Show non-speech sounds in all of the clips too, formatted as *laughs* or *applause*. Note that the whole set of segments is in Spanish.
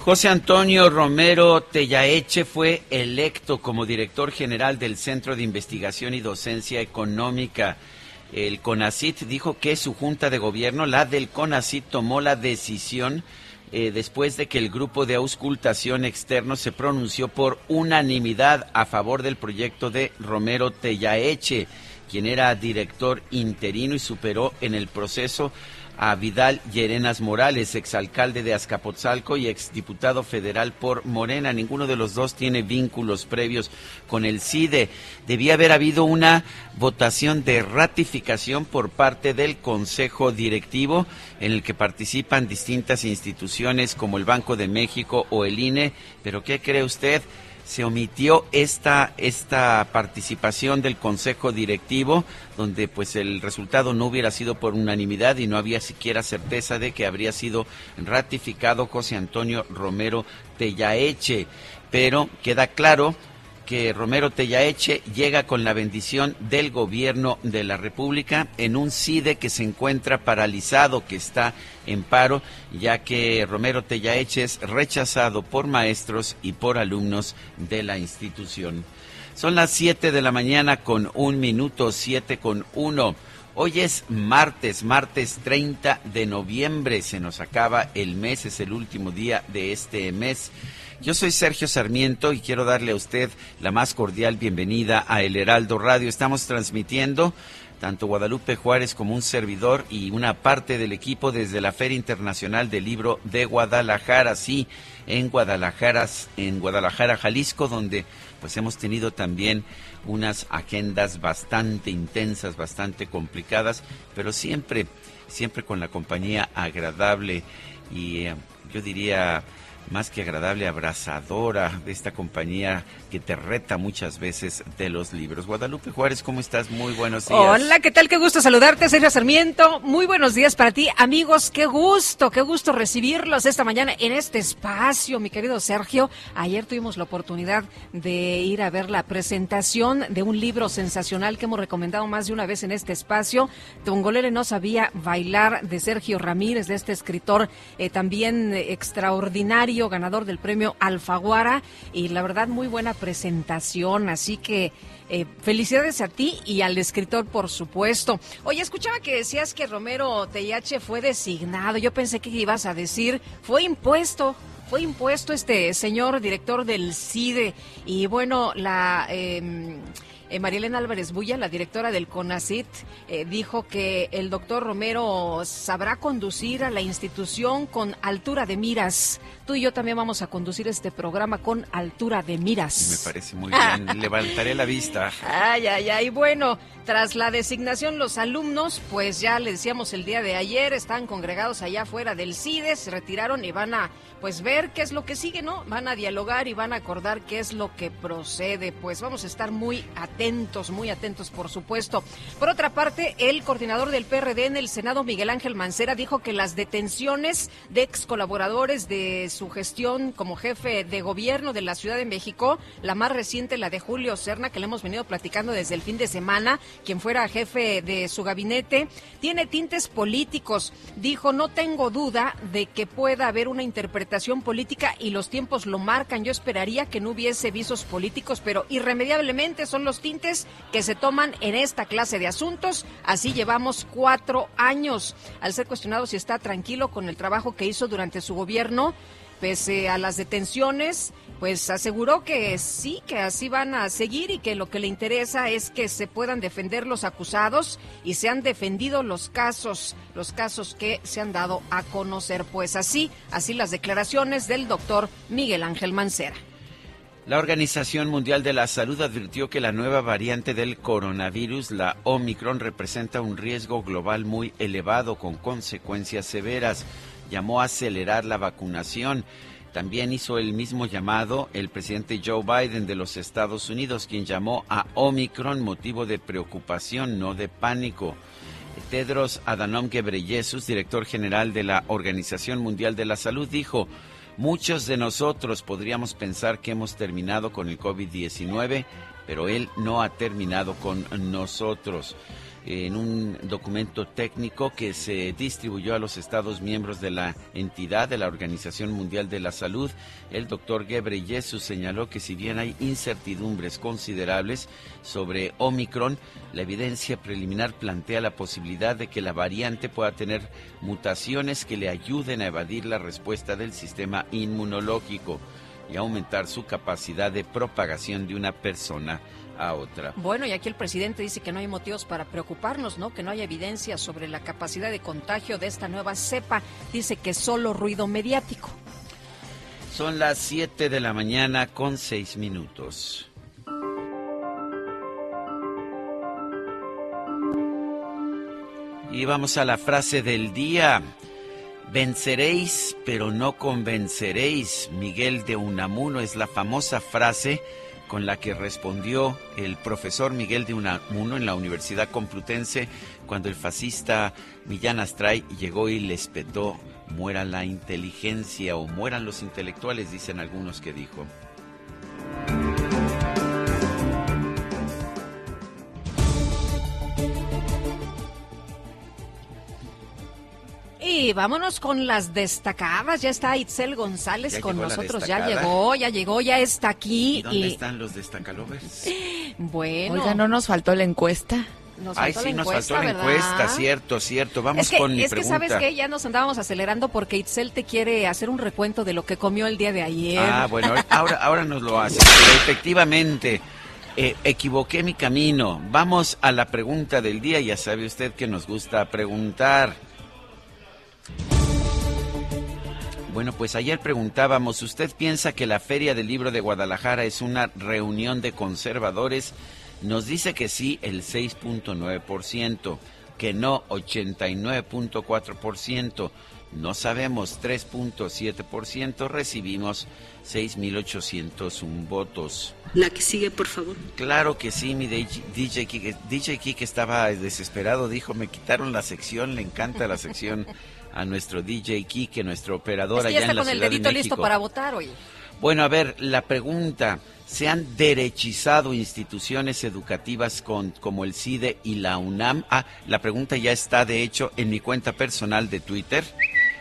José Antonio Romero Tellaeche fue electo como director general del Centro de Investigación y Docencia Económica. El CONACIT dijo que su junta de gobierno, la del CONACIT, tomó la decisión eh, después de que el grupo de auscultación externo se pronunció por unanimidad a favor del proyecto de Romero Tellaeche, quien era director interino y superó en el proceso a Vidal Llerenas Morales, exalcalde de Azcapotzalco y exdiputado federal por Morena. Ninguno de los dos tiene vínculos previos con el CIDE. Debía haber habido una votación de ratificación por parte del Consejo Directivo en el que participan distintas instituciones como el Banco de México o el INE. Pero ¿qué cree usted? Se omitió esta, esta participación del Consejo Directivo, donde pues el resultado no hubiera sido por unanimidad y no había siquiera certeza de que habría sido ratificado José Antonio Romero Tellaeche. Pero queda claro que Romero Tellaeche llega con la bendición del gobierno de la República en un CIDE que se encuentra paralizado, que está en paro, ya que Romero Tellaeche es rechazado por maestros y por alumnos de la institución. Son las 7 de la mañana con un minuto, 7 con uno. Hoy es martes, martes 30 de noviembre, se nos acaba el mes, es el último día de este mes. Yo soy Sergio Sarmiento y quiero darle a usted la más cordial bienvenida a El Heraldo Radio. Estamos transmitiendo tanto Guadalupe Juárez como un servidor y una parte del equipo desde la Feria Internacional del Libro de Guadalajara, sí, en Guadalajara, en Guadalajara, Jalisco, donde pues hemos tenido también unas agendas bastante intensas, bastante complicadas, pero siempre, siempre con la compañía agradable y eh, yo diría más que agradable, abrazadora de esta compañía que te reta muchas veces de los libros. Guadalupe Juárez, ¿cómo estás? Muy buenos días. Hola, ¿qué tal? Qué gusto saludarte, Sergio Sarmiento. Muy buenos días para ti, amigos. Qué gusto, qué gusto recibirlos esta mañana en este espacio, mi querido Sergio. Ayer tuvimos la oportunidad de ir a ver la presentación de un libro sensacional que hemos recomendado más de una vez en este espacio. Tongolele no sabía bailar de Sergio Ramírez, de este escritor eh, también extraordinario ganador del premio Alfaguara y la verdad muy buena presentación, así que eh, felicidades a ti y al escritor, por supuesto. Oye, escuchaba que decías que Romero TH fue designado. Yo pensé que ibas a decir, fue impuesto. Fue impuesto este señor director del CIDE. Y bueno, la. Eh, eh, Marielena Álvarez Bulla, la directora del CONACIT, eh, dijo que el doctor Romero sabrá conducir a la institución con altura de miras. Tú y yo también vamos a conducir este programa con altura de miras. Me parece muy bien. *laughs* Levantaré la vista. Ay, ay, ay. Bueno, tras la designación, los alumnos, pues ya le decíamos el día de ayer, están congregados allá afuera del CIDE, se retiraron y van a pues ver qué es lo que sigue, ¿no? Van a dialogar y van a acordar qué es lo que procede. Pues vamos a estar muy atentos, muy atentos, por supuesto. Por otra parte, el coordinador del PRD en el Senado, Miguel Ángel Mancera, dijo que las detenciones de ex colaboradores de su gestión como jefe de gobierno de la Ciudad de México, la más reciente, la de Julio Serna, que le hemos venido platicando desde el fin de semana, quien fuera jefe de su gabinete, tiene tintes políticos. Dijo, no tengo duda de que pueda haber una interpretación política y los tiempos lo marcan. Yo esperaría que no hubiese visos políticos, pero irremediablemente son los tintes que se toman en esta clase de asuntos. Así llevamos cuatro años. Al ser cuestionado si está tranquilo con el trabajo que hizo durante su gobierno, pese a las detenciones, pues aseguró que sí, que así van a seguir y que lo que le interesa es que se puedan defender los acusados y se han defendido los casos, los casos que se han dado a conocer. Pues así, así las declaraciones del doctor Miguel Ángel Mancera. La Organización Mundial de la Salud advirtió que la nueva variante del coronavirus, la Omicron, representa un riesgo global muy elevado con consecuencias severas. Llamó a acelerar la vacunación. También hizo el mismo llamado el presidente Joe Biden de los Estados Unidos, quien llamó a Omicron motivo de preocupación, no de pánico. Tedros Adhanom Ghebreyesus, director general de la Organización Mundial de la Salud, dijo: Muchos de nosotros podríamos pensar que hemos terminado con el COVID-19, pero él no ha terminado con nosotros en un documento técnico que se distribuyó a los Estados miembros de la entidad de la Organización Mundial de la Salud, el doctor Ghebreyesus señaló que si bien hay incertidumbres considerables sobre Omicron, la evidencia preliminar plantea la posibilidad de que la variante pueda tener mutaciones que le ayuden a evadir la respuesta del sistema inmunológico y aumentar su capacidad de propagación de una persona otra. Bueno, y aquí el presidente dice que no hay motivos para preocuparnos, ¿no? Que no hay evidencia sobre la capacidad de contagio de esta nueva cepa. Dice que solo ruido mediático. Son las 7 de la mañana con 6 minutos. Y vamos a la frase del día. Venceréis, pero no convenceréis. Miguel de Unamuno es la famosa frase con la que respondió el profesor Miguel de Unamuno en la Universidad Complutense cuando el fascista Millán Astray llegó y les petó muera la inteligencia o mueran los intelectuales, dicen algunos que dijo. Y vámonos con las destacadas. Ya está Itzel González con nosotros. Ya llegó, ya llegó, ya está aquí. ¿Y dónde están los destacalovers? *laughs* Bueno. Oiga, ¿no nos faltó la encuesta? Nos Ay, sí, nos faltó la encuesta, cierto, cierto. Vamos con mi es que, ¿sabes que Ya nos andábamos acelerando porque Itzel te quiere hacer un recuento de lo que comió el día de ayer. Ah, bueno, ahora, *laughs* ahora nos lo hace. efectivamente, eh, equivoqué mi camino. Vamos a la pregunta del día. Ya sabe usted que nos gusta preguntar. Bueno, pues ayer preguntábamos, ¿usted piensa que la Feria del Libro de Guadalajara es una reunión de conservadores? Nos dice que sí el 6.9%, que no 89.4%, no sabemos 3.7%, recibimos 6.801 votos. La que sigue, por favor. Claro que sí, mi DJ Kike, DJ Kike estaba desesperado, dijo, me quitaron la sección, le encanta la sección *laughs* a nuestro DJ Kike, nuestro operador allá está con el dedito listo para votar hoy. Bueno, a ver, la pregunta, ¿se han derechizado instituciones educativas con, como el CIDE y la UNAM? Ah, la pregunta ya está, de hecho, en mi cuenta personal de Twitter,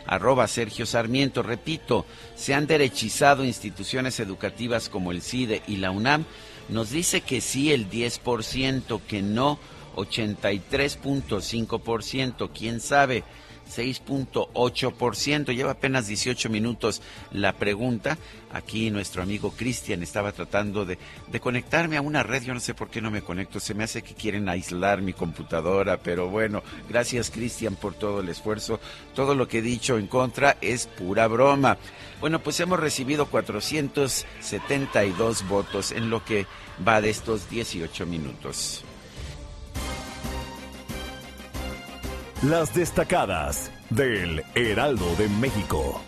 arroba Sergio Sarmiento. Repito, ¿se han derechizado instituciones educativas como el CIDE y la UNAM? Nos dice que sí el 10%, que no 83.5%, quién sabe. 6.8%. Lleva apenas 18 minutos la pregunta. Aquí nuestro amigo Cristian estaba tratando de, conectarme a una red. Yo no sé por qué no me conecto. Se me hace que quieren aislar mi computadora. Pero bueno, gracias Cristian por todo el esfuerzo. Todo lo que he dicho en contra es pura broma. Bueno, pues hemos recibido 472 votos en lo que va de estos 18 minutos. Las destacadas del Heraldo de México.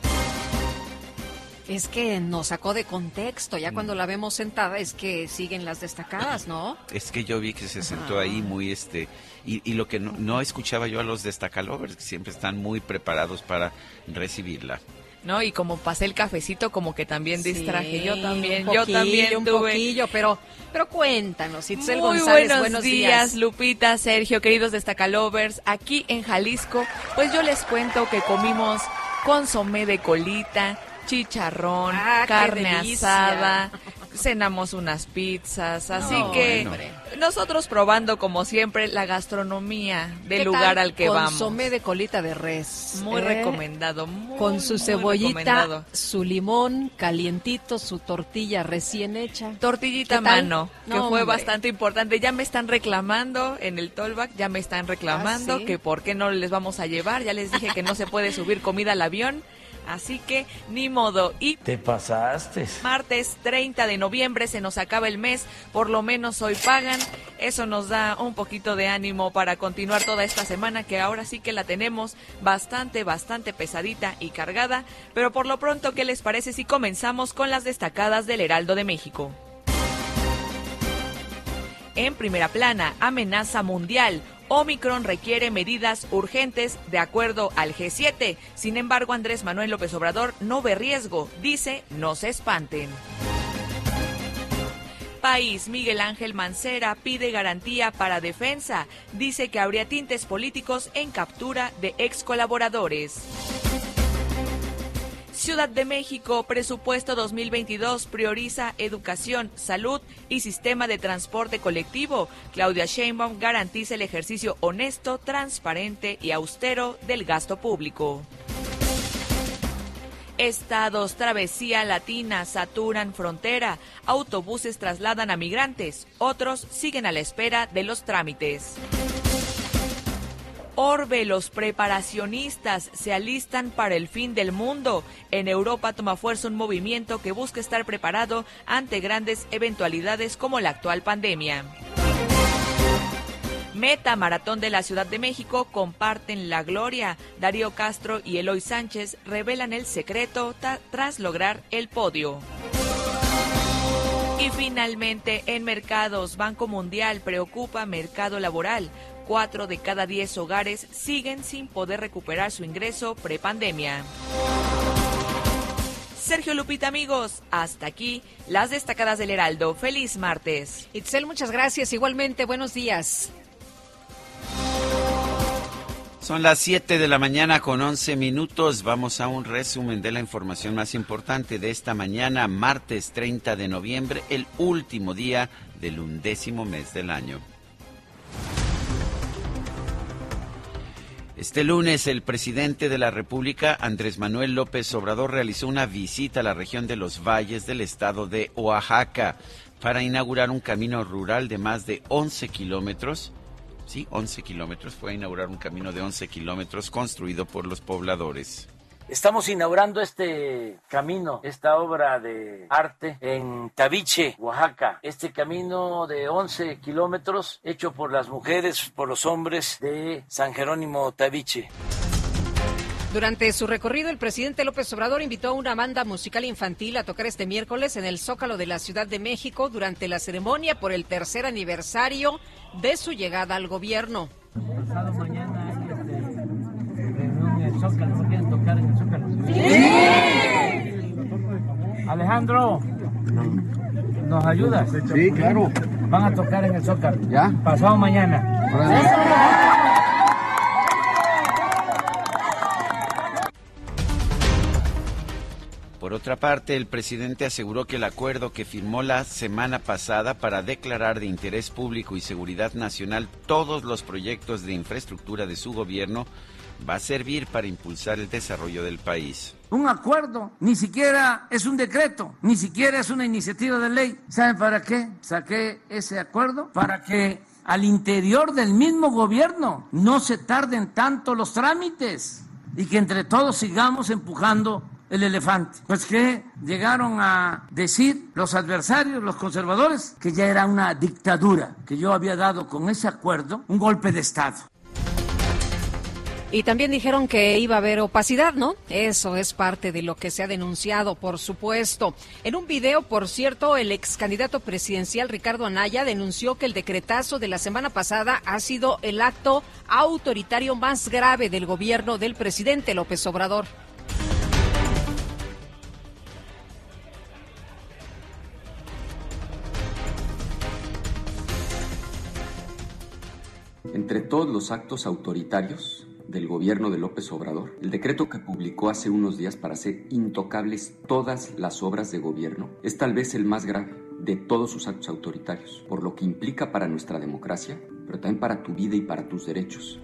Es que nos sacó de contexto, ya cuando la vemos sentada es que siguen las destacadas, ¿no? *laughs* Es que yo vi que se sentó ahí muy este y, y lo que no, no, escuchaba yo a los destacalovers que siempre están muy preparados para recibirla. ¿No? Y como pasé el cafecito, como que también distraje. yo también, yo también un poquillo, pero, pero cuéntanos, Itzel Muy González, buenos, días, Lupita, Sergio, queridos destacalovers. Aquí en Jalisco, pues yo les cuento que comimos consomé de colita, chicharrón, ah, carne asada, *laughs* cenamos unas pizzas, así No, que bueno. nosotros probando como siempre la gastronomía del ¿Qué lugar tal? al que vamos. Consomé de colita de res. Muy ¿eh? recomendado, muy, Con su muy cebollita, su limón calientito, su tortilla recién hecha. Tortillita mano, que fue hombre. bastante importante. Ya me están reclamando en el tollback, ya me están reclamando ¿Ah, sí? que por qué no les vamos a llevar. Ya les dije que no se puede subir comida al avión, así que ni modo. Y Te pasaste. martes 30 de noviembre se nos acaba el mes, por lo menos hoy pagan. Eso nos da un poquito de ánimo para continuar toda esta semana que ahora sí que la tenemos bastante, bastante pesadita y cargada. Pero por lo pronto, ¿qué les parece si comenzamos con las destacadas del Heraldo de México? En primera plana, amenaza mundial. Omicron requiere medidas urgentes de acuerdo al G7. Sin embargo, Andrés Manuel López Obrador no ve riesgo. Dice, no se espanten. País, Miguel Ángel Mancera pide garantía para defensa. Dice que habría tintes políticos en captura de ex colaboradores. Ciudad de México, presupuesto 2022 prioriza educación, salud y sistema de transporte colectivo. Claudia Sheinbaum garantiza el ejercicio honesto, transparente y austero del gasto público. Estados, travesía latina, saturan frontera, autobuses trasladan a migrantes, otros siguen a la espera de los trámites. Orbe, los preparacionistas se alistan para el fin del mundo. En Europa toma fuerza un movimiento que busca estar preparado ante grandes eventualidades como la actual pandemia. Meta Maratón de la Ciudad de México comparten la gloria. Darío Castro y Eloy Sánchez revelan el secreto tras lograr el podio. Y finalmente, en mercados, Banco Mundial preocupa mercado laboral. Cuatro de cada diez hogares siguen sin poder recuperar su ingreso prepandemia. Sergio Lupita, amigos, hasta aquí las destacadas del Heraldo. Feliz martes. Itzel, muchas gracias. Igualmente, buenos días. Son las 7 de la mañana con 11 minutos. Vamos a un resumen de la información más importante de esta mañana, martes 30 de noviembre, el último día del undécimo mes del año. Este lunes, el presidente de la República, Andrés Manuel López Obrador, realizó una visita a la región de los valles del estado de Oaxaca para inaugurar un camino rural de más de 11 kilómetros. Sí, 11 kilómetros. Fue a inaugurar un camino de 11 kilómetros construido por los pobladores. Estamos inaugurando este camino, esta obra de arte en Tabiche, Oaxaca. Este camino de 11 kilómetros hecho por las mujeres, por los hombres de San Jerónimo Tabiche. Durante su recorrido, el presidente López Obrador invitó a una banda musical infantil a tocar este miércoles en el Zócalo de la Ciudad de México durante la ceremonia por el tercer aniversario de su llegada al gobierno hay este, reunión en el Zócalo, ¿no quieren tocar en el Zócalo? Alejandro, ¿nos ayudas? Sí, claro. Van a tocar en el Zócalo. ¿Ya? Pasado mañana. Por otra parte, el presidente aseguró que el acuerdo que firmó la semana pasada para declarar de interés público y seguridad nacional todos los proyectos de infraestructura de su gobierno va a servir para impulsar el desarrollo del país. Un acuerdo, ni siquiera es un decreto, ni siquiera es una iniciativa de ley. ¿Saben para qué saqué ese acuerdo? Para que al interior del mismo gobierno no se tarden tanto los trámites y que entre todos sigamos empujando el elefante. Pues que llegaron a decir los adversarios, los conservadores, que ya era una dictadura, que yo había dado con ese acuerdo un golpe de Estado. Y también dijeron que iba a haber opacidad, ¿no? Eso es parte de lo que se ha denunciado, por supuesto. En un video, por cierto, el ex candidato presidencial Ricardo Anaya denunció que el decretazo de la semana pasada ha sido el acto autoritario más grave del gobierno del presidente López Obrador. Entre todos los actos autoritarios, del gobierno de López Obrador, el decreto que publicó hace unos días para hacer intocables todas las obras de gobierno, es tal vez el más grave de todos sus actos autoritarios, por lo que implica para nuestra democracia, pero también para tu vida y para tus derechos.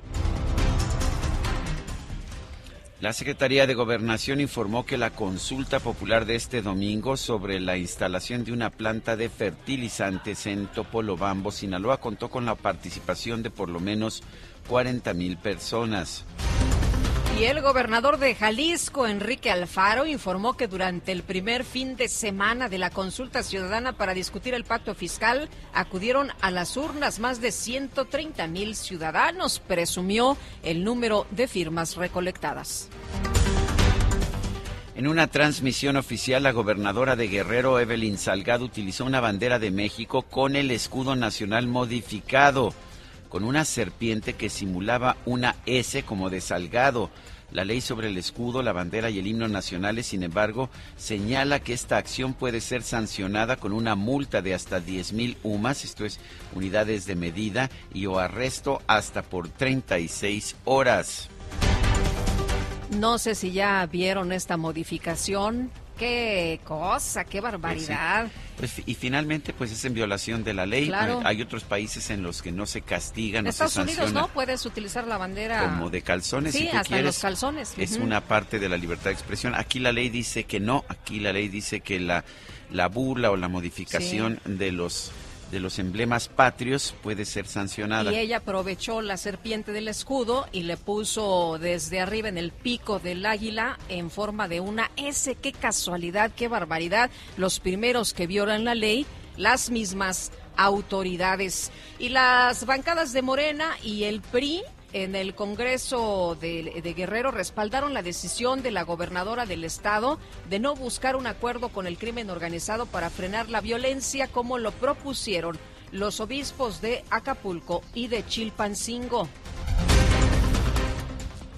La Secretaría de Gobernación informó que la consulta popular de este domingo sobre la instalación de una planta de fertilizantes en Topolobambo, Sinaloa, contó con la participación de por lo menos 40 mil personas. Y el gobernador de Jalisco, Enrique Alfaro, informó que durante el primer fin de semana de la consulta ciudadana para discutir el pacto fiscal, acudieron a las urnas más de 130 mil ciudadanos. Presumió el número de firmas recolectadas. En una transmisión oficial, la gobernadora de Guerrero, Evelyn Salgado, utilizó una bandera de México con el escudo nacional modificado con una serpiente que simulaba una S como de Salgado. La ley sobre el escudo, la bandera y el himno nacionales, sin embargo, señala que esta acción puede ser sancionada con una multa de hasta 10 mil UMAS, esto es unidades de medida, y o arresto hasta por 36 horas. No sé si ya vieron esta modificación. Qué cosa, qué barbaridad. Pues, y finalmente, pues es en violación de la ley. Hay otros países en los que no se castigan, no Estados se Unidos no puedes utilizar la bandera como de calzones. Sí, si tú hasta quieres, los calzones. Es una parte de la libertad de expresión. Aquí la ley dice que no. Aquí la ley dice que la la burla o la modificación de los de los emblemas patrios puede ser sancionada. Y ella aprovechó la serpiente del escudo y le puso desde arriba en el pico del águila en forma de una S. Qué casualidad, qué barbaridad. Los primeros que violan la ley, las mismas autoridades. Y las bancadas de Morena y el PRI en el Congreso de, Guerrero respaldaron la decisión de la gobernadora del estado de no buscar un acuerdo con el crimen organizado para frenar la violencia como lo propusieron los obispos de Acapulco y de Chilpancingo.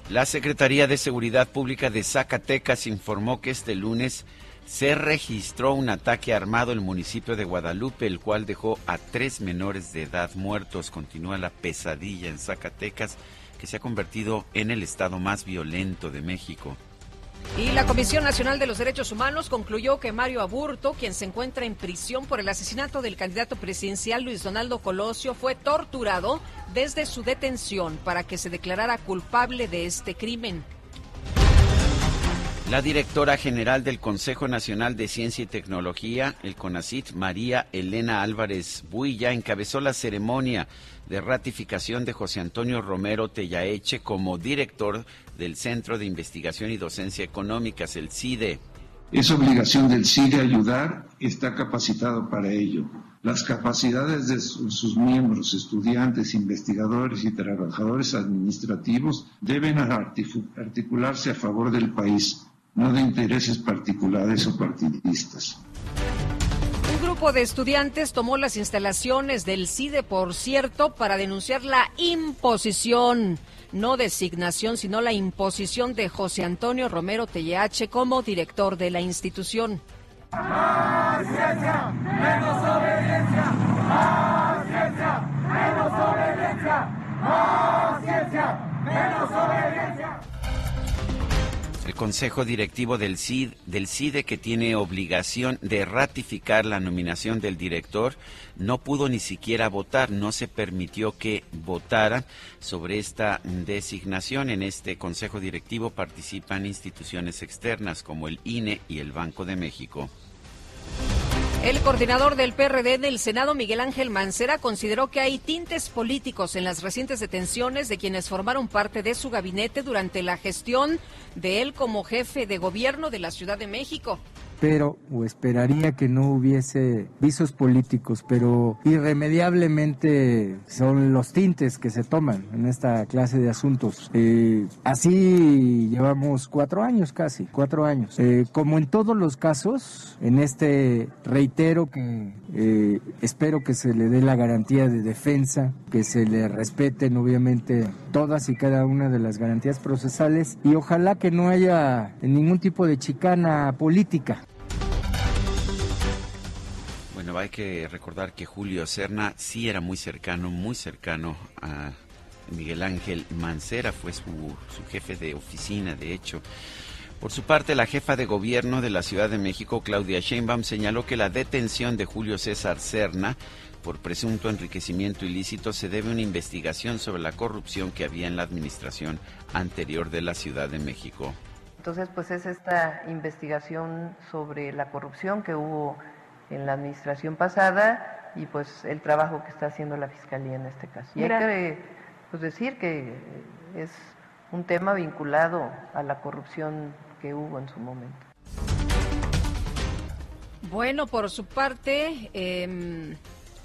La Secretaría de Seguridad Pública de Zacatecas informó que este lunes se registró un ataque armado en el municipio de Guadalupe, el cual dejó a tres menores de edad muertos. Continúa la pesadilla en Zacatecas, que se ha convertido en el estado más violento de México. Y la Comisión Nacional de los Derechos Humanos concluyó que Mario Aburto, quien se encuentra en prisión por el asesinato del candidato presidencial Luis Donaldo Colosio, fue torturado desde su detención para que se declarara culpable de este crimen. La directora general del Consejo Nacional de Ciencia y Tecnología, el CONACIT, María Elena Álvarez Builla, encabezó la ceremonia de ratificación de José Antonio Romero Tellaeche como director del Centro de Investigación y Docencia Económicas, el CIDE. Es obligación del CIDE ayudar, está capacitado para ello. Las capacidades de sus miembros, estudiantes, investigadores y trabajadores administrativos deben articularse a favor del país no de intereses particulares o partidistas. Un grupo de estudiantes tomó las instalaciones del CIDE, por cierto, para denunciar la imposición, no designación, sino la imposición de José Antonio Romero Tellache como director de la institución. Más ciencia, menos obediencia. Más ciencia, menos obediencia. Más ciencia, menos obediencia. El Consejo Directivo del, CID, del CIDE, que tiene obligación de ratificar la nominación del director, no pudo ni siquiera votar, no se permitió que votaran sobre esta designación. En este Consejo Directivo participan instituciones externas como el INE y el Banco de México. El coordinador del PRD en el Senado, Miguel Ángel Mancera, consideró que hay tintes políticos en las recientes detenciones de quienes formaron parte de su gabinete durante la gestión de él como jefe de gobierno de la Ciudad de México espero o esperaría que no hubiese visos políticos, pero irremediablemente son los tintes que se toman en esta clase de asuntos. Eh, así llevamos cuatro años casi, cuatro años. Eh, como en todos los casos, en este reitero que eh, espero que se le dé la garantía de defensa, que se le respeten obviamente todas y cada una de las garantías procesales y ojalá que no haya ningún tipo de chicana política. Hay que recordar que Julio Serna sí era muy cercano, muy cercano a Miguel Ángel Mancera, fue su, su jefe de oficina, de hecho. Por su parte, la jefa de gobierno de la Ciudad de México, Claudia Sheinbaum, señaló que la detención de Julio César Cerna por presunto enriquecimiento ilícito se debe a una investigación sobre la corrupción que había en la administración anterior de la Ciudad de México. Entonces, pues es esta investigación sobre la corrupción que hubo en la administración pasada y pues el trabajo que está haciendo la Fiscalía en este caso. Y hay que pues, decir que es un tema vinculado a la corrupción que hubo en su momento. Bueno, por su parte, eh,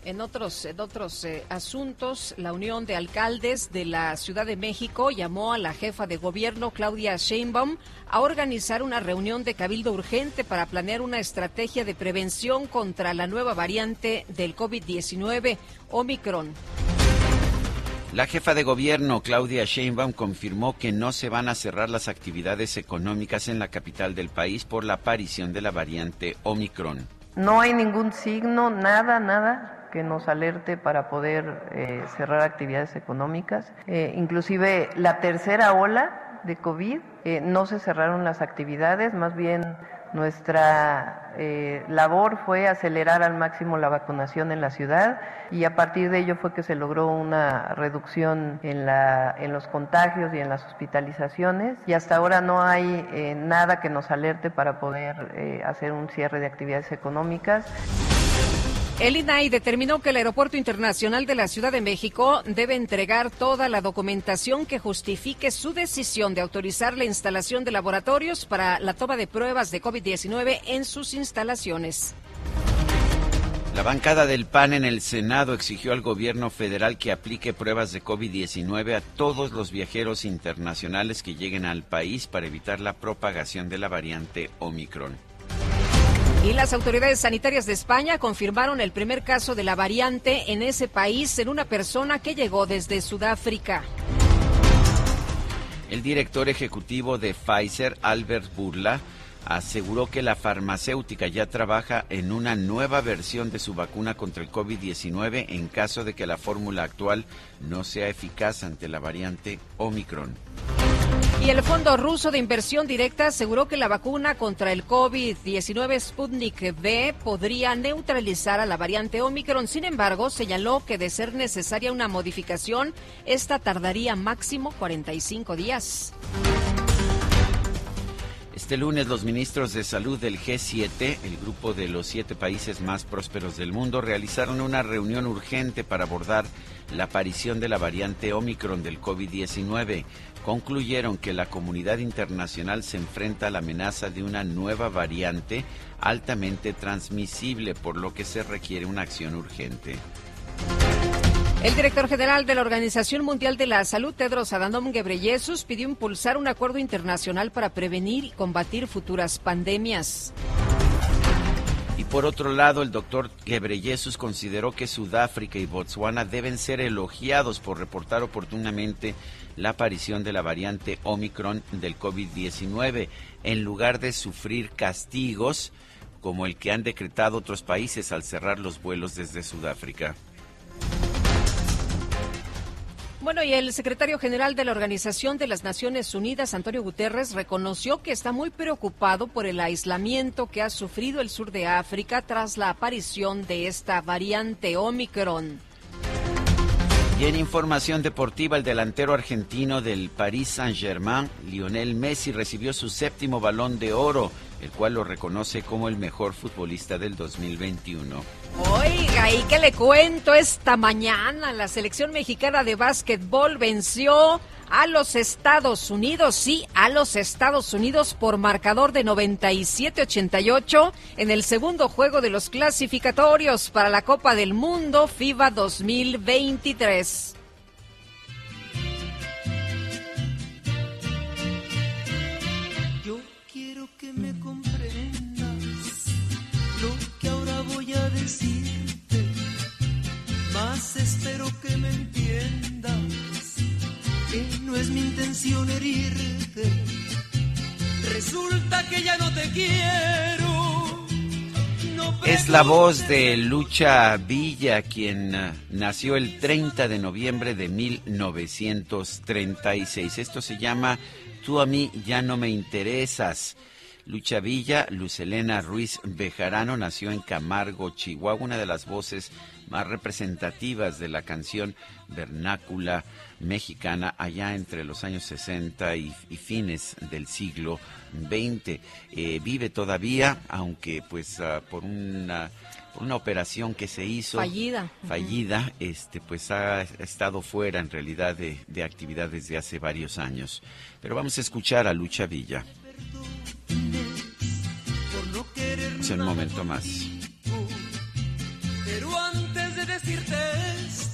en otros, en otros eh, asuntos, la Unión de Alcaldes de la Ciudad de México llamó a la jefa de gobierno, Claudia Sheinbaum, a organizar una reunión de cabildo urgente para planear una estrategia de prevención contra la nueva variante del COVID-19, Omicron. La jefa de gobierno, Claudia Sheinbaum, confirmó que no se van a cerrar las actividades económicas en la capital del país por la aparición de la variante Omicron. No hay ningún signo, nada, nada que nos alerte para poder eh, cerrar actividades económicas. Eh, inclusive la tercera ola de COVID, eh, no se cerraron las actividades, más bien nuestra labor fue acelerar al máximo la vacunación en la ciudad y a partir de ello fue que se logró una reducción en, la, en los contagios y en las hospitalizaciones y hasta ahora no hay nada que nos alerte para poder hacer un cierre de actividades económicas. El INAI determinó que el Aeropuerto Internacional de la Ciudad de México debe entregar toda la documentación que justifique su decisión de autorizar la instalación de laboratorios para la toma de pruebas de COVID-19 en sus instalaciones. La bancada del PAN en el Senado exigió al gobierno federal que aplique pruebas de COVID-19 a todos los viajeros internacionales que lleguen al país para evitar la propagación de la variante Omicron. Y las autoridades sanitarias de España confirmaron el primer caso de la variante en ese país en una persona que llegó desde Sudáfrica. El director ejecutivo de Pfizer, Albert Burla, aseguró que la farmacéutica ya trabaja en una nueva versión de su vacuna contra el COVID-19 en caso de que la fórmula actual no sea eficaz ante la variante Omicron. Y el Fondo Ruso de Inversión Directa aseguró que la vacuna contra el COVID-19 Sputnik V podría neutralizar a la variante Omicron. Sin embargo, señaló que de ser necesaria una modificación, esta tardaría máximo 45 días. Este lunes los ministros de salud del G7, el grupo de los siete países más prósperos del mundo, realizaron una reunión urgente para abordar la aparición de la variante Omicron del COVID-19 concluyeron que la comunidad internacional se enfrenta a la amenaza de una nueva variante altamente transmisible, por lo que se requiere una acción urgente. El director general de la Organización Mundial de la Salud, Tedros Adhanom Ghebreyesus, pidió impulsar un acuerdo internacional para prevenir y combatir futuras pandemias. Y por otro lado, el doctor Ghebreyesus consideró que Sudáfrica y Botswana deben ser elogiados por reportar oportunamente la aparición de la variante Omicron del COVID-19 en lugar de sufrir castigos como el que han decretado otros países al cerrar los vuelos desde Sudáfrica. Bueno, y el secretario general de la Organización de las Naciones Unidas, Antonio Guterres, reconoció que está muy preocupado por el aislamiento que ha sufrido el sur de África tras la aparición de esta variante Omicron. Y en información deportiva, el delantero argentino del Paris Saint-Germain, Lionel Messi, recibió su séptimo balón de oro, el cual lo reconoce como el mejor futbolista del 2021. Oiga, ¿y qué le cuento esta mañana? La selección mexicana de básquetbol venció a los Estados Unidos, sí, a los Estados Unidos por marcador de 97-88 en el segundo juego de los clasificatorios para la Copa del Mundo FIBA 2023. Intención herirte. Resulta que ya no te quiero. Es la voz de Lucha Villa, quien uh, nació el 30 de noviembre de 1936. Esto se llama Tú a mí ya no me interesas. Lucha Villa, Lucelena Ruiz Bejarano nació en Camargo, Chihuahua, una de las voces más representativas de la canción vernácula mexicana allá entre los años 60 y, fines del siglo XX. Eh, vive todavía, aunque pues uh, por una una operación que se hizo. Fallida. Fallida este pues ha estado fuera en realidad de, de actividad desde hace varios años. Pero vamos a escuchar a Lucha Villa. Es un momento más. Pero antes de decirte esto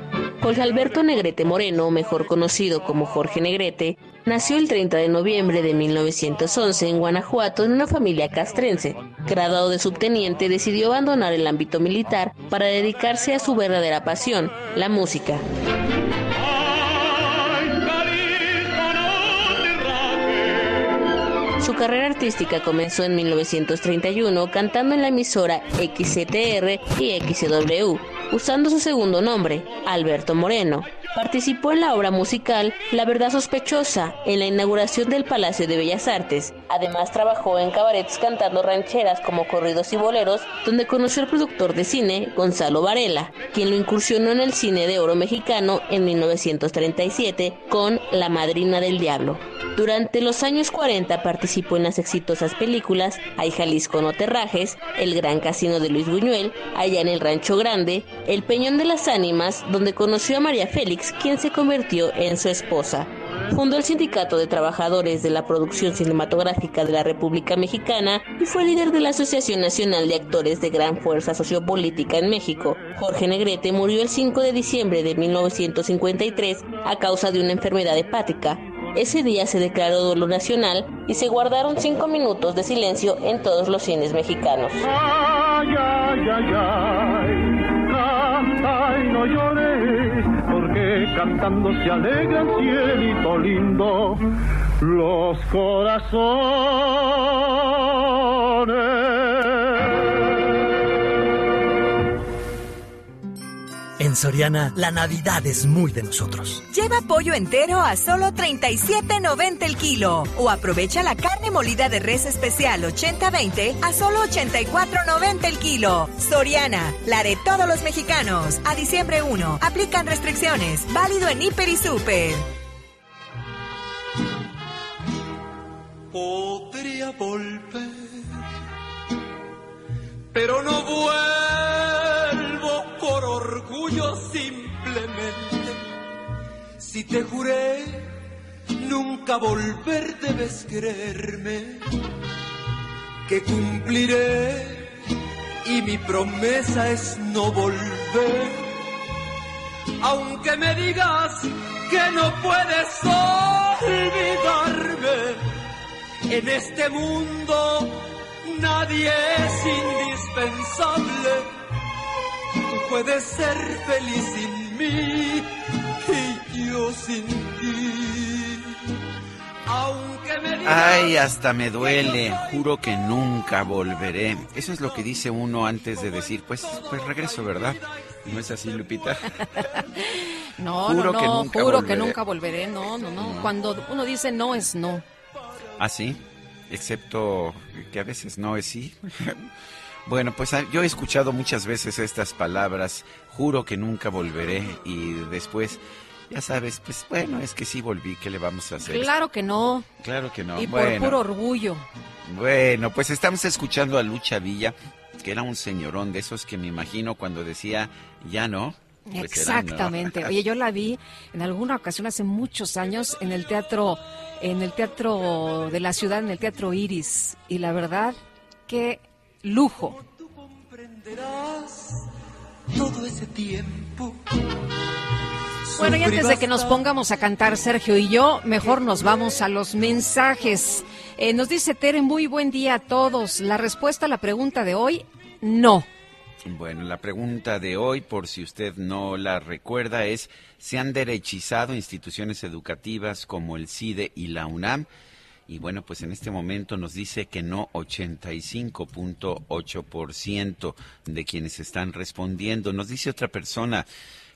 Jorge Alberto Negrete Moreno, mejor conocido como Jorge Negrete, nació el 30 de noviembre de 1911 en Guanajuato en una familia castrense. Graduado de subteniente, decidió abandonar el ámbito militar para dedicarse a su verdadera pasión, la música. Su carrera artística comenzó en 1931 cantando en la emisora XCTR y XW, usando su segundo nombre, Alberto Moreno. Participó en la obra musical La Verdad Sospechosa en la inauguración del Palacio de Bellas Artes. Además trabajó en cabarets cantando rancheras como corridos y boleros, donde conoció al productor de cine Gonzalo Varela, quien lo incursionó en el cine de oro mexicano en 1937 con La Madrina del Diablo. Durante los años 40 participó en las exitosas películas Hay Jalisco no terrajes, El Gran Casino de Luis Buñuel, Allá en el Rancho Grande, El Peñón de las Ánimas, donde conoció a María Félix, quien se convirtió en su esposa. Fundó el Sindicato de Trabajadores de la Producción Cinematográfica de la República Mexicana y fue líder de la Asociación Nacional de Actores de Gran Fuerza Sociopolítica en México. Jorge Negrete murió el 5 de diciembre de 1953 a causa de una enfermedad hepática. Ese día se declaró dolor nacional y se guardaron cinco minutos de silencio en todos los cines mexicanos. Cantando se alegra el cielito lindo los corazones. En Soriana, la Navidad es muy de nosotros. Lleva pollo entero a solo 37.90 el kilo. O aprovecha la carne molida de res especial 80-20 a solo 84.90 el kilo. Soriana, la de todos los mexicanos. A diciembre 1, aplican restricciones. Válido en Hiper y Super. Podría volver, pero no vuelvo Si te juré nunca volver, debes creerme que cumpliré y mi promesa es no volver. Aunque me digas que no puedes olvidarme, en este mundo nadie es indispensable. Tú puedes ser feliz sin mí y yo sin ti. Aunque me digas Ay, hasta me duele. Juro que nunca volveré. Eso es lo que dice uno antes de decir, pues, pues regreso, ¿verdad? ¿No es así, Lupita? *laughs* No, Juro no, que nunca juro volveré. que nunca volveré. No, no, no. Cuando uno dice no es no. ¿Ah, sí? Excepto que a veces no es sí. *laughs* Bueno, pues ah, yo he escuchado muchas veces estas palabras, juro que nunca volveré y después, ya sabes, pues bueno, es que sí volví, ¿qué le vamos a hacer? Claro que no. Claro que no. y por puro orgullo. bueno, pues estamos escuchando a Lucha Villa, que era un señorón de esos que me imagino cuando decía, ya no. pues era no. Exactamente. Oye, yo la vi en alguna ocasión hace muchos años en el teatro, en el teatro de la ciudad, en el teatro Iris, y la verdad, qué lujo. comprenderás todo ese tiempo. Bueno, y antes de que nos pongamos a cantar Sergio y yo, mejor nos vamos a los mensajes. Eh, nos dice Tere, muy buen día a todos. La respuesta a la pregunta de hoy, no. Bueno, la pregunta de hoy, por si usted no la recuerda, es, ¿se han derechizado instituciones educativas como el CIDE y la UNAM? Y bueno, pues en este momento nos dice que no 85.8% de quienes están respondiendo. Nos dice otra persona,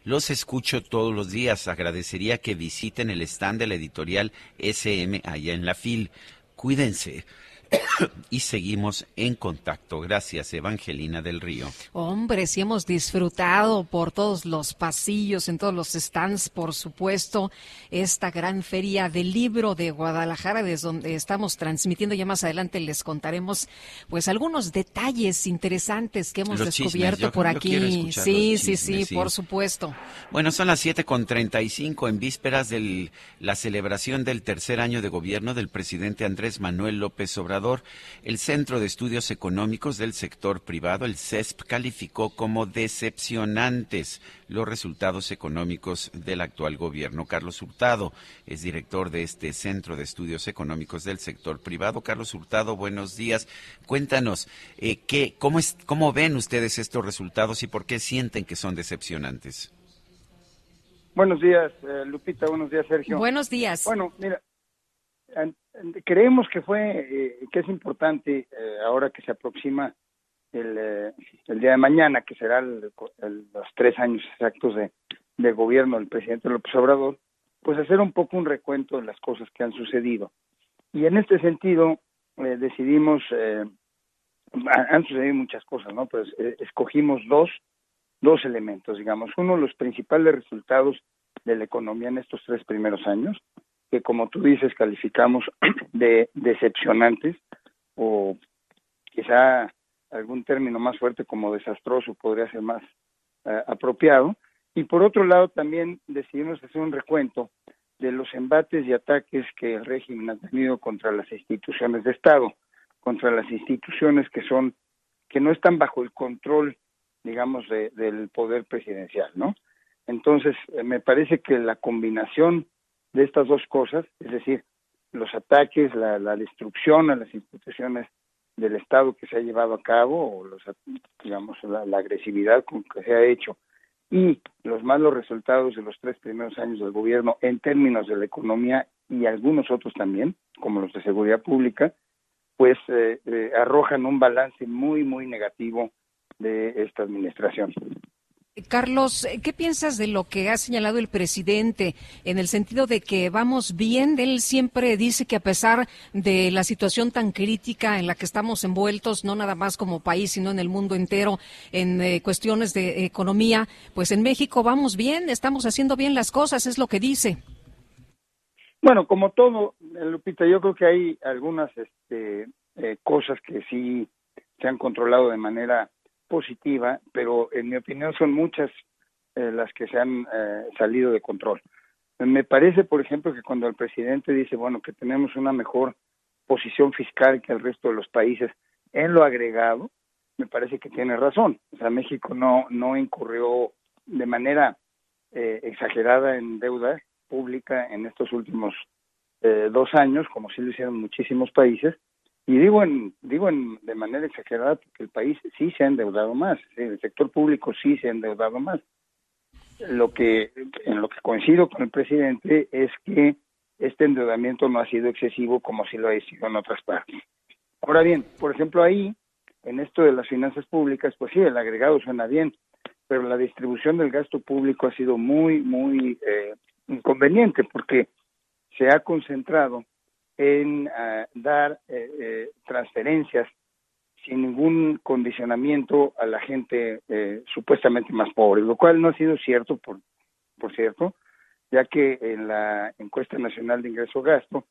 los escucho todos los días. Agradecería que visiten el stand de la editorial SM allá en la FIL. Cuídense. *coughs* y seguimos en contacto. Gracias, Evangelina del Río. Hombre, sí hemos disfrutado por todos los pasillos, en todos los stands, por supuesto, esta gran feria del libro de Guadalajara, desde donde estamos transmitiendo. Ya más adelante les contaremos, pues, algunos detalles interesantes que hemos Los descubierto yo- por yo aquí. Sí, los sí, chismes, sí, sí. por supuesto. Bueno, son las 7.35 en vísperas de la celebración del tercer año de gobierno del presidente Andrés Manuel López Obrador. El Centro de Estudios Económicos del Sector Privado, el CESP, calificó como decepcionantes los resultados económicos del actual gobierno. Carlos Hurtado es director de este Centro de Estudios Económicos del Sector Privado. Carlos Hurtado, buenos días. Cuéntanos, eh, ¿qué, cómo, es, ¿cómo ven ustedes estos resultados y por qué sienten que son decepcionantes? Buenos días, eh, Lupita. Buenos días, Sergio. Buenos días. Bueno, mira, creemos que fue, eh, que es importante eh, ahora que se aproxima el, eh, el día de mañana, que será el- el- los tres años exactos de, de gobierno del presidente López Obrador, pues hacer un poco un recuento de las cosas que han sucedido. Y en este sentido eh, decidimos, eh, ha- han sucedido muchas cosas, ¿no? Pues escogimos dos, dos elementos, digamos. Uno, los principales resultados de la economía en estos tres primeros años, que como tú dices calificamos *clears throat* de decepcionantes o quizá algún término más fuerte como desastroso podría ser más eh, apropiado. Y por otro lado también decidimos hacer un recuento de los embates y ataques que el régimen ha tenido contra las instituciones de Estado, contra las instituciones que son que no están bajo el control, digamos, de- del poder presidencial, ¿no? Entonces, eh, me parece que la combinación de estas dos cosas, es decir, los ataques, la, la destrucción a las instituciones del Estado que se ha llevado a cabo, o los, digamos, la, agresividad con que se ha hecho, y los malos resultados de los tres primeros años del gobierno en términos de la economía y algunos otros también, como los de seguridad pública, pues eh, eh, arrojan un balance muy, muy negativo de esta administración. Carlos, ¿qué piensas de lo que ha señalado el presidente en el sentido de que vamos bien? Él siempre dice que a pesar de la situación tan crítica en la que estamos envueltos, no nada más como país, sino en el mundo entero, en eh, cuestiones de economía, pues en México vamos bien, estamos haciendo bien las cosas, es lo que dice. Bueno, como todo, eh, Lupita, yo creo que hay algunas este, eh, cosas que sí se han controlado de manera positiva, pero en mi opinión son muchas eh, las que se han eh, salido de control. Me parece, por ejemplo, que cuando el presidente dice, bueno, que tenemos una mejor posición fiscal que el resto de los países en lo agregado, me parece que tiene razón. O sea, México no, no incurrió de manera eh, exagerada en deuda pública en estos últimos eh, dos años, como sí lo hicieron muchísimos países, Y digo en, digo en, de manera exagerada porque el país sí se ha endeudado más, el sector público sí se ha endeudado más. Lo que, en lo que coincido con el presidente es que este endeudamiento no ha sido excesivo como si lo ha sido en otras partes. Ahora bien, por ejemplo, ahí, en esto de las finanzas públicas, pues sí, el agregado suena bien, pero la distribución del gasto público ha sido muy, muy eh, inconveniente porque se ha concentrado en ah, dar eh, eh, transferencias sin ningún condicionamiento a la gente supuestamente más pobre, lo cual no ha sido cierto, por, por cierto, ya que en la encuesta nacional de ingreso-gasto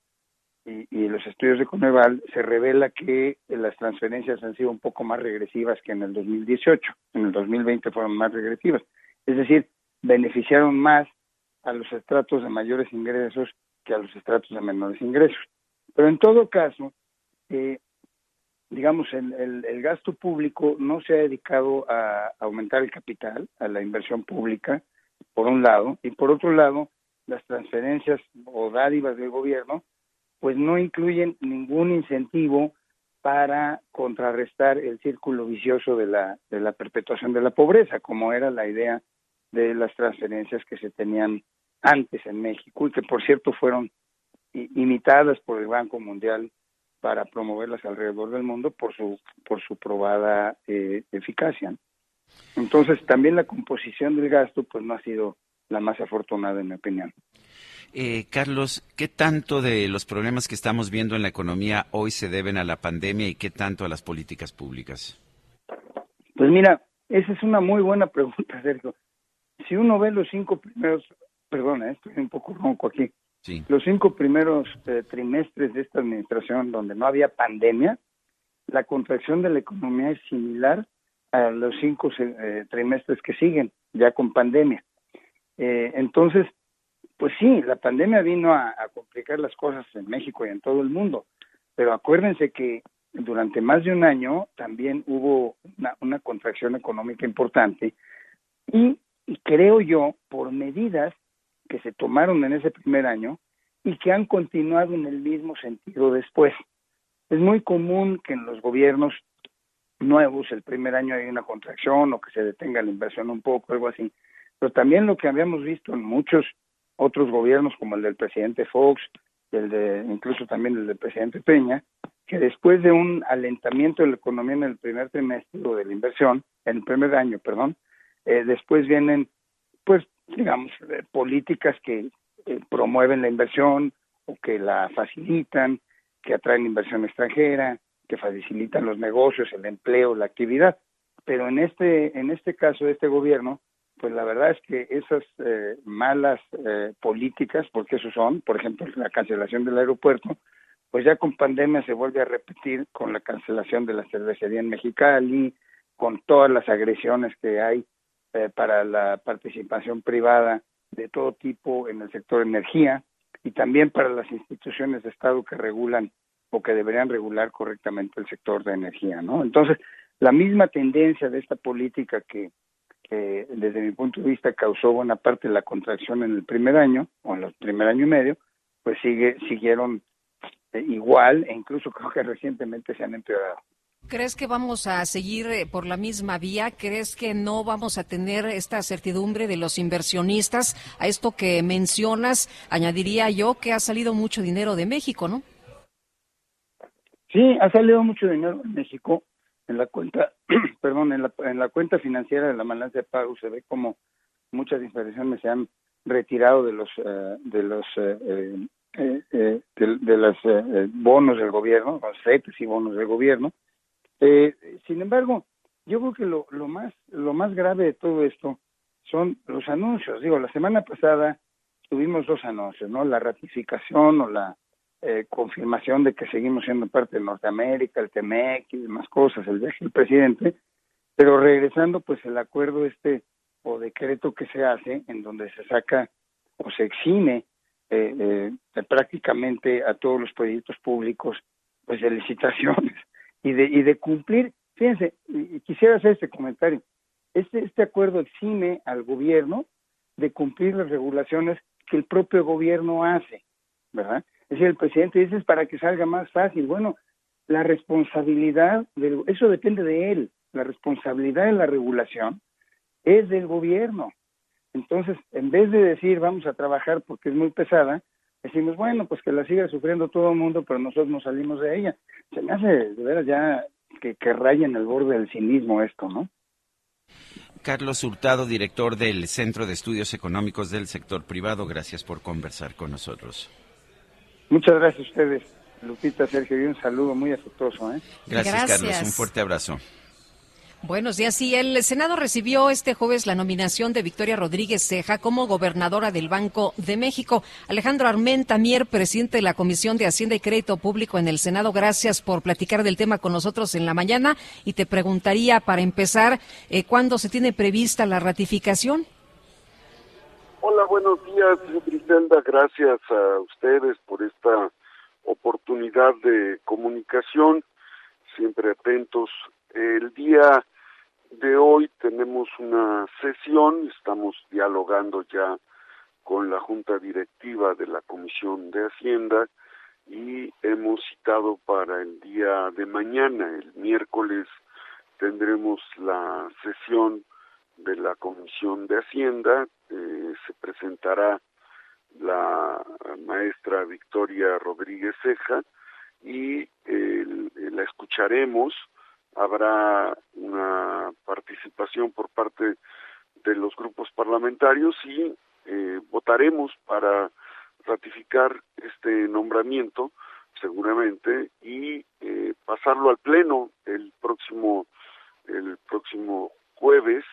y, los estudios de Coneval se revela que las transferencias han sido un poco más regresivas que en el 2018, en el 2020 fueron más regresivas, es decir, beneficiaron más a los estratos de mayores ingresos que a los estratos de menores ingresos. Pero en todo caso, eh, digamos, el, el, el, gasto público no se ha dedicado a aumentar el capital, a la inversión pública, por un lado, y por otro lado, las transferencias o dádivas del gobierno, pues no incluyen ningún incentivo para contrarrestar el círculo vicioso de la, de la perpetuación de la pobreza, como era la idea de las transferencias que se tenían antes en México y que por cierto fueron imitadas por el Banco Mundial para promoverlas alrededor del mundo por su por su probada eh, eficacia. Entonces también la composición del gasto pues no ha sido la más afortunada en mi opinión. Eh, Carlos, ¿qué tanto de los problemas que estamos viendo en la economía hoy se deben a la pandemia y qué tanto a las políticas públicas? Pues mira, esa es una muy buena pregunta, Sergio. Si uno ve los cinco primeros, perdona, estoy un poco ronco aquí, los cinco primeros eh, trimestres de esta administración donde no había pandemia, la contracción de la economía es similar a los cinco eh, trimestres que siguen, ya con pandemia. Eh, entonces, pues sí, la pandemia vino a, complicar las cosas en México y en todo el mundo, pero acuérdense que durante más de un año también hubo una, una contracción económica importante y, y creo yo, por medidas que se tomaron en ese primer año y que han continuado en el mismo sentido después. Es muy común que en los gobiernos nuevos el primer año hay una contracción o que se detenga la inversión un poco, algo así. Pero también lo que habíamos visto en muchos otros gobiernos, como el del presidente Fox, el de, incluso también el del presidente Peña, que después de un alentamiento de la economía en el primer trimestre o de la inversión, en el primer año, perdón, eh, después vienen, digamos, eh, políticas que eh, promueven la inversión o que la facilitan, que atraen inversión extranjera, que facilitan los negocios, el empleo, la actividad. Pero en este, en este caso de este gobierno, pues la verdad es que esas eh, malas políticas, porque eso son, por ejemplo, la cancelación del aeropuerto, pues ya con pandemia se vuelve a repetir con la cancelación de la cervecería en Mexicali, con todas las agresiones que hay eh, para la participación privada de todo tipo en el sector energía y también para las instituciones de Estado que regulan o que deberían regular correctamente el sector de energía, ¿no? Entonces, la misma tendencia de esta política que, que desde mi punto de vista causó buena parte de la contracción en el primer año o en el primer año y medio, pues sigue siguieron eh, igual e incluso *laughs* creo que recientemente se han empeorado. ¿Crees que vamos a seguir eh, por la misma vía? ¿Crees que no vamos a tener esta certidumbre de los inversionistas? A esto que mencionas, añadiría yo que ha salido mucho dinero de México, ¿no? Sí, ha salido mucho dinero de México. En la cuenta, *clears throat* perdón, en la, en la cuenta financiera de la balanza de pago se ve como muchas inversiones se han retirado de los eh, de los eh, de, de los bonos del gobierno, los CETES y bonos del gobierno, eh, sin embargo, yo creo que lo, lo más lo más grave de todo esto son los anuncios. Digo, la semana pasada tuvimos dos anuncios, ¿no? La ratificación o la eh, confirmación de que seguimos siendo parte de Norteamérica, el TEMEC y demás cosas, el viaje del presidente, pero regresando pues el acuerdo este o decreto que se hace en donde se saca o se exime eh, eh, prácticamente a todos los proyectos públicos pues de licitaciones y de, y de cumplir. Fíjense, quisiera hacer este comentario. Este, este acuerdo exime al gobierno de cumplir las regulaciones que el propio gobierno hace, ¿verdad? Es decir, el presidente dice es para que salga más fácil. Bueno, la responsabilidad, del, eso depende de él, la responsabilidad de la regulación es del gobierno. Entonces, en vez de decir vamos a trabajar porque es muy pesada, decimos, bueno, pues que la siga sufriendo todo el mundo, pero nosotros no salimos de ella. Se me hace de veras ya que, que raya en el borde del cinismo esto, ¿no? Carlos Hurtado, director del Centro de Estudios Económicos del Sector Privado, gracias por conversar con nosotros. Muchas gracias a ustedes, Lupita, Sergio, y un saludo muy afectuoso. ¿eh? Gracias, Gracias. Carlos, un fuerte abrazo. Buenos días. Sí, el Senado recibió este jueves la nominación de Victoria Rodríguez Ceja como gobernadora del Banco de México. Alejandro Armenta Mier, presidente de la Comisión de Hacienda y Crédito Público en el Senado, gracias por platicar del tema con nosotros en la mañana. Y te preguntaría, para empezar, eh, ¿cuándo se tiene prevista la ratificación? Hola, buenos días, Griselda. Gracias a ustedes por esta oportunidad de comunicación. Siempre atentos. El día de hoy tenemos una sesión, estamos dialogando ya con la Junta Directiva de la Comisión de Hacienda y hemos citado para el día de mañana, el miércoles, tendremos la sesión de la Comisión de Hacienda, eh, se presentará la maestra Victoria Rodríguez Ceja y el- la escucharemos. Habrá una participación por parte de los grupos parlamentarios y eh, votaremos para ratificar este nombramiento seguramente y eh, pasarlo al pleno el próximo el próximo jueves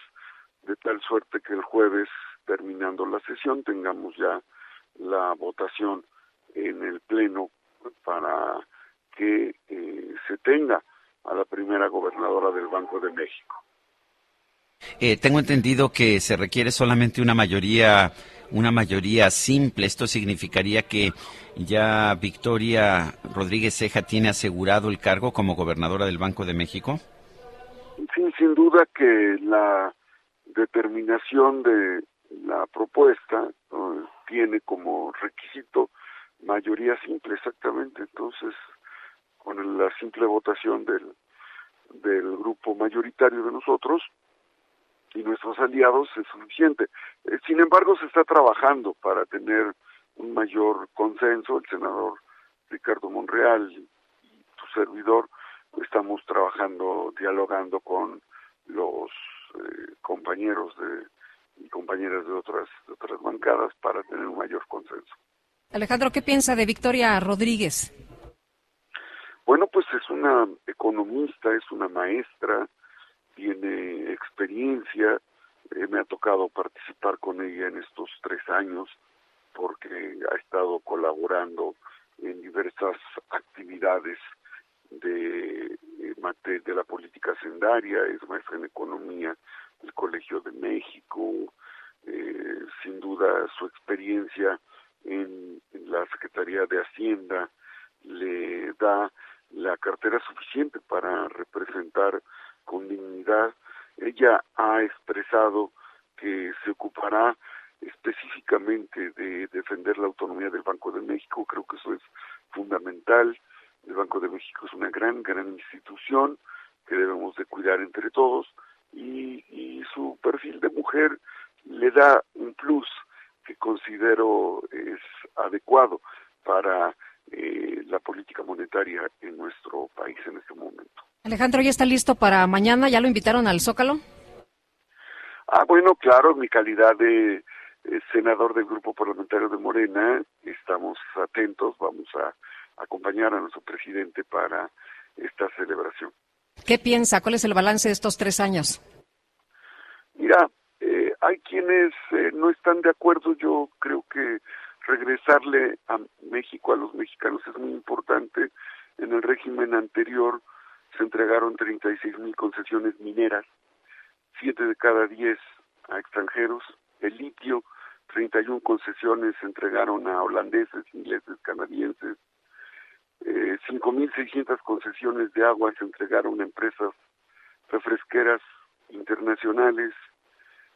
de tal suerte que el jueves terminando la sesión tengamos ya la votación en el pleno para que eh, se tenga a la primera gobernadora del Banco de México. Eh, tengo entendido que se requiere solamente una mayoría, una mayoría simple. Esto significaría que ya Victoria Rodríguez Ceja tiene asegurado el cargo como gobernadora del Banco de México. Sí, sin duda que la determinación de la propuesta eh, tiene como requisito mayoría simple, exactamente. Entonces, con la simple votación del, del grupo mayoritario de nosotros y nuestros aliados es suficiente. Eh, sin embargo, se está trabajando para tener un mayor consenso. El senador Ricardo Monreal y su servidor estamos trabajando, dialogando con los eh, compañeros de, y compañeras de otras, de otras bancadas para tener un mayor consenso. Alejandro, ¿qué piensa de Victoria Rodríguez? Bueno, pues es una economista, es una maestra, tiene experiencia, eh, me ha tocado participar con ella en estos tres años porque ha estado colaborando en diversas actividades de, eh, la política sendaria, es maestra en economía del Colegio de México, eh, sin duda su experiencia en, en la Secretaría de Hacienda le da la cartera suficiente para representar con dignidad. Ella ha expresado que se ocupará específicamente de defender la autonomía del Banco de México. Creo que eso es fundamental. El Banco de México es una gran, gran institución que debemos de cuidar entre todos y, y su perfil de mujer le da un plus que considero es adecuado para eh, la política monetaria en nuestro país en este momento. Alejandro, ¿ya está listo para mañana? ¿Ya lo invitaron al Zócalo? Ah, bueno, claro, en mi calidad de eh, senador del Grupo Parlamentario de Morena, estamos atentos, vamos a acompañar a nuestro presidente para esta celebración. ¿Qué piensa? ¿Cuál es el balance de estos tres años? Mira, eh, hay quienes eh, no están de acuerdo, yo creo que regresarle a México a los mexicanos es muy importante. En el régimen anterior se entregaron 36 mil concesiones mineras, siete de cada diez a extranjeros. El litio, 31 concesiones se entregaron a holandeses, ingleses, canadienses. Eh, 5.600 concesiones de agua se entregaron a empresas refresqueras internacionales.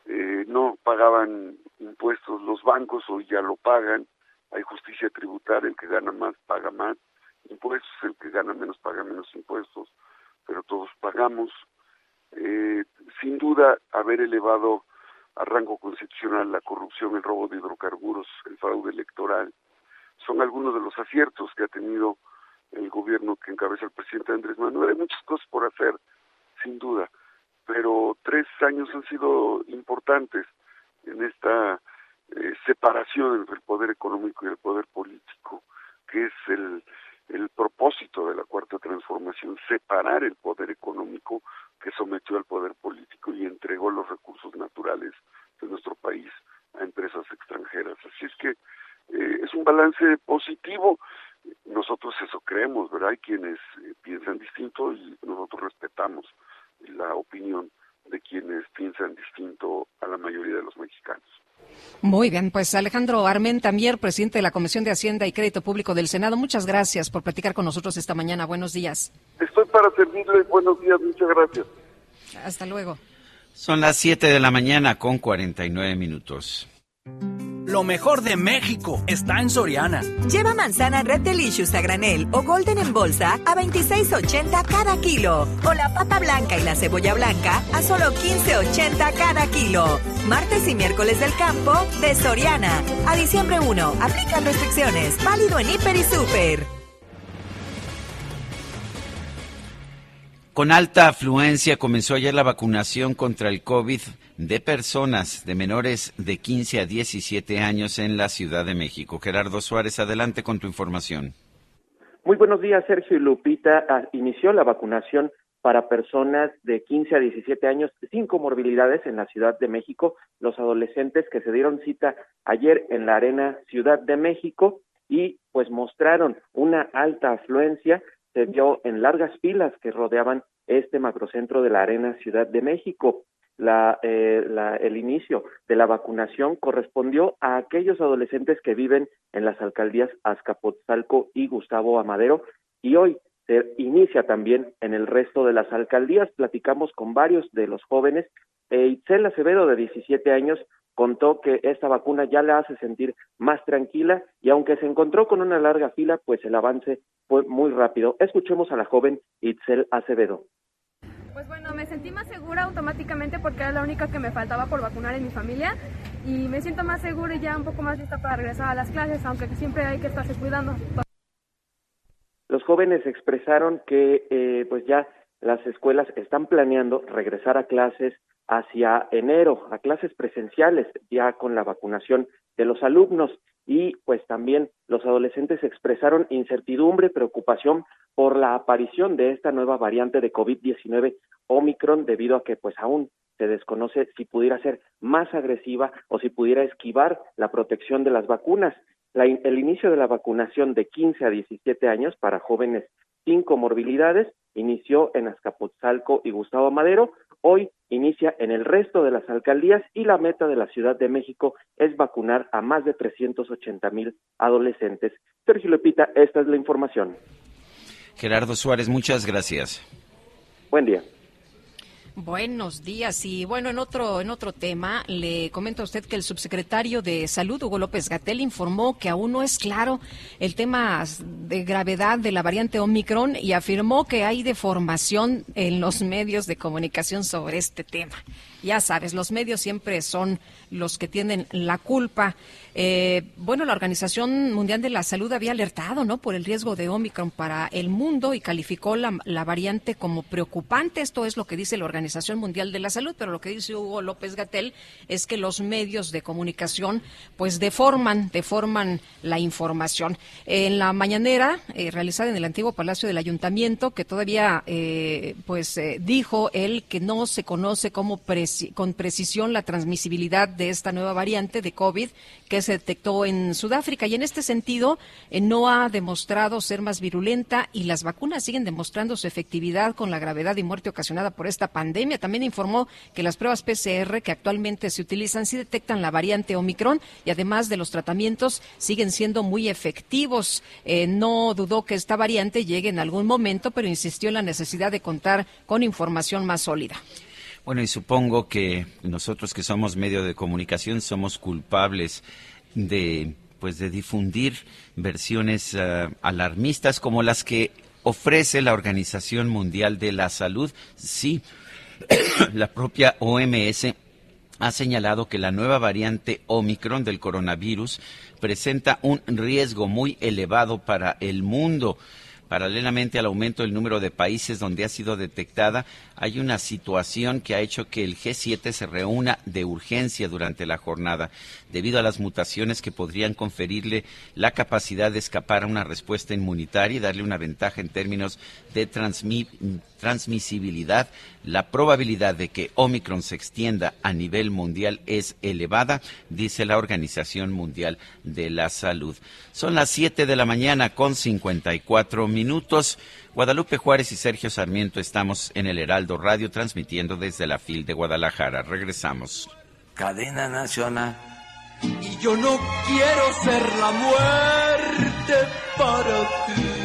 Eh, no pagaban impuestos los bancos, hoy ya lo pagan. Hay justicia tributaria, el que gana más paga más. impuestos, el que gana menos paga menos impuestos, pero todos pagamos. Eh, sin duda, haber elevado a rango constitucional la corrupción, el robo de hidrocarburos, el fraude electoral, son algunos de los aciertos que ha tenido el gobierno que encabeza el presidente Andrés Manuel. Hay muchas cosas por hacer, sin duda, pero tres años han sido importantes en esta eh, separación entre el poder económico y el poder político, que es el, el propósito de la cuarta transformación, separar el poder económico que sometió al poder político y entregó los recursos naturales de nuestro país a empresas extranjeras. Así es que eh, es un balance positivo. Nosotros eso creemos, ¿verdad? Hay quienes eh, piensan distinto y nosotros respetamos la opinión de quienes piensan distinto a la mayoría de los mexicanos. Muy bien, pues Alejandro Armen Tamier, presidente de la Comisión de Hacienda y Crédito Público del Senado, muchas gracias por platicar con nosotros esta mañana. Buenos días. Estoy para servirle. Buenos días, muchas gracias. Hasta luego. Son las 7 de la mañana con 49 minutos. Lo mejor de México está en Soriana. Lleva manzana Red Delicious a granel o Golden en bolsa a 26.80 cada kilo. O la papa blanca y la cebolla blanca a solo 15.80 cada kilo. Martes y miércoles del campo de Soriana. A diciembre 1. Aplican restricciones. Válido en Hiper y Super. Con alta afluencia comenzó ayer la vacunación contra el COVID de personas de menores de 15 a 17 años en la Ciudad de México. Gerardo Suárez, adelante con tu información. Muy buenos días, Sergio y Lupita. Ah, inició la vacunación para personas de 15 a 17 años sin comorbilidades en la Ciudad de México. Los adolescentes que se dieron cita ayer en la Arena Ciudad de México y pues mostraron una alta afluencia se vio en largas filas que rodeaban este macrocentro de la Arena Ciudad de México. Eh, el inicio de la vacunación correspondió a aquellos adolescentes que viven en las alcaldías Azcapotzalco y Gustavo Amadero y hoy se inicia también en el resto de las alcaldías. Platicamos con varios de los jóvenes. E Itzel Acevedo, de 17 años, contó que esta vacuna ya la hace sentir más tranquila y aunque se encontró con una larga fila, pues el avance fue muy rápido. Escuchemos a la joven Itzel Acevedo. Pues bueno, me sentí más segura automáticamente porque era la única que me faltaba por vacunar en mi familia y me siento más segura y ya un poco más lista para regresar a las clases, aunque siempre hay que estarse cuidando. Los jóvenes expresaron que eh, pues ya las escuelas están planeando regresar a clases hacia enero a clases presenciales ya con la vacunación de los alumnos y pues también los adolescentes expresaron incertidumbre, preocupación por la aparición de esta nueva variante de COVID-19 Omicron debido a que pues aún se desconoce si pudiera ser más agresiva o si pudiera esquivar la protección de las vacunas. el inicio de la vacunación de 15 a 17 años para jóvenes sin comorbilidades inició en Azcapotzalco y Gustavo Madero, hoy inicia en el resto de las alcaldías y la meta de la Ciudad de México es vacunar a más de 380 mil adolescentes. Sergio Lepita, esta es la información. Gerardo Suárez, muchas gracias. Buen día. Buenos días y bueno, en otro en otro tema le comento a usted que el subsecretario de Salud Hugo López Gatel informó que aún no es claro el tema de gravedad de la variante Omicron y afirmó que hay deformación en los medios de comunicación sobre este tema. Ya sabes, los medios siempre son los que tienen la culpa. Eh, bueno, la Organización Mundial de la Salud había alertado, ¿no? Por el riesgo de Omicron para el mundo y calificó la, la variante como preocupante. Esto es lo que dice la Organización Mundial de la Salud, pero lo que dice Hugo López Gatel es que los medios de comunicación, pues, deforman, deforman la información. En la mañanera eh, realizada en el antiguo Palacio del Ayuntamiento, que todavía, eh, pues, dijo él que no se conoce con precisión la transmisibilidad de esta nueva variante de COVID que se detectó en Sudáfrica. Y en este sentido, eh, no ha demostrado ser más virulenta y las vacunas siguen demostrando su efectividad con la gravedad y muerte ocasionada por esta pandemia. También informó que las pruebas PCR que actualmente se utilizan sí detectan la variante Omicron y además de los tratamientos siguen siendo muy efectivos. Eh, no dudó que esta variante llegue en algún momento, pero insistió en la necesidad de contar con información más sólida. Bueno, y supongo que nosotros que somos medio de comunicación somos culpables de pues de difundir versiones eh, alarmistas como las que ofrece la Organización Mundial de la Salud. Sí, *coughs* la propia OMS ha señalado que la nueva variante Omicron del coronavirus presenta un riesgo muy elevado para el mundo. Paralelamente al aumento del número de países donde ha sido detectada, hay una situación que ha hecho que el G7 se reúna de urgencia durante la jornada, debido a las mutaciones que podrían conferirle la capacidad de escapar a una respuesta inmunitaria y darle una ventaja en términos de transmisibilidad. La probabilidad de que Omicron se extienda a nivel mundial es elevada, dice la Organización Mundial de la Salud. Son las 7 de la mañana con 54 minutos. Guadalupe Juárez y Sergio Sarmiento estamos en el Heraldo Radio transmitiendo desde la FIL de Guadalajara. Regresamos. Cadena Nacional. Y yo no quiero ser la muerte para ti.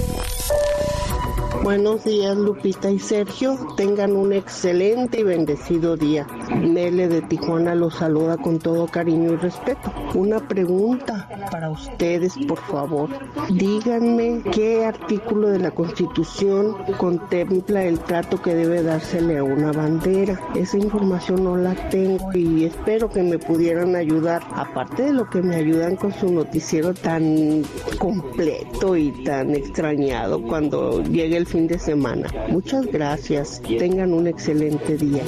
Buenos días Lupita y Sergio, tengan un excelente y bendecido día. Nele de Tijuana los saluda con todo cariño y respeto. Una pregunta para ustedes, por favor. Díganme qué artículo de la Constitución contempla el trato que debe dársele a una bandera. Esa información no la tengo y espero que me pudieran ayudar, aparte de lo que me ayudan con su noticiero tan completo y tan extrañado cuando llegue el fin de semana. Muchas gracias. Tengan un excelente día.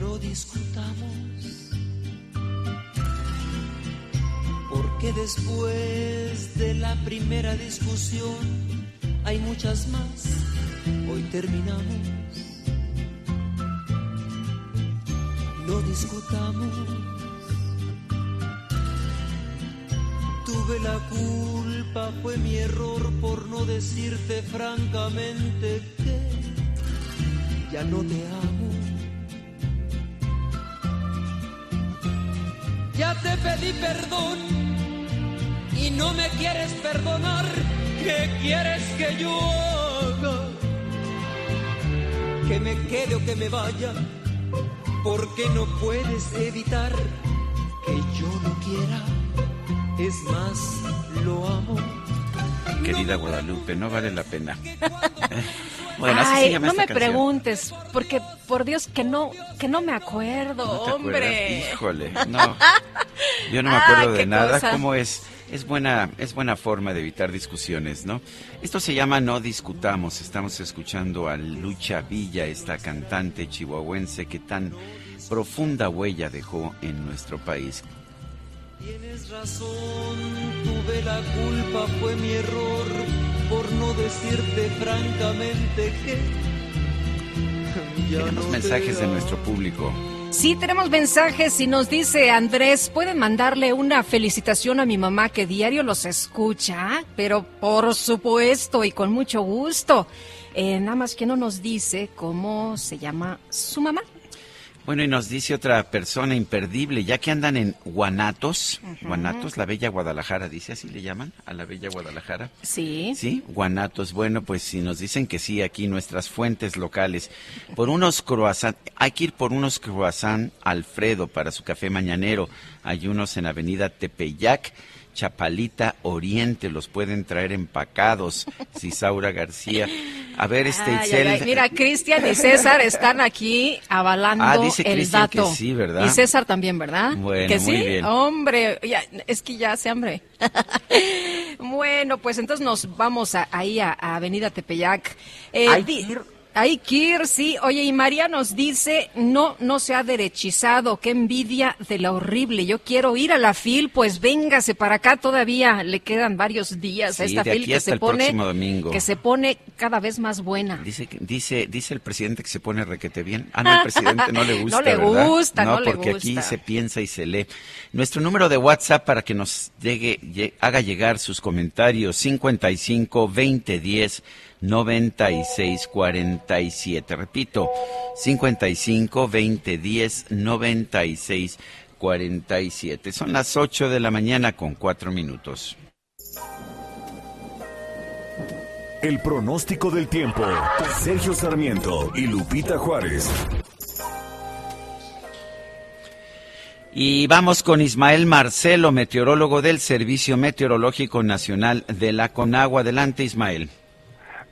No discutamos, porque después de la primera discusión hay muchas más. Hoy terminamos. No discutamos. Tuve la culpa, fue mi error por no decirte francamente que ya no te amo. Ya te pedí perdón y no me quieres perdonar. ¿Qué quieres que yo haga? Que me quede o que me vaya, porque no puedes evitar que yo no quiera. Es más, lo amo. Querida Guadalupe, no vale la pena. *laughs* Bueno, así se llama no esta me canción. preguntes, porque por Dios que no, que no me acuerdo, ¿No te hombre. acuerdas? Híjole, no. *laughs* Yo no me acuerdo de nada. cosa. ¿Cómo es? Es buena, es buena forma de evitar discusiones, ¿no? Esto se llama No Discutamos. Estamos escuchando a Lucha Villa, esta cantante chihuahuense que tan profunda huella dejó en nuestro país. Tienes razón, tuve la culpa, fue mi error por no decirte francamente que Tenemos no mensajes de nuestro público. Sí, tenemos mensajes y nos dice Andrés, pueden mandarle una felicitación a mi mamá que diario los escucha, pero por supuesto y con mucho gusto. Eh, nada más que no nos dice cómo se llama su mamá. Bueno, y nos dice otra persona imperdible, ya que andan en Guanatos. Guanatos, la Bella Guadalajara, dice así le llaman, a la Bella Guadalajara. Sí. Sí, Guanatos. Bueno, pues si nos dicen que sí, aquí nuestras fuentes locales, por unos croissant, hay que ir por unos croissant Alfredo para su café mañanero. Hay unos en Avenida Tepeyac, Chapalita Oriente, los pueden traer empacados. *laughs* Cisaura García. A ver, este Ay, ay, Itzel, ay. Mira, Cristian y César están aquí avalando Ah, dice el Cristian que dato. sí, ¿verdad? Y César también, ¿verdad? Bueno, que muy sí. bien. Hombre, ya- es que ya hace hambre. *laughs* Bueno, pues entonces nos vamos a, ahí a, a Avenida Tepeyac. Eh, Hay que ir. Sí. Oye, y María nos dice, no, no se ha derechizado. Qué envidia de la horrible. Yo quiero ir a la FIL, pues véngase para acá. Todavía le quedan varios días a esta de FIL aquí que se el pone, domingo. que se pone cada vez más buena. Dice, dice, dice el presidente que se pone requete bien. Ah, no, al presidente no le *laughs* gusta. No le ¿verdad? gusta, no le porque aquí gusta. se piensa y se lee. Nuestro número de WhatsApp para que nos llegue, lle- haga llegar sus comentarios: 55 20 10 96 47. Repito, 55 20 10 96 47. Son las 8 de la mañana con 4 minutos. El pronóstico del tiempo. Sergio Sarmiento y Lupita Juárez. Y vamos con Ismael Marcelo, meteorólogo del Servicio Meteorológico Nacional de la Conagua. Adelante, Ismael.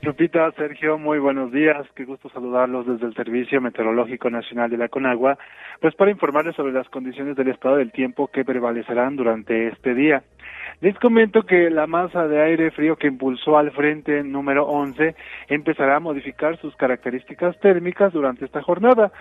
Lupita, Sergio, muy buenos días. Qué gusto saludarlos desde el Servicio Meteorológico Nacional de la Conagua, pues para informarles sobre las condiciones del estado del tiempo que prevalecerán durante este día. Les comento que la masa de aire frío que impulsó al frente número 11 empezará a modificar sus características térmicas durante esta jornada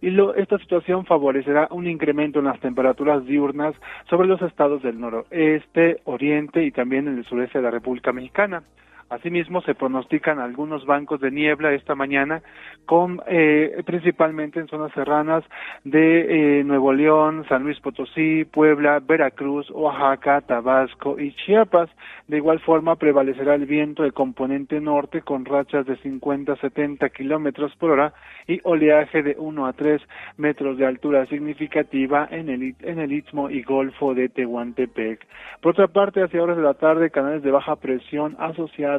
y lo- esta situación favorecerá un incremento en las temperaturas diurnas sobre los estados del noroeste, oriente y también en el sureste de la República Mexicana. Asimismo, se pronostican algunos bancos de niebla esta mañana, con eh, principalmente en zonas serranas de eh, Nuevo León, San Luis Potosí, Puebla, Veracruz, Oaxaca, Tabasco y Chiapas. De igual forma, prevalecerá el viento de componente norte con rachas de 50 a 70 kilómetros por hora y oleaje de 1 a 3 metros de altura significativa en el, en el istmo y golfo de Tehuantepec. Por otra parte, hacia horas de la tarde, canales de baja presión asociados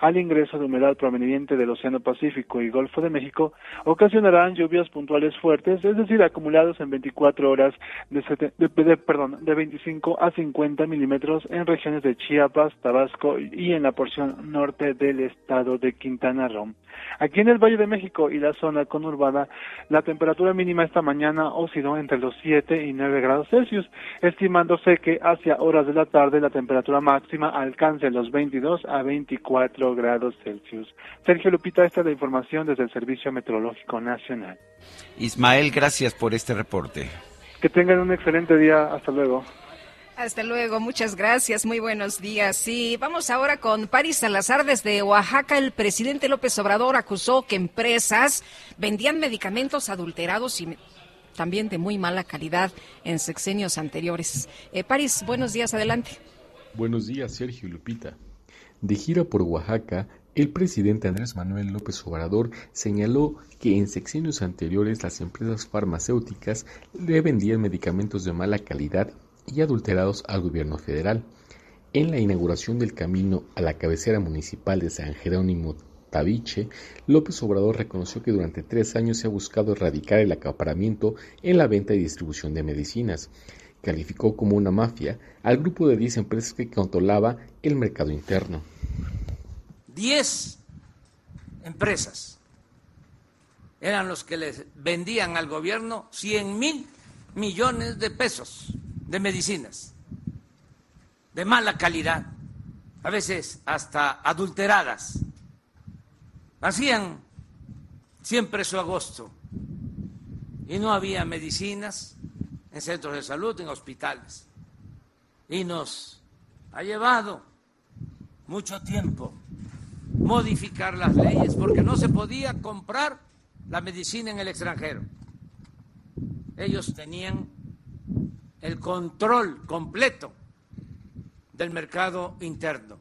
al ingreso de humedad proveniente del Océano Pacífico y Golfo de México ocasionarán lluvias puntuales fuertes, es decir, acumulados en 24 horas de, de- perdón, de 25 a 50 milímetros en regiones de Chiapas, Tabasco y en la porción norte del estado de Quintana Roo. Aquí en el Valle de México y la zona conurbada, la temperatura mínima esta mañana osciló entre los 7 y 9 grados Celsius, estimándose que hacia horas de la tarde la temperatura máxima alcance los 22 a 24 grados Celsius. Sergio Lupita, esta es la información desde el Servicio Meteorológico Nacional. Ismael, gracias por este reporte. Que tengan un excelente día. Hasta luego. Hasta luego, muchas gracias, muy buenos días. Sí, vamos ahora con Paris Salazar desde Oaxaca. El presidente López Obrador acusó que empresas vendían medicamentos adulterados y también de muy mala calidad en sexenios anteriores. Eh, Paris, buenos días, adelante. Buenos días, Sergio y Lupita. De gira por Oaxaca, el presidente Andrés Manuel López Obrador señaló que en sexenios anteriores las empresas farmacéuticas le vendían medicamentos de mala calidad y adulterados al gobierno federal. En la inauguración del camino a la cabecera municipal de San Jerónimo Tabiche, López Obrador reconoció que durante tres años se ha buscado erradicar el acaparamiento en la venta y distribución de medicinas. Calificó como una mafia al grupo de 10 empresas que controlaba el mercado interno. 10 empresas eran los que les vendían al gobierno 100 mil millones de pesos de medicinas de mala calidad, a veces hasta adulteradas. Hacían siempre su agosto y no había medicinas en centros de salud, en hospitales. Y nos ha llevado mucho tiempo modificar las leyes porque no se podía comprar la medicina en el extranjero. Ellos tenían el control completo del mercado interno.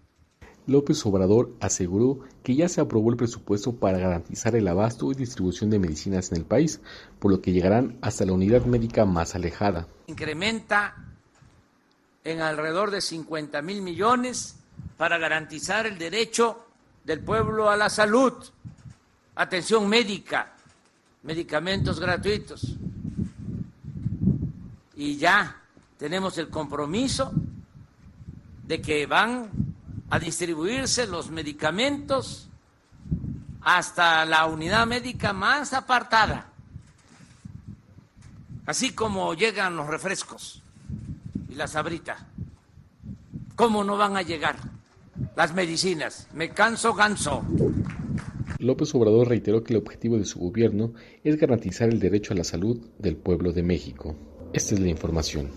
López Obrador aseguró que ya se aprobó el presupuesto para garantizar el abasto y distribución de medicinas en el país, por lo que llegarán hasta la unidad médica más alejada. Incrementa en alrededor de 50 mil millones para garantizar el derecho del pueblo a la salud, atención médica, medicamentos gratuitos. Y ya tenemos el compromiso de que van a distribuirse los medicamentos hasta la unidad médica más apartada, así como llegan los refrescos y la sabrita. ¿Cómo no van a llegar las medicinas. Me canso ganso. López Obrador reiteró que el objetivo de su gobierno es garantizar el derecho a la salud del pueblo de México. Esta es la información.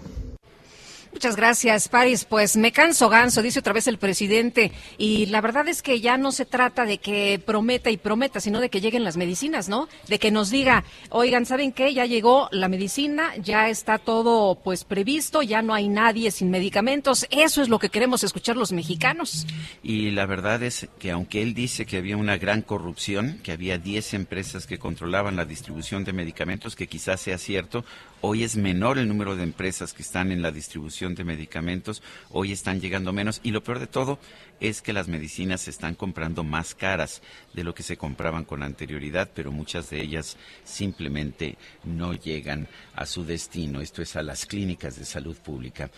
Muchas gracias, Paris. Pues me canso ganso, dice otra vez el presidente. Y la verdad es que ya no se trata de que prometa y prometa, sino de que lleguen las medicinas, ¿no? De que nos diga, oigan, ¿saben qué? Ya llegó la medicina, ya está todo pues previsto, ya no hay nadie sin medicamentos. Eso es lo que queremos escuchar los mexicanos. Y la verdad es que aunque él dice que había una gran corrupción, que había 10 empresas que controlaban la distribución de medicamentos, que quizás sea cierto, Hoy es menor el número de empresas que están en la distribución de medicamentos, hoy están llegando menos y lo peor de todo es que las medicinas se están comprando más caras de lo que se compraban con anterioridad, pero muchas de ellas simplemente no llegan a su destino, esto es a las clínicas de salud pública.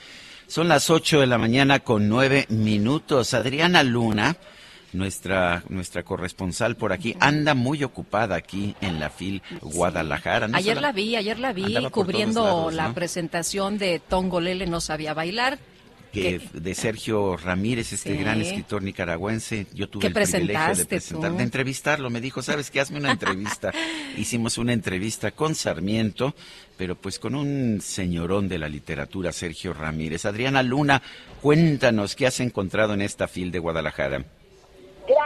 Son las 8 de la mañana con nueve minutos. Adriana Luna nuestra, nuestra corresponsal por aquí, anda muy ocupada aquí en la FIL Guadalajara. ayer la vi, ayer la vi cubriendo la presentación de Tongolele No Sabía Bailar. Que, de Sergio Ramírez, este gran escritor nicaragüense. Yo tuve el privilegio de presentar, de entrevistarlo. Me dijo, ¿sabes qué? Hazme una entrevista. *laughs* Hicimos una entrevista con Sarmiento, pero pues con un señorón de la literatura, Sergio Ramírez. Adriana Luna, cuéntanos qué has encontrado en esta FIL de Guadalajara.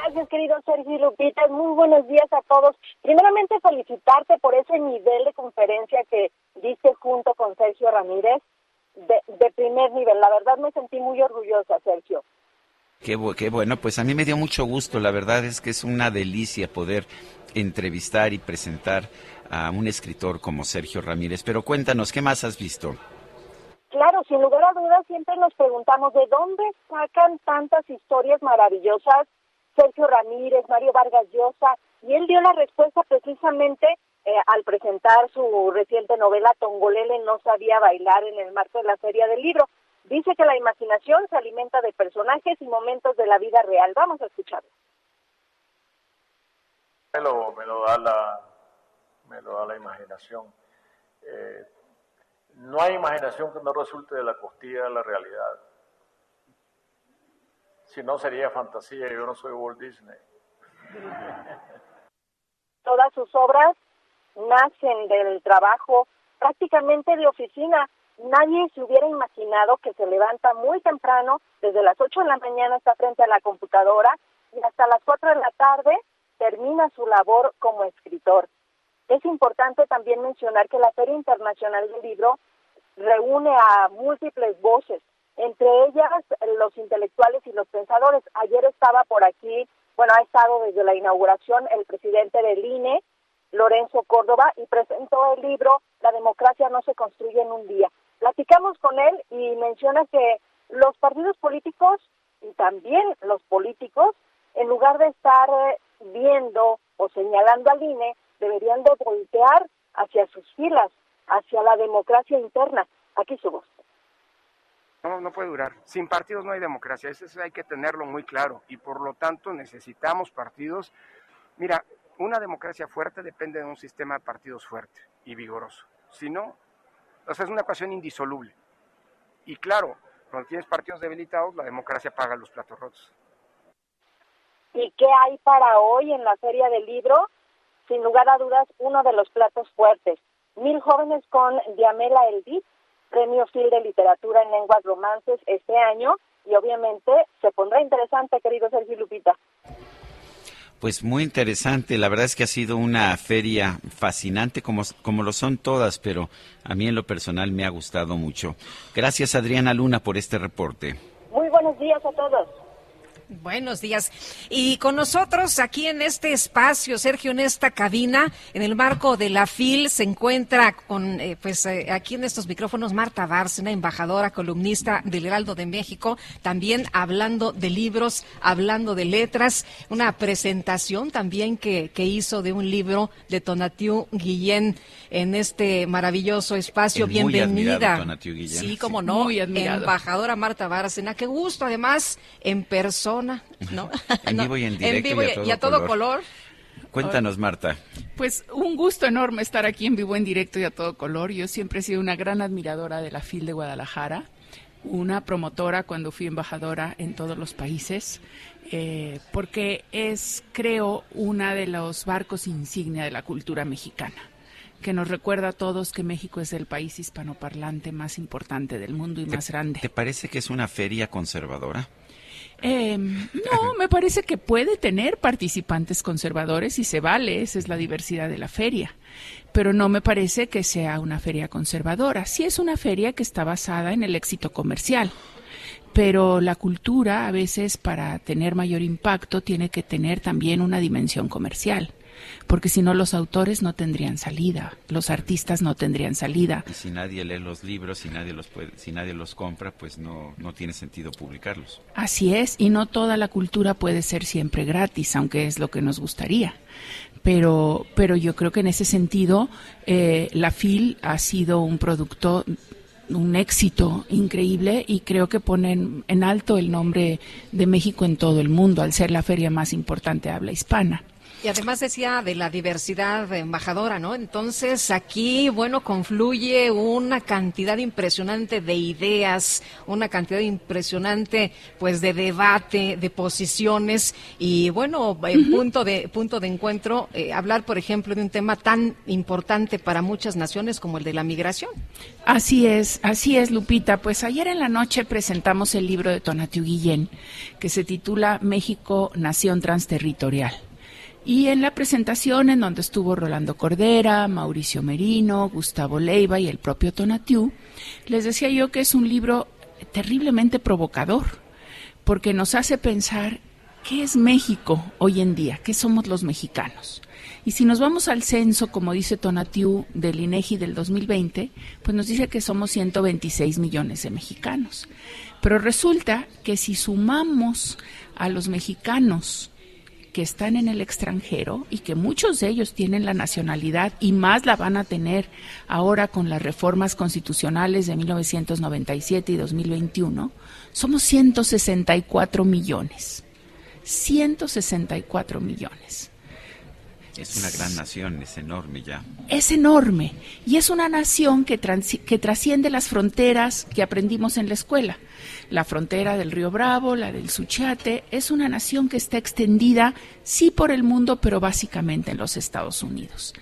Gracias, querido Sergio Lupita. Muy buenos días a todos. Primeramente, felicitarte por ese nivel de conferencia que diste junto con Sergio Ramírez, de, primer nivel. La verdad me sentí muy orgullosa, Sergio. Qué, qué bueno, pues a mí me dio mucho gusto. La verdad es que es una delicia poder entrevistar y presentar a un escritor como Sergio Ramírez. Pero cuéntanos, ¿qué más has visto? Claro, sin lugar a dudas, siempre nos preguntamos de dónde sacan tantas historias maravillosas Sergio Ramírez, Mario Vargas Llosa, y él dio la respuesta precisamente eh, al presentar su reciente novela Tongolele no sabía bailar en el marco de la Feria del Libro. Dice que la imaginación se alimenta de personajes y momentos de la vida real. Vamos a escucharlo. Me lo, da, la, me lo da la imaginación. Eh, no hay imaginación que no resulte de la costilla de la realidad. Si no sería fantasía, yo no soy Walt Disney. Todas sus obras nacen del trabajo prácticamente de oficina. Nadie se hubiera imaginado que se levanta muy temprano, desde las 8 de la mañana está frente a la computadora y hasta las 4 de la tarde termina su labor como escritor. Es importante también mencionar que la Feria Internacional del Libro reúne a múltiples voces, entre ellas los intelectuales y los pensadores. Ayer estaba por aquí, bueno, ha estado desde la inauguración el presidente del INE, Lorenzo Córdoba, y presentó el libro La democracia no se construye en un día. Platicamos con él y menciona que los partidos políticos y también los políticos, en lugar de estar eh, viendo o señalando al INE, deberían de voltear hacia sus filas, hacia la democracia interna. Aquí su voz. No, no puede durar. Sin partidos no hay democracia, eso hay que tenerlo muy claro y por lo tanto necesitamos partidos. Mira, una democracia fuerte depende de un sistema de partidos fuerte y vigoroso. Si no, o sea, es una ecuación indisoluble. Y claro, cuando tienes partidos debilitados, la democracia paga los platos rotos. ¿Y qué hay para hoy en la Feria del Libro? Sin lugar a dudas, uno de los platos fuertes. Mil jóvenes con Diamela Elvis Premio Phil de Literatura en Lenguas Romances este año y obviamente se pondrá interesante, querido Sergio Lupita. Pues muy interesante, la verdad es que ha sido una feria fascinante como, como lo son todas, pero a mí en lo personal me ha gustado mucho. Gracias Adriana Luna por este reporte. Muy buenos días a todos. Buenos días. Y con nosotros aquí en este espacio, Sergio, en esta cabina, en el marco de la FIL, se encuentra con, eh, pues eh, aquí en estos micrófonos, Marta una embajadora, columnista del Heraldo de México, también hablando de libros, hablando de letras, una presentación también que, que hizo de un libro de Tonatiu Guillén en este maravilloso espacio. Bienvenida. Sí, como no, muy embajadora Marta Bárcena. Qué gusto, además, en persona ¿no? *laughs* en vivo y en directo. y, a todo, color. Cuéntanos, Marta. Pues un gusto enorme estar aquí en vivo, en directo y a todo color. Yo siempre he sido una gran admiradora de la FIL de Guadalajara. una promotora cuando fui embajadora en todos los países, eh, porque es, creo, una de los barcos insignia de la cultura mexicana que nos recuerda a todos que México es el país hispanoparlante más importante del mundo y más grande. ¿Te parece que es una feria conservadora? Eh, no, me parece que puede tener participantes conservadores y se vale, esa es la diversidad de la feria. Pero no me parece que sea una feria conservadora. Sí es una feria que está basada en el éxito comercial. Pero la cultura, a veces, para tener mayor impacto, tiene que tener también una dimensión comercial porque si no los autores no tendrían salida, los artistas no tendrían salida. Y si nadie lee los libros, si nadie los puede, si nadie los compra, pues no no tiene sentido publicarlos. Así es, y no toda la cultura puede ser siempre gratis, aunque es lo que nos gustaría. Pero, pero yo creo que en ese sentido eh, la FIL ha sido un producto un éxito increíble y creo que ponen en alto el nombre de México en todo el mundo al ser la feria más importante de habla hispana. Y además decía de la diversidad embajadora, ¿no? Entonces aquí, bueno, confluye una cantidad impresionante de ideas, una cantidad impresionante, pues, de debate, de posiciones y, bueno, en punto de punto de encuentro, eh, hablar, por ejemplo, de un tema tan importante para muchas naciones como el de la migración. Así es, así es, Lupita. Pues ayer en la noche presentamos el libro de Tonatiu Guillén, que se titula México, Nación Transterritorial. Y en la presentación en donde estuvo Rolando Cordera, Mauricio Merino, Gustavo Leiva y el propio Tonatiu, les decía yo que es un libro terriblemente provocador, porque nos hace pensar qué es México hoy en día, qué somos los mexicanos. Y si nos vamos al censo, como dice Tonatiu del INEGI del 2020, pues nos dice que somos 126 millones de mexicanos. Pero resulta que si sumamos a los mexicanos que están en el extranjero y que muchos de ellos tienen la nacionalidad y más la van a tener ahora con las reformas constitucionales de 1997 y 2021, somos 164 millones. 164 millones. Es una gran nación, es enorme ya. Es enorme y es una nación que, que trasciende las fronteras que aprendimos en la escuela. La frontera del río Bravo, la del Suchiate, es una nación que está extendida, sí por el mundo, pero básicamente en los Estados Unidos,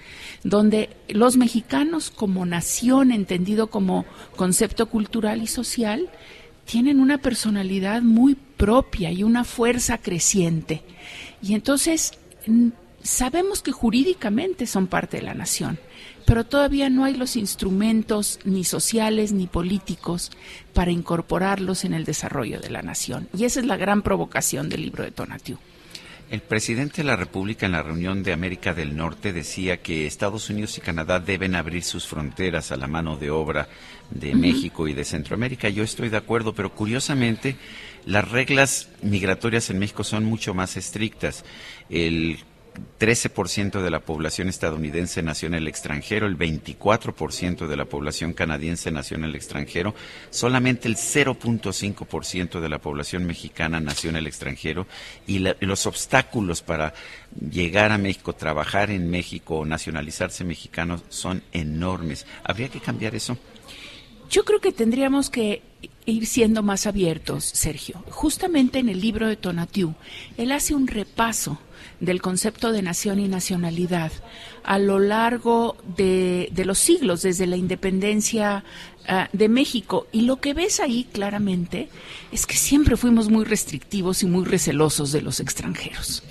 donde los mexicanos como nación, entendido como concepto cultural y social, tienen una personalidad muy propia y una fuerza creciente. Y entonces sabemos que jurídicamente son parte de la nación, pero todavía no hay los instrumentos ni sociales ni políticos para incorporarlos en el desarrollo de la nación. Y esa es la gran provocación del libro de Tonatiu. El presidente de la República en la reunión de América del Norte decía que Estados Unidos y Canadá deben abrir sus fronteras a la mano de obra de México y de Centroamérica. Yo estoy de acuerdo, pero curiosamente las reglas migratorias en México son mucho más estrictas. El 13% de la población estadounidense nació en el extranjero, el 24% de la población canadiense nació en el extranjero, solamente el 0.5% de la población mexicana nació en el extranjero y los obstáculos para llegar a México, trabajar en México o nacionalizarse mexicano son enormes. ¿Habría que cambiar eso? Yo creo que tendríamos que ir siendo más abiertos, Sergio. Justamente en el libro de Tonatiu, él hace un repaso del concepto de nación y nacionalidad a lo largo de, los siglos, desde la independencia ah, de México. Y lo que ves ahí claramente es que siempre fuimos muy restrictivos y muy recelosos de los extranjeros.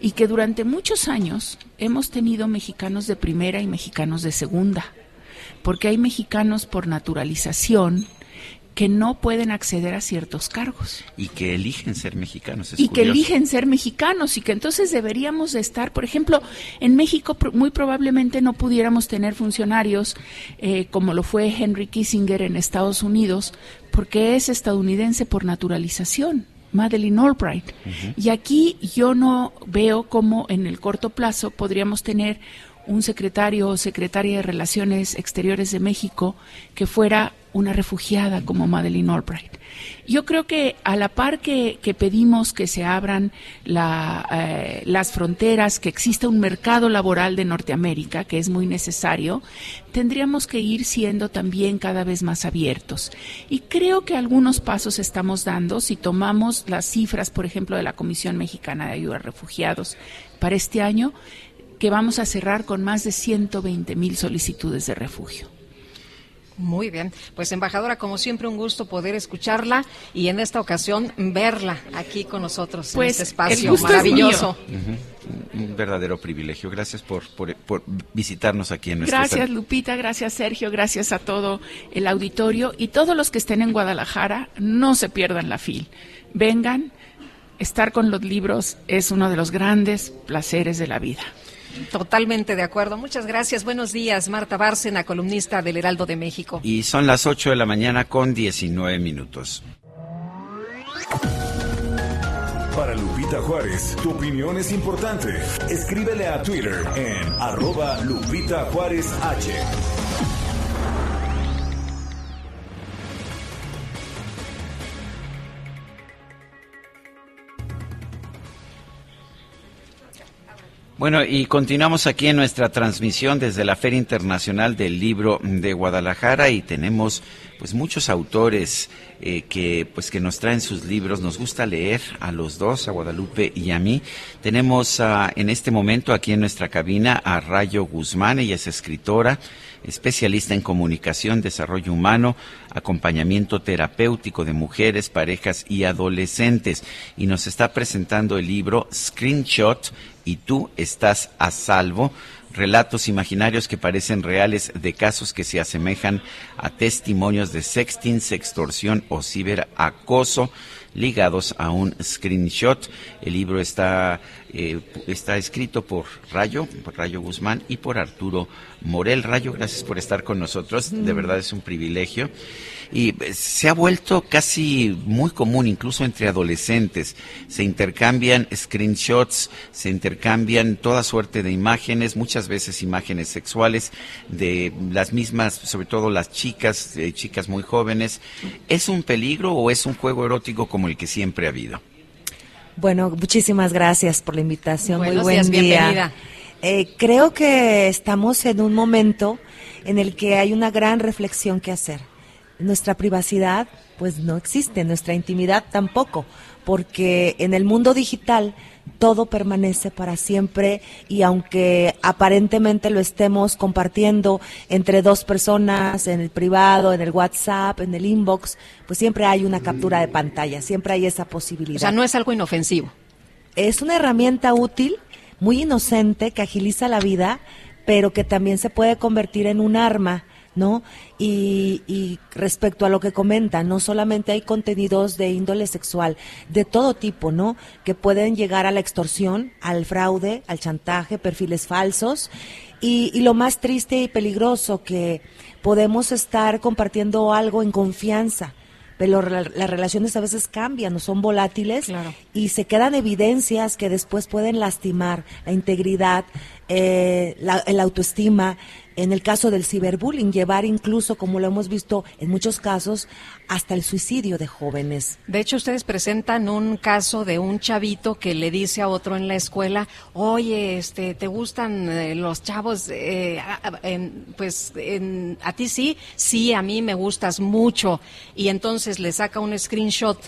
Y que durante muchos años hemos tenido mexicanos de primera y mexicanos de segunda. Porque hay mexicanos por naturalización, que no pueden acceder a ciertos cargos. Y que eligen ser mexicanos. y que eligen ser mexicanos y que entonces deberíamos estar, por ejemplo, en México muy probablemente no pudiéramos tener funcionarios eh, como lo fue Henry Kissinger en Estados Unidos, porque es estadounidense por naturalización. Madeleine Albright. Y aquí yo no veo cómo en el corto plazo podríamos tener un secretario o secretaria de Relaciones Exteriores de México que fuera una refugiada como Madeleine Albright. Yo creo que a la par que, pedimos que se abran eh, las fronteras, que exista un mercado laboral de Norteamérica, que es muy necesario, tendríamos que ir siendo también cada vez más abiertos. Y creo que algunos pasos estamos dando si tomamos las cifras, por ejemplo, de la Comisión Mexicana de Ayuda a Refugiados para este año, que vamos a cerrar con más de 120 mil solicitudes de refugio. Muy bien, pues embajadora, como siempre un gusto poder escucharla y en esta ocasión verla aquí con nosotros en pues, este espacio maravilloso. Un verdadero privilegio. Gracias por, visitarnos aquí en nuestro Gracias Lupita, gracias Sergio, gracias a todo el auditorio y todos los que estén en Guadalajara, no se pierdan la fil. Vengan, estar con los libros es uno de los grandes placeres de la vida. Totalmente de acuerdo. Muchas gracias. Buenos días, Marta Bárcena, columnista del Heraldo de México. Y son las 8 de la mañana con 19 minutos. Para Lupita Juárez, tu opinión es importante. Escríbele a Twitter en arroba Lupita Juárez H. Bueno, y continuamos aquí en nuestra transmisión desde la Feria Internacional del Libro de Guadalajara y tenemos pues muchos autores eh, que pues que nos traen sus libros. Nos gusta leer a los dos, a Guadalupe y a mí. Tenemos en este momento aquí en nuestra cabina a Rayo Guzmán, ella es escritora especialista en comunicación, desarrollo humano, acompañamiento terapéutico de mujeres, parejas y adolescentes. Y nos está presentando el libro Screenshot y tú estás a salvo. Relatos imaginarios que parecen reales de casos que se asemejan a testimonios de sexting, sextorsión o ciberacoso ligados a un screenshot. El libro está, eh, está escrito por Rayo, por Rayo Guzmán y por Arturo Morel. Rayo, gracias por estar con nosotros. De mm. verdad es un privilegio y eh, se ha vuelto casi muy común, incluso entre adolescentes. Se intercambian screenshots, se intercambian toda suerte de imágenes, muchas veces imágenes sexuales de las mismas, sobre todo las chicas, eh, chicas muy jóvenes. ¿Es un peligro o es un juego erótico como el que siempre ha habido? Bueno, muchísimas gracias por la invitación. muy buen día. Bienvenida. Eh, creo que estamos en un momento en el que hay una gran reflexión que hacer nuestra privacidad pues no existe, nuestra intimidad tampoco, porque en el mundo digital todo permanece para siempre y aunque aparentemente lo estemos compartiendo entre dos personas, en el privado, en el WhatsApp, en el inbox, pues siempre hay una captura de pantalla, siempre hay esa posibilidad. O sea, no es algo inofensivo. Es una herramienta útil, muy inocente, que agiliza la vida, pero que también se puede convertir en un arma ¿no? Y, respecto a lo que comenta, no solamente hay contenidos de índole sexual, de todo tipo, ¿no? Que pueden llegar a la extorsión, al fraude, al chantaje, perfiles falsos. Y, y lo más triste y peligroso, que podemos estar compartiendo algo en confianza pero las relaciones a veces cambian, no son volátiles y se quedan evidencias que después pueden lastimar la integridad, eh, la, autoestima, en el caso del ciberbullying, llevar incluso, como lo hemos visto en muchos casos, hasta el suicidio de jóvenes. De hecho, ustedes presentan un caso de un chavito que le dice a otro en la escuela, oye, este, ¿te gustan eh, los chavos? Eh, pues a ti sí, sí, a mí me gustas mucho. Y entonces le saca un screenshot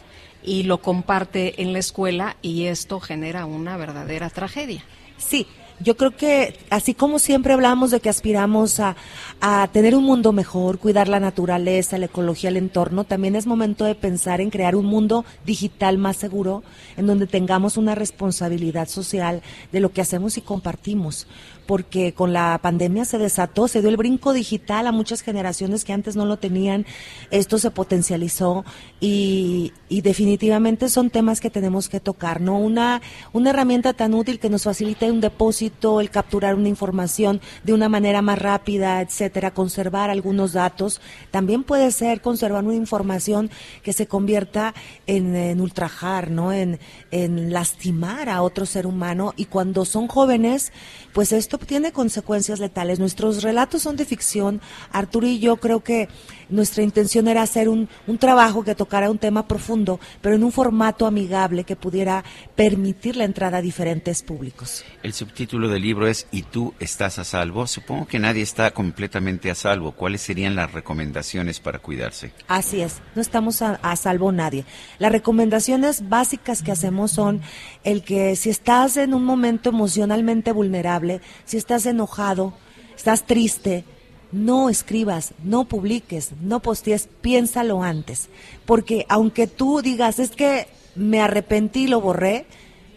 y lo comparte en la escuela y esto genera una verdadera tragedia. Sí, yo creo que así como siempre hablamos de que aspiramos a, a, tener un mundo mejor, cuidar la naturaleza, la ecología, el entorno, también es momento de pensar en crear un mundo digital más seguro, en donde tengamos una responsabilidad social de lo que hacemos y compartimos porque con la pandemia se desató, se dio el brinco digital a muchas generaciones que antes no lo tenían, esto se potencializó y, definitivamente son temas que tenemos que tocar, ¿no? Una, una herramienta tan útil que nos facilite un depósito, el capturar una información de una manera más rápida, etcétera, conservar algunos datos, también puede ser conservar una información que se convierta en, ultrajar, ¿no? En, en lastimar a otro ser humano y cuando son jóvenes, pues esto tiene consecuencias letales. Nuestros relatos son de ficción. Arturo y yo creo que nuestra intención era hacer un, un trabajo que tocara un tema profundo, pero en un formato amigable que pudiera permitir la entrada a diferentes públicos. El subtítulo del libro es ¿Y tú estás a salvo? Supongo que nadie está completamente a salvo. ¿Cuáles serían las recomendaciones para cuidarse? Así es, no estamos a, a salvo nadie. Las recomendaciones básicas que hacemos son el que si estás en un momento emocionalmente vulnerable, si estás enojado, estás triste, no escribas, no publiques, no postees, piénsalo antes. Porque aunque tú digas, es que me arrepentí y lo borré,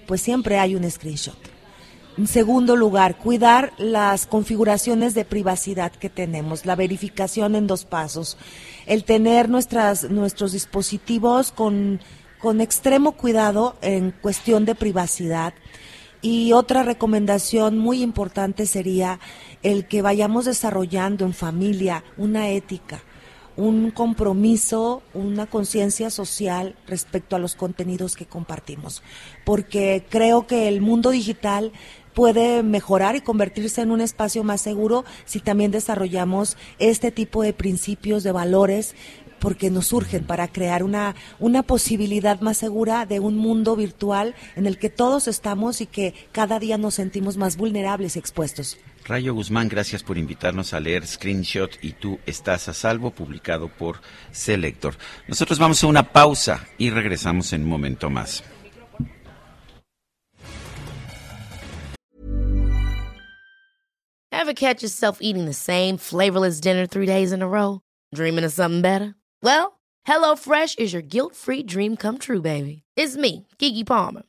pues siempre hay un screenshot. En segundo lugar, cuidar las configuraciones de privacidad que tenemos, la verificación en dos pasos, el tener nuestras, nuestros dispositivos con, con extremo cuidado en cuestión de privacidad. Y otra recomendación muy importante sería el que vayamos desarrollando en familia una ética, un compromiso, una conciencia social respecto a los contenidos que compartimos. Porque creo que el mundo digital puede mejorar y convertirse en un espacio más seguro si también desarrollamos este tipo de principios, de valores, porque nos surgen para crear una, una posibilidad más segura de un mundo virtual en el que todos estamos y que cada día nos sentimos más vulnerables y expuestos. Rayo Guzmán, gracias por invitarnos a leer Screenshot y tú estás a salvo, publicado por Selector. Nosotros vamos a una pausa y regresamos en un momento más. Ever catch yourself eating the same flavorless dinner three days in a row? Dreaming of something better? Well, HelloFresh is your guilt-free dream come true, baby. It's me, Kiki Palmer.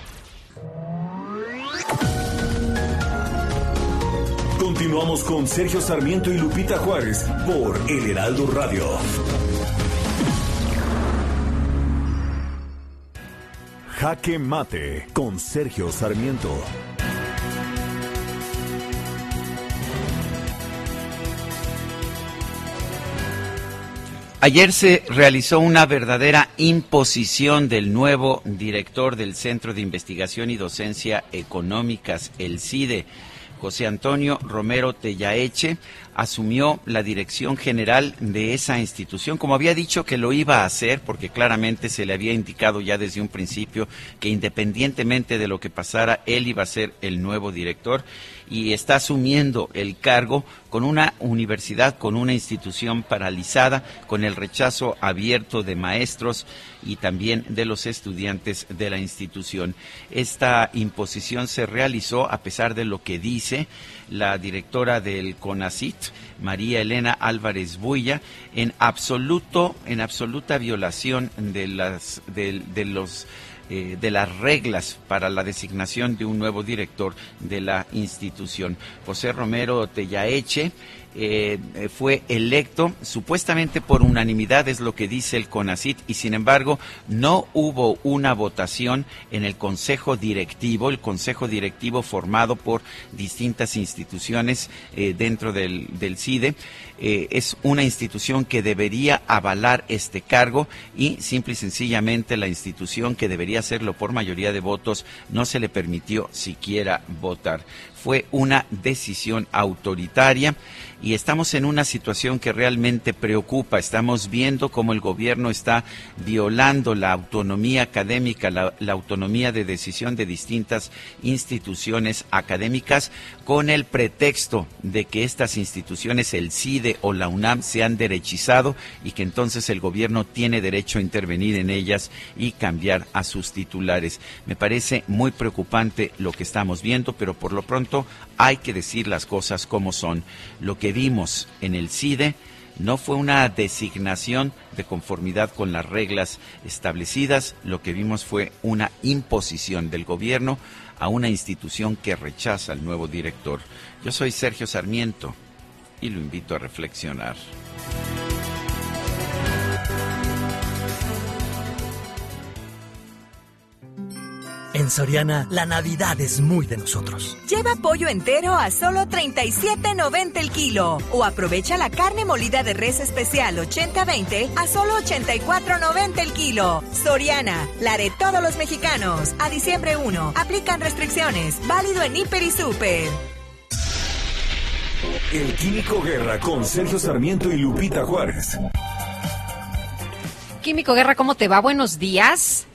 Continuamos con Sergio Sarmiento y Lupita Juárez por El Heraldo Radio. Jaque Mate con Sergio Sarmiento. Ayer se realizó una verdadera imposición del nuevo director del Centro de Investigación y Docencia Económicas, el CIDE. José Antonio Romero Tellaeche asumió la dirección general de esa institución, como había dicho que lo iba a hacer, porque claramente se le había indicado ya desde un principio que independientemente de lo que pasara, él iba a ser el nuevo director y está asumiendo el cargo con una universidad, con una institución paralizada, con el rechazo abierto de maestros y también de los estudiantes de la institución. Esta imposición se realizó a pesar de lo que dice la directora del CONACIT, María Elena Álvarez Builla, en absoluto, en absoluta violación de las de, los eh, de las reglas para la designación de un nuevo director de la institución. José Romero Tellaeche eh, fue electo supuestamente por unanimidad, es lo que dice el CONACIT, y sin embargo no hubo una votación en el Consejo Directivo, el Consejo Directivo formado por distintas instituciones eh, dentro del, del CIDE. Eh, es una institución que debería avalar este cargo y simple y sencillamente la institución que debería hacerlo por mayoría de votos, no se le permitió siquiera votar. Fue una decisión autoritaria y estamos en una situación que realmente preocupa. Estamos viendo cómo el gobierno está violando la autonomía académica, la, autonomía de decisión de distintas instituciones académicas con el pretexto de que estas instituciones, el CIDE o la UNAM, se han derechizado y que entonces el gobierno tiene derecho a intervenir en ellas y cambiar a sus titulares. Me parece muy preocupante lo que estamos viendo, pero por lo pronto hay que decir las cosas como son. Lo que vimos en el CIDE no fue una designación de conformidad con las reglas establecidas, lo que vimos fue una imposición del gobierno a una institución que rechaza al nuevo director. Yo soy Sergio Sarmiento y lo invito a reflexionar. En Soriana, la Navidad es muy de nosotros. Lleva pollo entero a solo 37.90 el kilo. O aprovecha la carne molida de res especial 80-20 a solo 84.90 el kilo. Soriana, la de todos los mexicanos. A diciembre 1, aplican restricciones. Válido en Hiper y Super. El Químico Guerra con Sergio Sarmiento y Lupita Juárez. Químico Guerra, ¿cómo te va? Buenos días.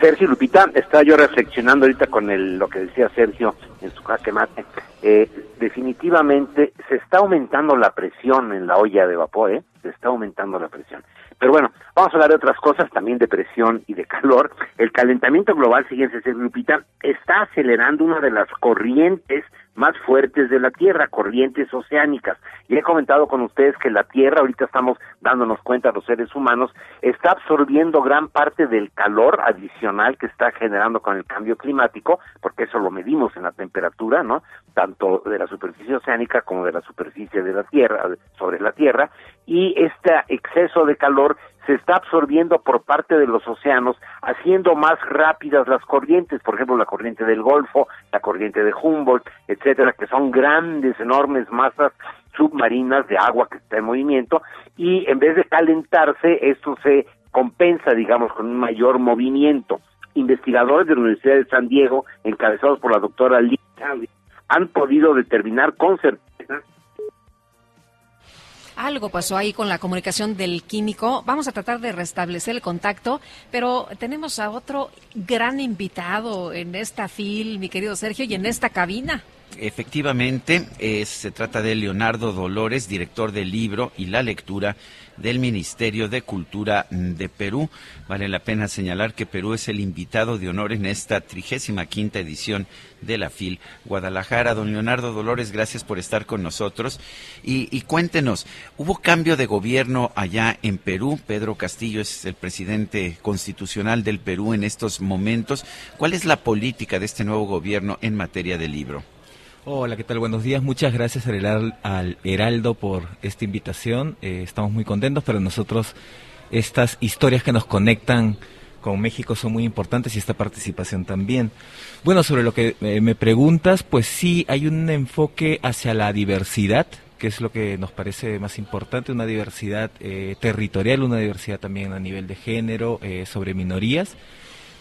Sergio Lupita, estaba yo reflexionando ahorita con el, lo que decía Sergio en su jaque mate. Eh, definitivamente se está aumentando la presión en la olla de vapor, ¿eh? Se está aumentando la presión. Pero bueno, vamos a hablar de otras cosas, también de presión y de calor. El calentamiento global, fíjense, Sergio Lupita, está acelerando una de las corrientes más fuertes de la Tierra, corrientes oceánicas. Y he comentado con ustedes que la Tierra, ahorita estamos dándonos cuenta los seres humanos, está absorbiendo gran parte del calor adicional que está generando con el cambio climático, porque eso lo medimos en la temperatura, ¿no? Tanto de la superficie oceánica como de la superficie de la Tierra, sobre la Tierra, y este exceso de calor se está absorbiendo por parte de los océanos, haciendo más rápidas las corrientes, por ejemplo, la corriente del Golfo, la corriente de Humboldt, etcétera, que son grandes, enormes masas submarinas de agua que está en movimiento, y en vez de calentarse, esto se compensa, digamos, con un mayor movimiento. Investigadores de la Universidad de San Diego, encabezados por la doctora Lee han podido determinar con certeza algo pasó ahí con la comunicación del químico. Vamos a tratar de restablecer el contacto, pero tenemos a otro gran invitado en esta fil, mi querido Sergio, y en esta cabina. Efectivamente, se trata de Leonardo Dolores, director del libro y la lectura del Ministerio de Cultura de Perú. Vale la pena señalar que Perú es el invitado de honor en esta trigésima quinta edición de la FIL Guadalajara. Don Leonardo Dolores, gracias por estar con nosotros. Y, y, cuéntenos, ¿hubo cambio de gobierno allá en Perú? Pedro Castillo es el presidente constitucional del Perú en estos momentos. ¿Cuál es la política de este nuevo gobierno en materia de libro? Hola, ¿qué tal? Buenos días. Muchas gracias al Heraldo por esta invitación. Eh, estamos muy contentos, pero nosotros estas historias que nos conectan con México son muy importantes y esta participación también. Bueno, sobre lo que eh, me preguntas, pues sí, hay un enfoque hacia la diversidad, que es lo que nos parece más importante, una diversidad eh, territorial, una diversidad también a nivel de género, sobre minorías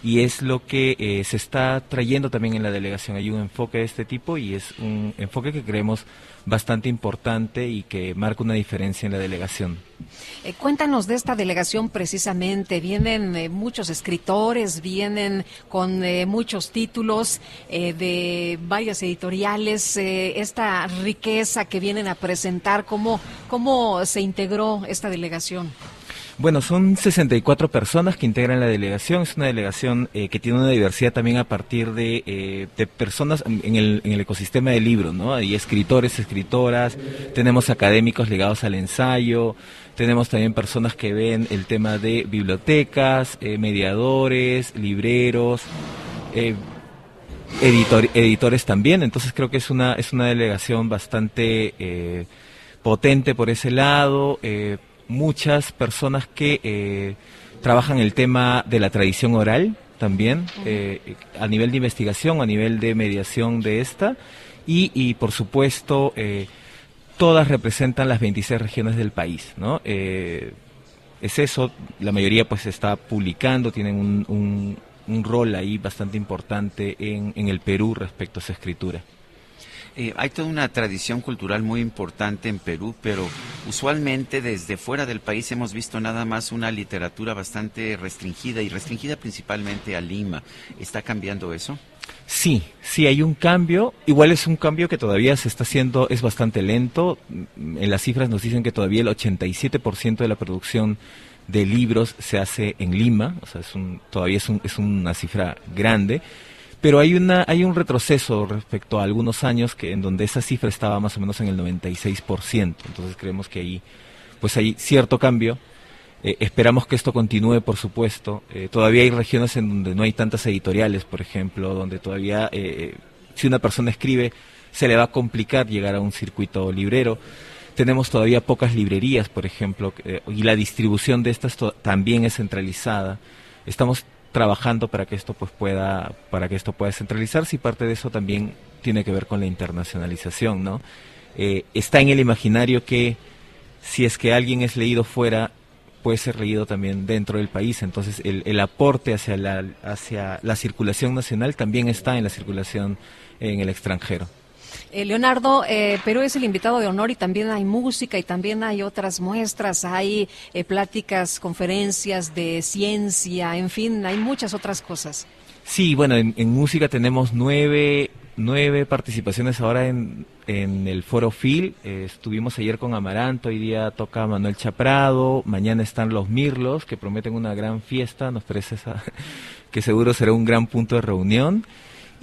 y es lo que eh, se está trayendo también en la delegación. Hay un enfoque de este tipo y es un enfoque que creemos bastante importante y que marca una diferencia en la delegación. Eh, cuéntanos de esta delegación precisamente. Vienen eh, muchos escritores, vienen con muchos títulos de varias editoriales. esta riqueza que vienen a presentar, ¿cómo, ¿cómo se integró esta delegación? Bueno, son 64 personas que integran la delegación. Es una delegación eh, que tiene una diversidad también a partir de, eh, personas en el, en el, ecosistema del libro, ¿no? Hay escritores, escritoras, tenemos académicos ligados al ensayo, tenemos también personas que ven el tema de bibliotecas, eh, mediadores, libreros, editores también. Entonces creo que es una, es una delegación bastante potente por ese lado muchas personas que eh, trabajan el tema de la tradición oral también, eh, a nivel de investigación, a nivel de mediación de esta, y, por supuesto, eh, todas representan las 26 regiones del país, ¿no? es eso, la mayoría pues está publicando, tienen un, un rol ahí bastante importante en, en el Perú respecto a esa escritura. Eh, hay toda una tradición cultural muy importante en Perú, pero usualmente desde fuera del país hemos visto nada más una literatura bastante restringida y restringida principalmente a Lima. ¿Está cambiando eso? Sí, sí hay un cambio. Igual es un cambio que todavía se está haciendo, es bastante lento. En las cifras nos dicen que todavía el 87% de la producción de libros se hace en Lima, o sea, es un, todavía es, un, es una cifra grande pero hay una hay un retroceso respecto a algunos años que en donde esa cifra estaba más o menos en el 96%. Entonces creemos que ahí pues hay cierto cambio. Eh, esperamos que esto continúe, por supuesto. Eh, todavía hay regiones en donde no hay tantas editoriales, por ejemplo, donde todavía eh, si una persona escribe se le va a complicar llegar a un circuito librero. Tenemos todavía pocas librerías, por ejemplo, y la distribución de estas también es centralizada. Estamos trabajando para que esto pues pueda para que esto pueda centralizarse y parte de eso también tiene que ver con la internacionalización no eh, está en el imaginario que si es que alguien es leído fuera puede ser leído también dentro del país. Entonces el, el aporte hacia la hacia la circulación nacional también está en la circulación en el extranjero eh, Leonardo, eh, Perú es el invitado de honor y también hay música y también hay otras muestras, hay eh, pláticas, conferencias de ciencia, en fin, hay muchas otras cosas. Sí, bueno, en, música tenemos nueve, nueve participaciones ahora en, en el Foro Phil. estuvimos ayer con Amaranto, hoy día toca Manuel Chaprado, mañana están los Mirlos, que prometen una gran fiesta, nos parece *laughs* que seguro será un gran punto de reunión.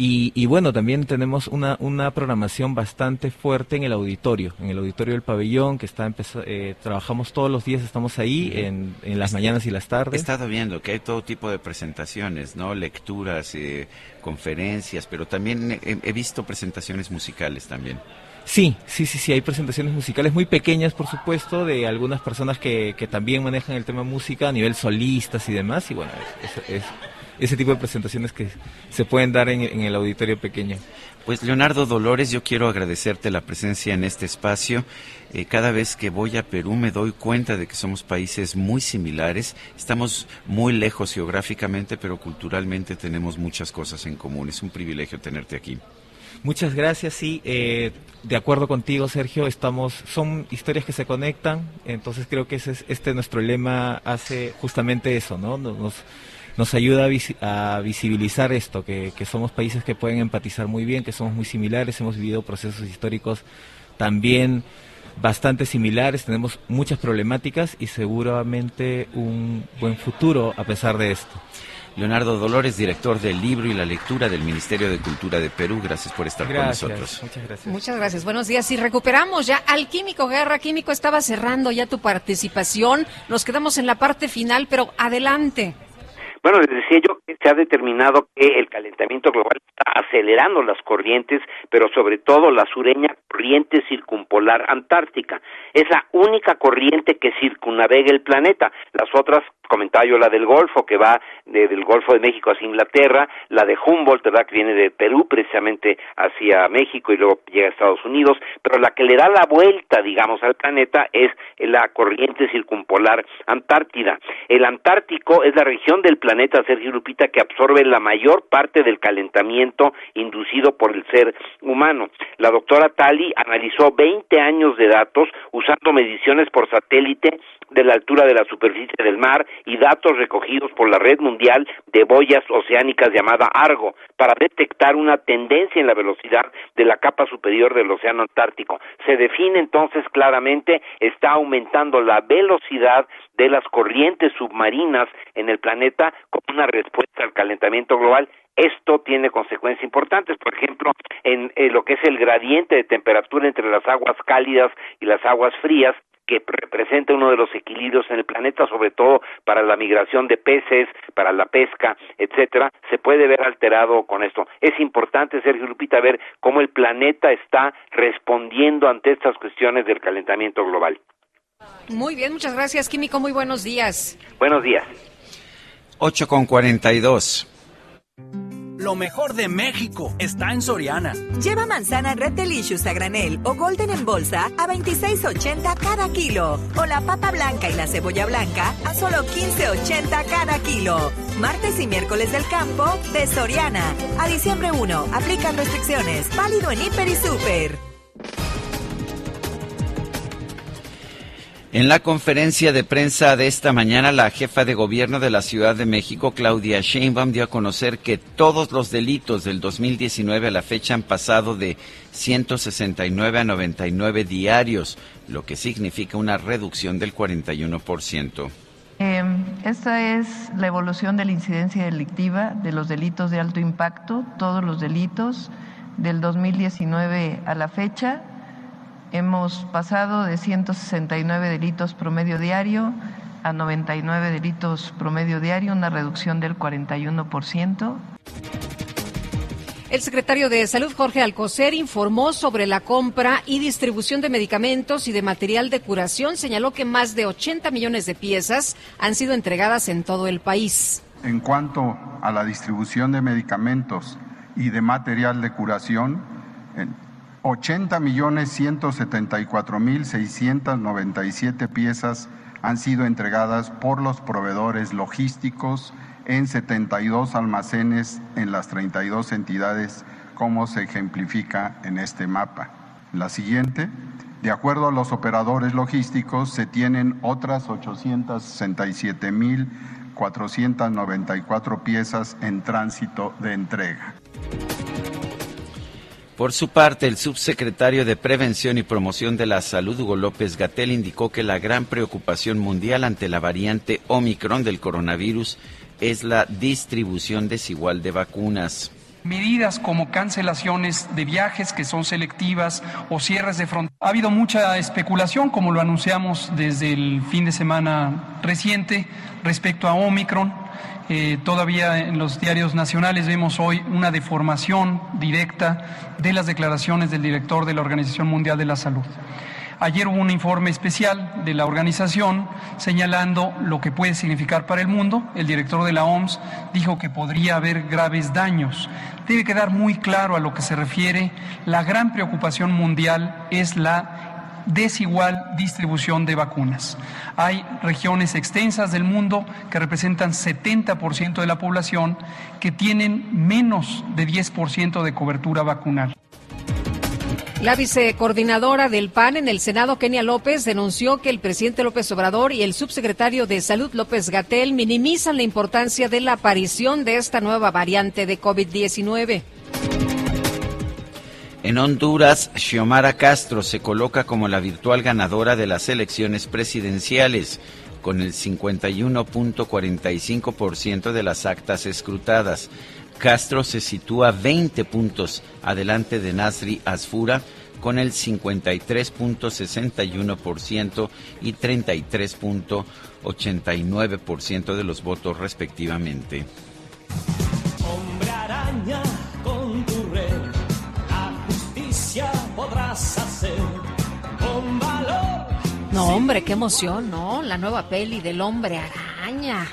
Y, bueno, también tenemos una, una programación bastante fuerte en el auditorio, en el auditorio del pabellón, que está eh, trabajamos todos los días, estamos ahí en, en las mañanas y las tardes. He estado viendo que hay todo tipo de presentaciones, ¿no? Lecturas, eh, conferencias, pero también he, visto presentaciones musicales también. Sí, sí, sí, sí, hay presentaciones musicales muy pequeñas, por supuesto, de algunas personas que, que también manejan el tema música a nivel solistas y demás, y bueno, es ese tipo de presentaciones que se pueden dar en, el auditorio pequeño. Pues Leonardo Dolores, yo quiero agradecerte la presencia en este espacio. Eh, cada vez que voy a Perú me doy cuenta de que somos países muy similares. Estamos muy lejos geográficamente, pero culturalmente tenemos muchas cosas en común. Es un privilegio tenerte aquí. Muchas gracias, sí, eh, de acuerdo contigo, Sergio, estamos, son historias que se conectan, entonces creo que ese es, este nuestro lema hace justamente eso, ¿no? Nos, nos ayuda a, visibilizar esto, que, somos países que pueden empatizar muy bien, que somos muy similares, hemos vivido procesos históricos también bastante similares, tenemos muchas problemáticas y seguramente un buen futuro a pesar de esto. Leonardo Dolores, director del libro y la lectura del Ministerio de Cultura de Perú. Gracias por estar con nosotros. Muchas gracias. Muchas gracias. Buenos días. Y recuperamos ya al Químico Guerra. Químico estaba cerrando ya tu participación. Nos quedamos en la parte final, pero adelante. Bueno, les decía yo que se ha determinado que el calentamiento global está acelerando las corrientes, pero sobre todo la sureña corriente circumpolar antártica. Es la única corriente que circunnavega el planeta. Las otras comentaba yo la del Golfo, que va del Golfo de México hacia Inglaterra, la de Humboldt, ¿verdad? que viene de Perú precisamente hacia México y luego llega a Estados Unidos, pero la que le da la vuelta, digamos, al planeta es la corriente circumpolar antártida. El Antártico es la región del planeta, Sergio Lupita, que absorbe la mayor parte del calentamiento inducido por el ser humano. La doctora Tali analizó 20 años de datos usando mediciones por satélite de la altura de la superficie del mar y datos recogidos por la Red Mundial de Boyas Oceánicas llamada Argo para detectar una tendencia en la velocidad de la capa superior del Océano Antártico. Se define entonces claramente está aumentando la velocidad de las corrientes submarinas en el planeta como una respuesta al calentamiento global esto tiene consecuencias importantes, por ejemplo, en, lo que es el gradiente de temperatura entre las aguas cálidas y las aguas frías, que representa uno de los equilibrios en el planeta, sobre todo para la migración de peces, para la pesca, etcétera, se puede ver alterado con esto. Es importante, Sergio Lupita, ver cómo el planeta está respondiendo ante estas cuestiones del calentamiento global. Muy bien, muchas gracias, Químico. Muy buenos días. Buenos días. 8 con 42. Lo mejor de México está en Soriana. Lleva manzana Red Delicious a granel o Golden en bolsa a 26.80 cada kilo. O la papa blanca y la cebolla blanca a solo 15.80 cada kilo. Martes y miércoles del campo de Soriana. A diciembre 1. Aplican restricciones. Válido en Hiper y Super. En la conferencia de prensa de esta mañana, la jefa de gobierno de la Ciudad de México, Claudia Sheinbaum, dio a conocer que todos los delitos del 2019 a la fecha han pasado de 169 a 99 diarios, lo que significa una reducción del 41%. Eh, esta es la evolución de la incidencia delictiva de los delitos de alto impacto, todos los delitos del 2019 a la fecha Hemos pasado de 169 delitos promedio diario a 99 delitos promedio diario, una reducción del 41%. El secretario de Salud, Jorge Alcocer, informó sobre la compra y distribución de medicamentos y de material de curación. Señaló que más de 80 millones de piezas han sido entregadas en todo el país. En cuanto a la distribución de medicamentos y de material de curación, 80 millones 174 mil 697 piezas han sido entregadas por los proveedores logísticos en 72 almacenes en las 32 entidades, como se ejemplifica en este mapa. La siguiente, de acuerdo a los operadores logísticos, se tienen otras 867 mil 494 piezas en tránsito de entrega. Por su parte, el subsecretario de Prevención y Promoción de la Salud, Hugo López Gatel, indicó que la gran preocupación mundial ante la variante Omicron del coronavirus es la distribución desigual de vacunas. Medidas como cancelaciones de viajes que son selectivas o cierres de fronteras. Ha habido mucha especulación, como lo anunciamos desde el fin de semana reciente, respecto a Omicron eh, todavía en los diarios nacionales vemos hoy una deformación directa de las declaraciones del director de la Organización Mundial de la Salud. Ayer hubo un informe especial de la organización señalando lo que puede significar para el mundo. El director de la OMS dijo que podría haber graves daños. Debe quedar muy claro a lo que se refiere. La gran preocupación mundial es la desigual distribución de vacunas. Hay regiones extensas del mundo que representan 70% de la población que tienen menos de 10% de cobertura vacunal. La vicecoordinadora del PAN en el Senado, Kenia López, denunció que el presidente López Obrador y el subsecretario de Salud, López Gatel, minimizan la importancia de la aparición de esta nueva variante de COVID-19. En Honduras, Xiomara Castro se coloca como la virtual ganadora de las elecciones presidenciales, con el 51.45% de las actas escrutadas. Castro se sitúa 20 puntos adelante de Nasri Asfura con el 53.61% y 33.89% de los votos respectivamente. Hombre araña No, hombre, qué emoción, ¿no? La nueva peli del hombre araña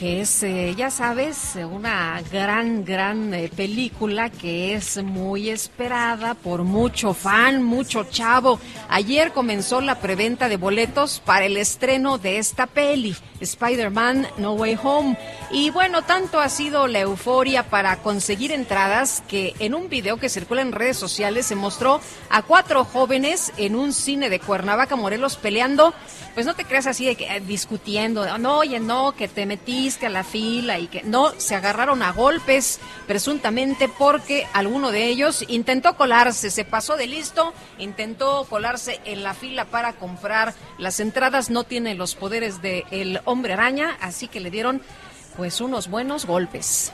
que es, eh, ya sabes, una gran, gran eh, película que es muy esperada por mucho fan, mucho chavo. Ayer comenzó la preventa de boletos para el estreno de esta peli, Spider-Man No Way Home. Y bueno, tanto ha sido la euforia para conseguir entradas que en un video que circula en redes sociales se mostró a cuatro jóvenes en un cine de Cuernavaca, Morelos, peleando. Pues no te creas así de que, eh, discutiendo, no, oye, no, que te metí a la fila y que no, se agarraron a golpes presuntamente porque alguno de ellos intentó colarse, se pasó de listo, intentó colarse en la fila para comprar las entradas, no tiene los poderes del el hombre araña, así que le dieron pues unos buenos golpes.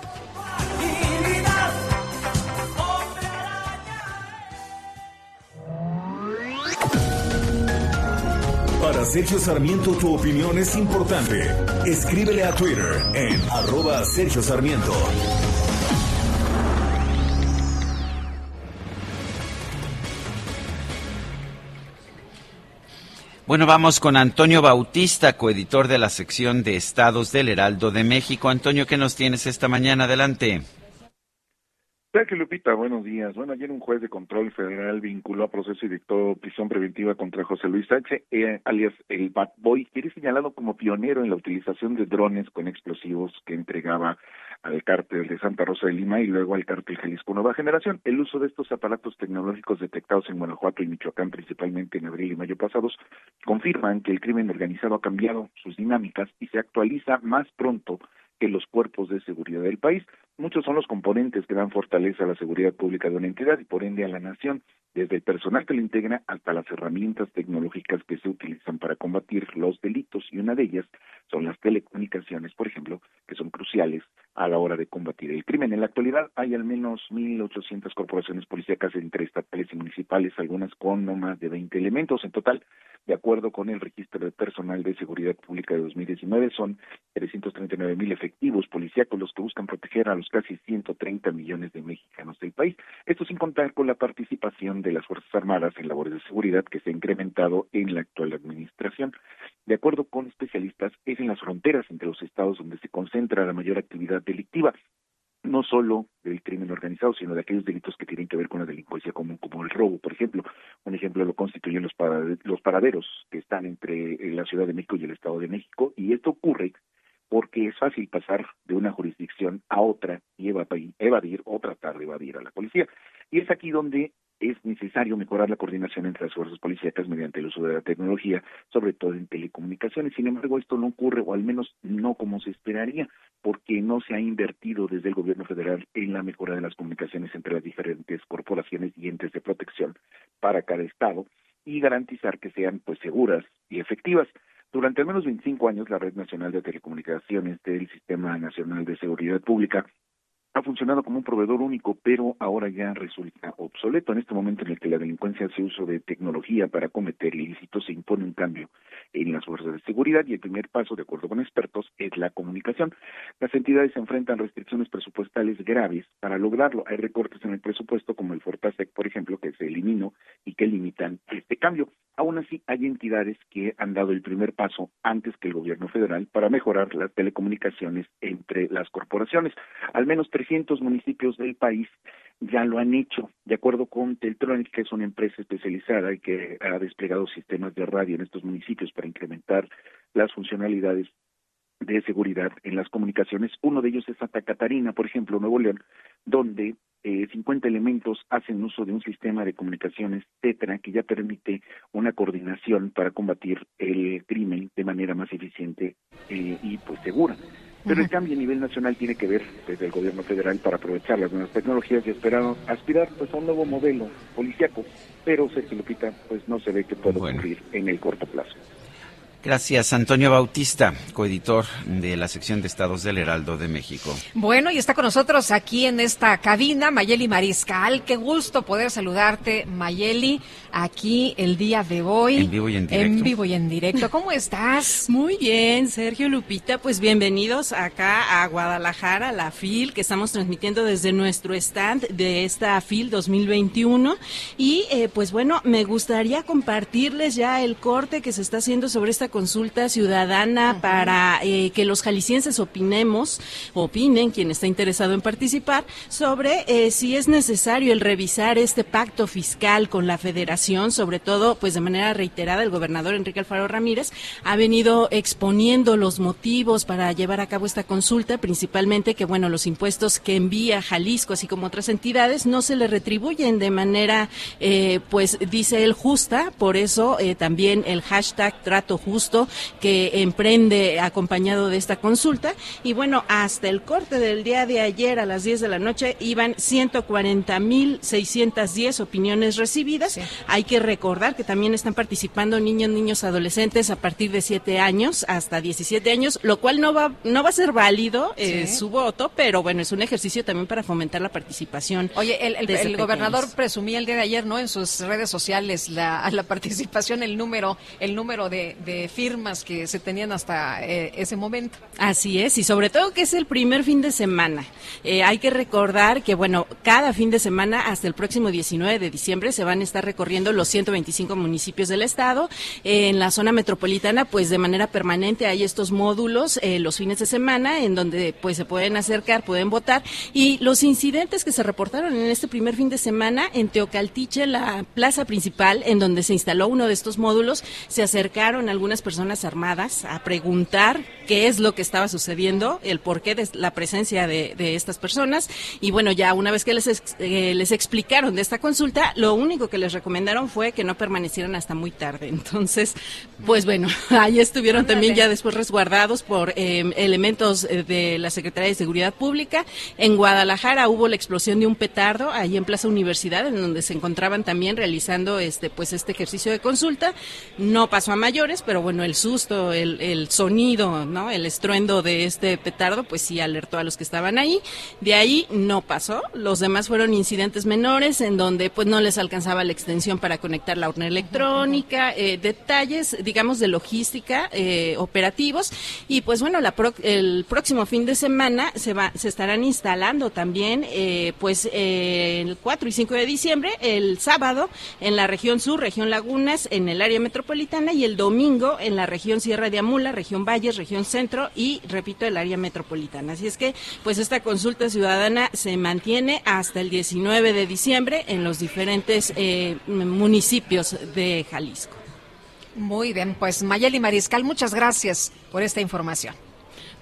Para Sergio Sarmiento tu opinión es importante. Escríbele a Twitter en arroba Sergio Sarmiento. Bueno, vamos con Antonio Bautista, coeditor de la sección de Estados del Heraldo de México. Antonio, ¿qué nos tienes esta mañana? Adelante. Sergio Lupita, buenos días. Bueno, ayer un juez de control federal vinculó a proceso y dictó prisión preventiva contra José Luis H., eh, alias el Bad Boy, que era señalado como pionero en la utilización de drones con explosivos que entregaba al cártel de Santa Rosa de Lima y luego al cártel Jalisco Nueva Generación. El uso de estos aparatos tecnológicos detectados en Guanajuato y Michoacán, principalmente en abril y mayo pasados, confirman que el crimen organizado ha cambiado sus dinámicas y se actualiza más pronto que los cuerpos de seguridad del país. Muchos son los componentes que dan fortaleza a la seguridad pública de una entidad y por ende a la nación, desde el personal que lo integra hasta las herramientas tecnológicas que se utilizan para combatir los delitos y una de ellas son las telecomunicaciones, por ejemplo, que son cruciales a la hora de combatir el crimen. En la actualidad hay al menos 1.800 corporaciones policíacas entre estatales y municipales, algunas con no más de 20 elementos. En total, de acuerdo con el registro de personal de seguridad pública de 2019, son 339 mil efectivos policíacos los que buscan proteger a los casi 130 millones de mexicanos del país. Esto sin contar con la participación de las Fuerzas Armadas en labores de seguridad que se ha incrementado en la actual administración. De acuerdo con especialistas, en las fronteras entre los estados donde se concentra la mayor actividad delictiva no solo del crimen organizado, sino de aquellos delitos que tienen que ver con la delincuencia común, como el robo, por ejemplo. Un ejemplo lo constituyen los, los paraderos que están entre eh, la Ciudad de México y el Estado de México, y esto ocurre porque es fácil pasar de una jurisdicción a otra y evadir o tratar de evadir a la policía. Y es aquí donde es necesario mejorar la coordinación entre las fuerzas policíacas mediante el uso de la tecnología, sobre todo en telecomunicaciones. Sin embargo, esto no ocurre, o al menos no como se esperaría, porque no se ha invertido desde el gobierno federal en la mejora de las comunicaciones entre las diferentes corporaciones y entes de protección para cada estado y garantizar que sean pues seguras y efectivas. Durante al menos 25 años, la Red Nacional de Telecomunicaciones del Sistema Nacional de Seguridad Pública ha funcionado como un proveedor único, pero ahora ya resulta obsoleto. En este momento en el que la delincuencia hace uso de tecnología para cometer ilícitos, se impone un cambio en las fuerzas de seguridad y el primer paso, de acuerdo con expertos, es la comunicación. Las entidades se enfrentan restricciones presupuestales graves para lograrlo. Hay recortes en el presupuesto, como el Fortasec, por ejemplo, que se eliminó y que limitan este cambio. Aún así, hay entidades que han dado el primer paso antes que el gobierno federal para mejorar las telecomunicaciones entre las corporaciones. Al menos 300 municipios del país ya lo han hecho. De acuerdo con Teltronic, que es una empresa especializada y que ha desplegado sistemas de radio en estos municipios para incrementar las funcionalidades de seguridad en las comunicaciones. Uno de ellos es Santa Catarina, por ejemplo, Nuevo León, donde eh, 50 elementos hacen uso de un sistema de comunicaciones TETRA que ya permite una coordinación para combatir el crimen de manera más eficiente eh, y pues segura. Pero el cambio a nivel nacional tiene que ver desde el gobierno federal para aprovechar las nuevas tecnologías y esperar, aspirar pues a un nuevo modelo policiaco. Pero Sergio Lupita, pues no se ve que pueda ocurrir en el corto plazo. Gracias, Antonio Bautista, coeditor de la sección de Estados del Heraldo de México. Bueno, y está con nosotros aquí en esta cabina Mayeli Mariscal. Qué gusto poder saludarte, Mayeli, aquí el día de hoy. En vivo y en directo. En vivo y en directo. ¿Cómo estás? *laughs* Muy bien, Sergio Lupita. Pues bienvenidos acá a Guadalajara, la FIL, que estamos transmitiendo desde nuestro stand de esta FIL 2021. Y eh, pues bueno, me gustaría compartirles ya el corte que se está haciendo sobre esta consulta ciudadana para eh, que los jaliscienses opinemos, opinen, quien está interesado en participar, sobre eh, si es necesario el revisar este pacto fiscal con la federación, sobre todo, pues de manera reiterada, el gobernador Enrique Alfaro Ramírez ha venido exponiendo los motivos para llevar a cabo esta consulta, principalmente que, bueno, los impuestos que envía Jalisco, así como otras entidades, no se le retribuyen de manera, eh, pues, dice él, justa, por eso también el hashtag trato justo que emprende acompañado de esta consulta. Y bueno, hasta el corte del día de ayer a las 10 de la noche iban 140.610 opiniones recibidas. Hay que recordar que también están participando niños, niños, adolescentes a partir de 7 años hasta 17 años, lo cual no va, no va a ser válido eh, su voto, pero bueno, es un ejercicio también para fomentar la participación. Oye, el, el, gobernador presumía el día de ayer, ¿no? En sus redes sociales la, la *laughs* participación, el número, el número de, de firmas que se tenían hasta eh, ese momento. Así es, y sobre todo que es el primer fin de semana. Eh, hay que recordar que, bueno, cada fin de semana hasta el próximo 19 de diciembre se van a estar recorriendo los 125 municipios del estado. en la zona metropolitana, pues de manera permanente hay estos módulos los fines de semana en donde pues se pueden acercar, pueden votar. Y los incidentes que se reportaron en este primer fin de semana en Teocaltiche, la plaza principal, en donde se instaló uno de estos módulos, se acercaron algunas personas armadas a preguntar qué es lo que estaba sucediendo, el porqué de la presencia de, estas personas. Y bueno, ya una vez que les, eh, les explicaron de esta consulta, lo único que les recomendaron fue que no permanecieran hasta muy tarde. *laughs* Entonces, pues bueno, ahí estuvieron también ya después resguardados por em, elementos eh, de la Secretaría de Seguridad Pública. En Guadalajara hubo la explosión de un petardo ahí en Plaza Universidad, en donde se encontraban también realizando este pues este ejercicio de consulta. No pasó a mayores, pero bueno, el susto, el, el sonido, ¿no? El estruendo de este petardo, pues sí alertó a los que estaban ahí. De ahí no pasó. Los demás fueron incidentes menores en donde pues no les alcanzaba la extensión para conectar la urna electrónica, eh, detalles, digamos, de logística, eh, operativos. Y pues bueno, la el próximo fin de semana se va, se estarán instalando también, eh, pues el 4 y 5 de diciembre, el sábado en la región sur, región Lagunas, en el área metropolitana y el domingo en la región Sierra de Amula, región Valles, región Centro y, repito, el área metropolitana. Así es que, pues esta consulta ciudadana se mantiene hasta el 19 de diciembre en los diferentes eh, municipios de Jalisco. Muy bien, pues Mayeli Mariscal, muchas gracias por esta información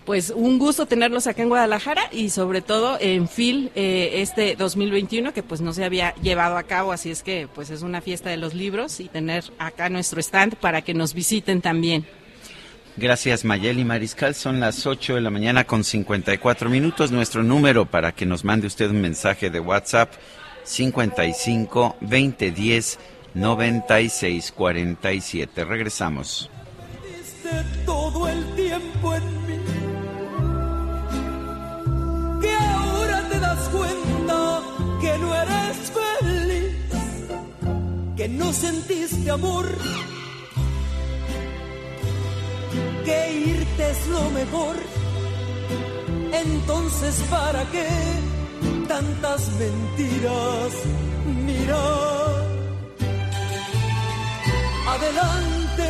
pues un gusto tenerlos acá en Guadalajara y sobre todo en FIL eh, este 2021 que pues no se había llevado a cabo, así es que pues es una fiesta de los libros y tener acá nuestro stand para que nos visiten también. Gracias Mayeli Mariscal, son las 8 de la mañana con 54 minutos. Nuestro número para que nos mande usted un mensaje de WhatsApp 55 2010 96 47. Regresamos. Que no sentiste amor, que irte es lo mejor. Entonces, ¿para qué tantas mentiras? Mira, adelante,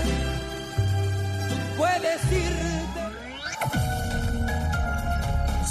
puedes ir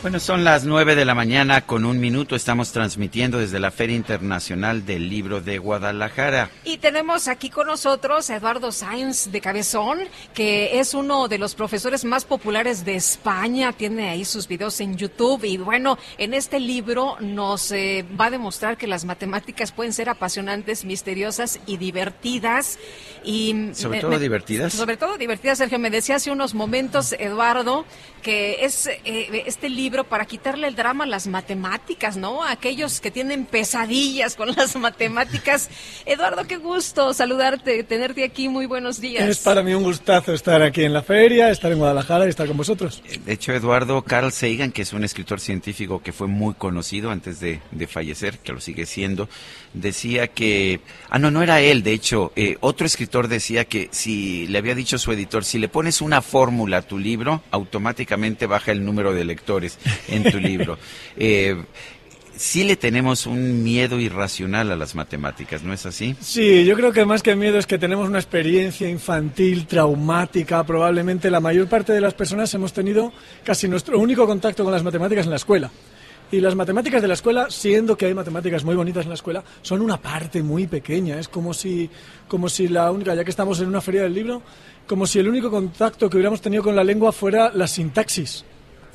Bueno, son las nueve de la mañana con un minuto. Estamos transmitiendo desde la Feria Internacional del Libro de Guadalajara. Y tenemos aquí con nosotros a Eduardo Sáenz de Cabezón, que es uno de los profesores más populares de España. Tiene ahí sus videos en YouTube. Y bueno, en este libro nos eh, va a demostrar que las matemáticas pueden ser apasionantes, misteriosas y divertidas. Y sobre todo divertidas. Sobre todo divertidas, Sergio. Me decía hace unos momentos, Eduardo, que es eh, este libro libro para quitarle el drama a las matemáticas, ¿no? A aquellos que tienen pesadillas con las matemáticas. Eduardo, qué gusto saludarte, tenerte aquí. Muy buenos días. Es para mí un gustazo estar aquí en la feria, estar en Guadalajara y estar con vosotros. De hecho, Eduardo Carl Sagan, que es un escritor científico que fue muy conocido antes de, de fallecer, que lo sigue siendo, decía que, ah, no, no era él, de hecho, eh, otro escritor decía que si le había dicho su editor, si le pones una fórmula a tu libro, automáticamente baja el número de lectores en tu libro. *laughs* Eh, sí le tenemos un miedo irracional a las matemáticas, ¿no es así? Sí, yo creo que más que miedo es que tenemos una experiencia infantil, traumática. Probablemente la mayor parte de las personas hemos tenido casi nuestro único contacto con las matemáticas en la escuela. Y las matemáticas de la escuela, siendo que hay matemáticas muy bonitas en la escuela, son una parte muy pequeña. Es como si, como si la única, ya que estamos en una feria del libro, como si el único contacto que hubiéramos tenido con la lengua fuera la sintaxis.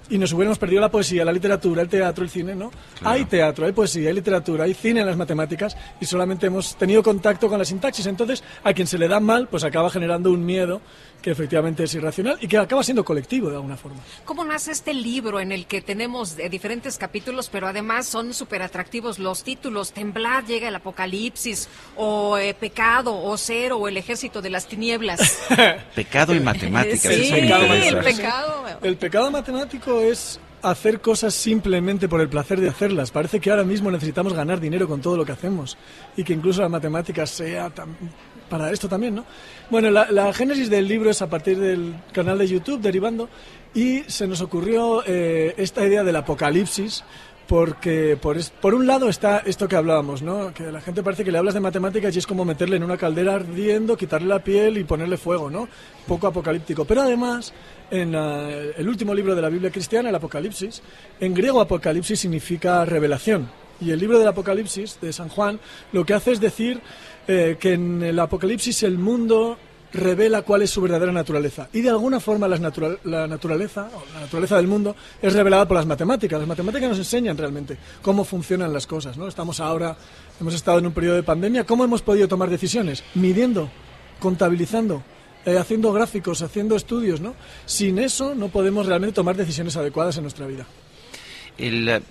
Y nos hubiéramos perdido la poesía, la literatura, el teatro, el cine, ¿no? Hay teatro, hay poesía, hay literatura, hay cine en las matemáticas y solamente hemos tenido contacto con la sintaxis. Entonces, a quien se le da mal, pues acaba generando un miedo que efectivamente es irracional y que acaba siendo colectivo de alguna forma. ¿Cómo nace este libro en el que tenemos diferentes capítulos, pero además son súper atractivos los títulos? Temblar, llega el apocalipsis, o eh, Pecado, o Cero, o El ejército de las tinieblas. *laughs* Pecado y matemáticas. *laughs* Sí, eso me el pecado. El pecado matemático es hacer cosas simplemente por el placer de hacerlas. Parece que ahora mismo necesitamos ganar dinero con todo lo que hacemos y que incluso la matemática sea para esto también, ¿no? Bueno, la, la génesis del libro es a partir del canal de YouTube, derivando, y se nos ocurrió eh, esta idea del apocalipsis, porque por, es- por un lado está esto que hablábamos, ¿no? Que la gente parece que le hablas de matemáticas y es como meterle en una caldera ardiendo, quitarle la piel y ponerle fuego, ¿no? Poco apocalíptico. Pero además, en el último libro de la Biblia cristiana, el Apocalipsis, en griego apocalipsis significa revelación. Y el libro del Apocalipsis, de San Juan, lo que hace es decir eh, que en el Apocalipsis el mundo revela cuál es su verdadera naturaleza. Y de alguna forma las la naturaleza, o la naturaleza del mundo, es revelada por las matemáticas. Las matemáticas nos enseñan realmente cómo funcionan las cosas. ¿no? Estamos ahora, hemos estado en un periodo de pandemia. ¿Cómo hemos podido tomar decisiones? Midiendo, contabilizando, eh, haciendo gráficos, haciendo estudios. ¿no? Sin eso no podemos realmente tomar decisiones adecuadas en nuestra vida. Eh,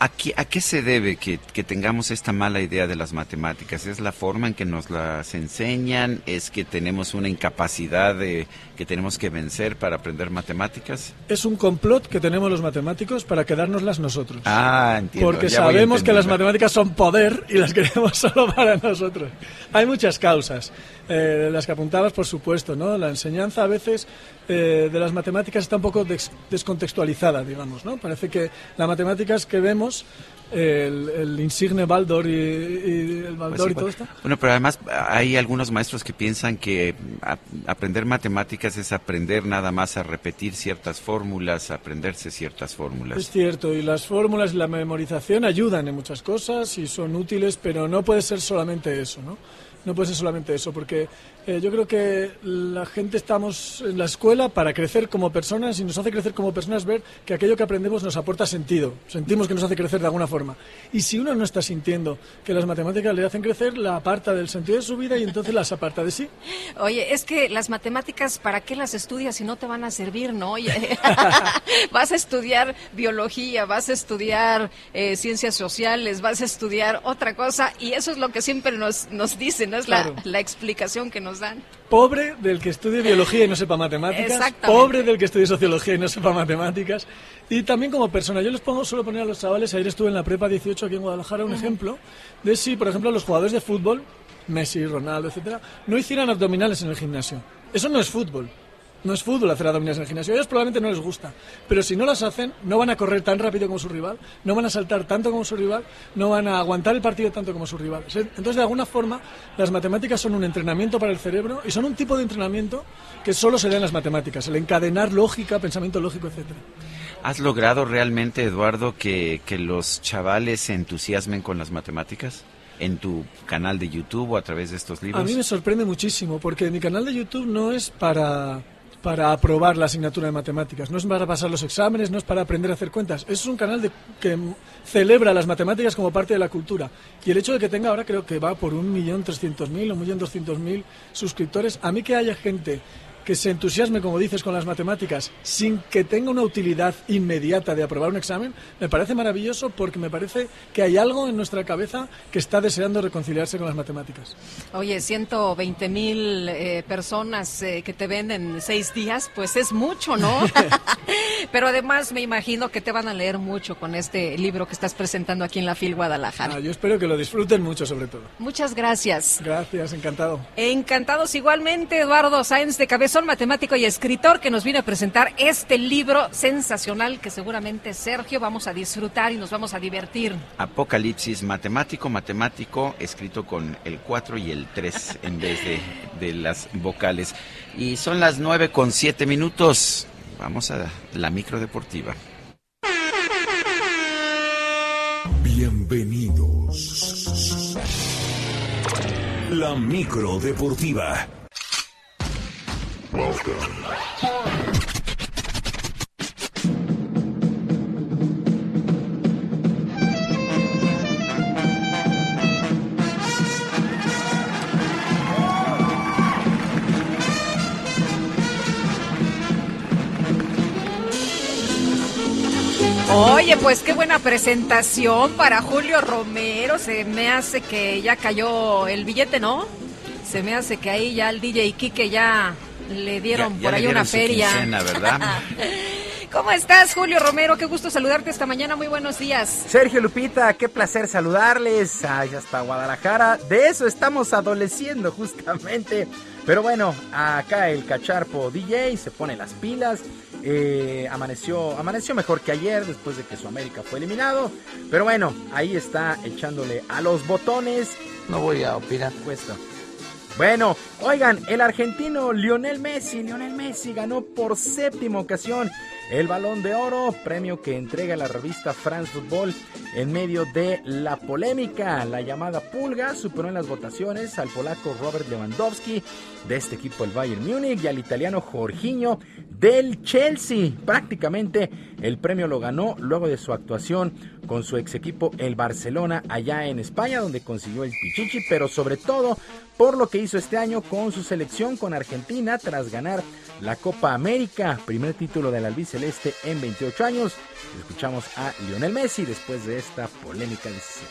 ¿a, qué, a qué se debe que, que tengamos esta mala idea de las matemáticas? ¿Es la forma en que nos las enseñan? ¿Es que tenemos una incapacidad de, que tenemos que vencer para aprender matemáticas? Es un complot que tenemos los matemáticos para quedárnoslas nosotros. Ah, entiendo. Porque ya sabemos que las matemáticas son poder y las queremos *laughs* solo para nosotros. Hay muchas causas. Eh, las que apuntabas, por supuesto, ¿no? La enseñanza a veces eh, de las matemáticas está un poco des- descontextualizada, digamos, ¿no? Parece que las matemáticas que vemos, el, el insigne Baldor y, y el Pues Baldor sí, y todo pues, esto, Bueno, pero además hay algunos maestros que piensan que a- aprender matemáticas es aprender nada más a repetir ciertas fórmulas, a aprenderse ciertas fórmulas. Es cierto, y las fórmulas y la memorización ayudan en muchas cosas y son útiles, pero no puede ser solamente eso, ¿no? No puede ser solamente eso, porque eh, yo creo que la gente estamos en la escuela para crecer como personas y nos hace crecer como personas ver que aquello que aprendemos nos aporta sentido, sentimos que nos hace crecer de alguna forma. Y si uno no está sintiendo que las matemáticas le hacen crecer, la aparta del sentido de su vida y entonces las aparta de sí. *laughs* Oye, es que las matemáticas, ¿para qué las estudias si no te van a servir, no? *laughs* *laughs* Vas a estudiar biología, vas a estudiar eh, ciencias sociales, vas a estudiar otra cosa y eso es lo que siempre nos, nos dicen, ¿no? Es Claro. la, la explicación que nos dan. Pobre del que estudie biología y no sepa matemáticas. Pobre del que estudie sociología y no sepa matemáticas. Y también como persona. Yo les pongo, suelo poner a los chavales, ayer estuve en la prepa 18 aquí en Guadalajara, un ejemplo de si, por ejemplo, los jugadores de fútbol, Messi, Ronaldo, etcétera, no hicieran abdominales en el gimnasio. Eso no es fútbol. No es fútbol hacer abdominales en el gimnasio. A ellos probablemente no les gusta. Pero si no las hacen, no van a correr tan rápido como su rival, no van a saltar tanto como su rival, no van a aguantar el partido tanto como su rival. Entonces, de alguna forma, las matemáticas son un entrenamiento para el cerebro y son un tipo de entrenamiento que solo se da en las matemáticas. El encadenar lógica, pensamiento lógico, etcétera. ¿Has logrado realmente, Eduardo, que, que los chavales se entusiasmen con las matemáticas? ¿En tu canal de YouTube o a través de estos libros? A mí me sorprende muchísimo porque mi canal de YouTube no es para, para aprobar la asignatura de matemáticas, no es para pasar los exámenes, no es para aprender a hacer cuentas. Es un canal de, que celebra las matemáticas como parte de la cultura. Y el hecho de que tenga ahora creo que va por un millón trescientos mil o un millón doscientos mil suscriptores, a mí que haya gente que se entusiasme, como dices, con las matemáticas sin que tenga una utilidad inmediata de aprobar un examen, me parece maravilloso porque me parece que hay algo en nuestra cabeza que está deseando reconciliarse con las matemáticas. Oye, 120 mil eh, personas eh, que te ven en seis días, pues es mucho, ¿no? *laughs* Pero además me imagino que te van a leer mucho con este libro que estás presentando aquí en la FIL Guadalajara. Ah, yo espero que lo disfruten mucho, sobre todo. Muchas gracias. Gracias, encantado. Encantados igualmente, Eduardo Sáenz de Cabezón, matemático y escritor, que nos viene a presentar este libro sensacional que seguramente Sergio vamos a disfrutar y nos vamos a divertir. Apocalipsis matemático, matemático, escrito con el 4 y el 3 *laughs* en vez de, de las vocales. Y son las 9 con 7 minutos. Vamos a la micro deportiva. Bienvenidos. La micro deportiva. Oye, pues qué buena presentación para Julio Romero. Se me hace que ya cayó el billete, ¿no? Se me hace que ahí ya el DJ Kike ya le dieron Ya- ya por le ahí dieron una su feria. quincena, ¿verdad? *laughs* ¿Cómo estás, Julio Romero? Qué gusto saludarte esta mañana. Muy buenos días. Sergio Lupita, qué placer saludarles. Ay, hasta Guadalajara. De eso estamos adoleciendo *laughs* justamente. Pero bueno, acá el cacharpo DJ se pone las pilas. Eh, amaneció, amaneció mejor que ayer después de que su América fue eliminado. Pero bueno, ahí está echándole a los botones. No voy a opinar. Puesto. Bueno, oigan, el argentino Lionel Messi, Lionel Messi ganó por séptima ocasión el Balón de Oro, premio que entrega la revista France Football en medio de la polémica. La llamada Pulga superó en las votaciones al polaco Robert Lewandowski de este equipo el Bayern Múnich y al italiano Jorginho del Chelsea. Prácticamente el premio lo ganó luego de su actuación con su ex equipo el Barcelona allá en España donde consiguió el Pichichi, pero sobre todo por lo que hizo este año con su selección con Argentina tras ganar la Copa América, primer título del albiceleste en 28 años. Escuchamos a Lionel Messi después de esta polémica decisión.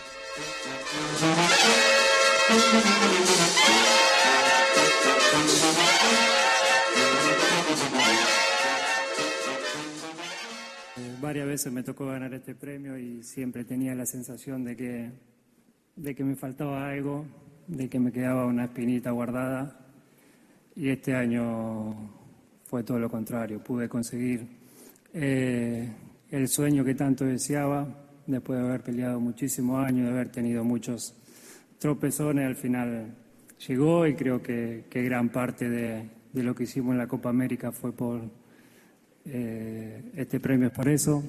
Varias veces me tocó ganar este premio y siempre tenía la sensación de que, de que me faltaba algo, de que me quedaba una espinita guardada. Y este año fue todo lo contrario. Pude conseguir eh, el sueño que tanto deseaba, después de haber peleado muchísimos años, de haber tenido muchos tropezones, al final llegó y creo que, gran parte de, de lo que hicimos en la Copa América fue por, eh, este premio es por eso.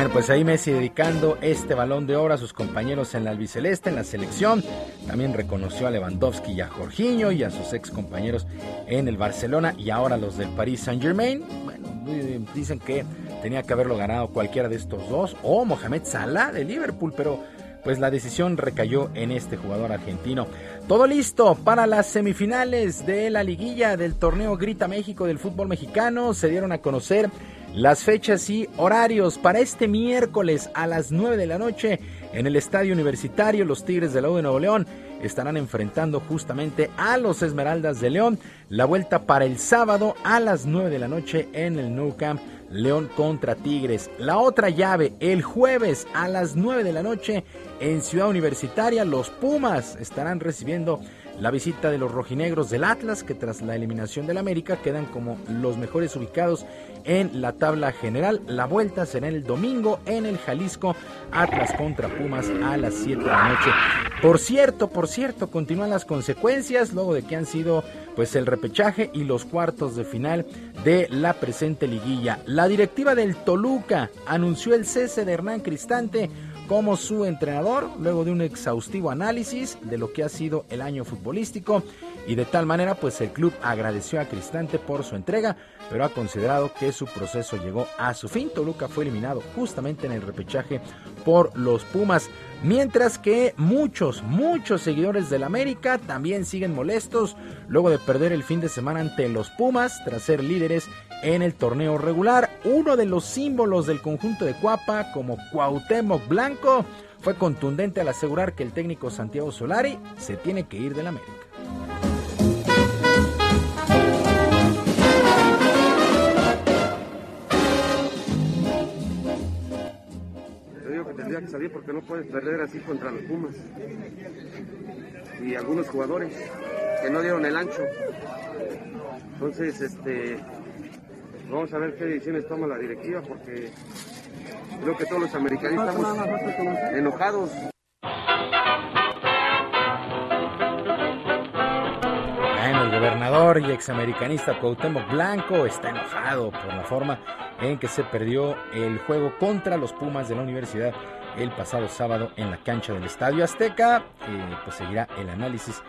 Bueno, pues ahí Messi dedicando este balón de oro a sus compañeros en la albiceleste, en la selección. También reconoció a Lewandowski y a Jorginho y a sus ex compañeros en el Barcelona y ahora los del Paris Saint Germain. Bueno, dicen que tenía que haberlo ganado cualquiera de estos dos o Mohamed Salah de Liverpool, pero pues la decisión recayó en este jugador argentino. Todo listo para las semifinales de la liguilla del torneo Grita México del fútbol mexicano. Se dieron a conocer las fechas y horarios para este miércoles a las 9 de la noche en el Estadio Universitario. Los Tigres de la U de Nuevo León estarán enfrentando justamente a los Esmeraldas de León. La vuelta para el sábado a las 9 de la noche en el Nou Camp. León contra Tigres. La otra llave el jueves a las 9 de la noche en Ciudad Universitaria. Los Pumas estarán recibiendo la visita de los rojinegros del Atlas que tras la eliminación del América quedan como los mejores ubicados en la tabla general. La vuelta será el domingo en el Jalisco. Atlas contra Pumas a las 7 de la noche. Por cierto, por cierto, continúan las consecuencias luego de que han sido pues el repechaje y los cuartos de final de la presente liguilla. La directiva del Toluca anunció el cese de Hernán Cristante como su entrenador luego de un exhaustivo análisis de lo que ha sido el año futbolístico. y de tal manera pues el club agradeció a Cristante por su entrega, pero ha considerado que su proceso llegó a su fin. Toluca fue eliminado justamente en el repechaje por los Pumas. Mientras que muchos, muchos seguidores del América también siguen molestos luego de perder el fin de semana ante los Pumas tras ser líderes en el torneo regular. Uno de los símbolos del conjunto de Cuapa, como Cuauhtémoc Blanco, fue contundente al asegurar que el técnico Santiago Solari se tiene que ir del América. que salir porque no puedes perder así contra los Pumas. Y algunos jugadores que no dieron el ancho. Entonces, este, vamos a ver qué decisiones toma la directiva porque creo que todos los americanos estamos enojados. Bueno, el gobernador y examericanista Cuauhtémoc Blanco está enojado por la forma en que se perdió el juego contra los Pumas de la universidad el pasado sábado en la cancha del Estadio Azteca. Eh, pues seguirá el análisis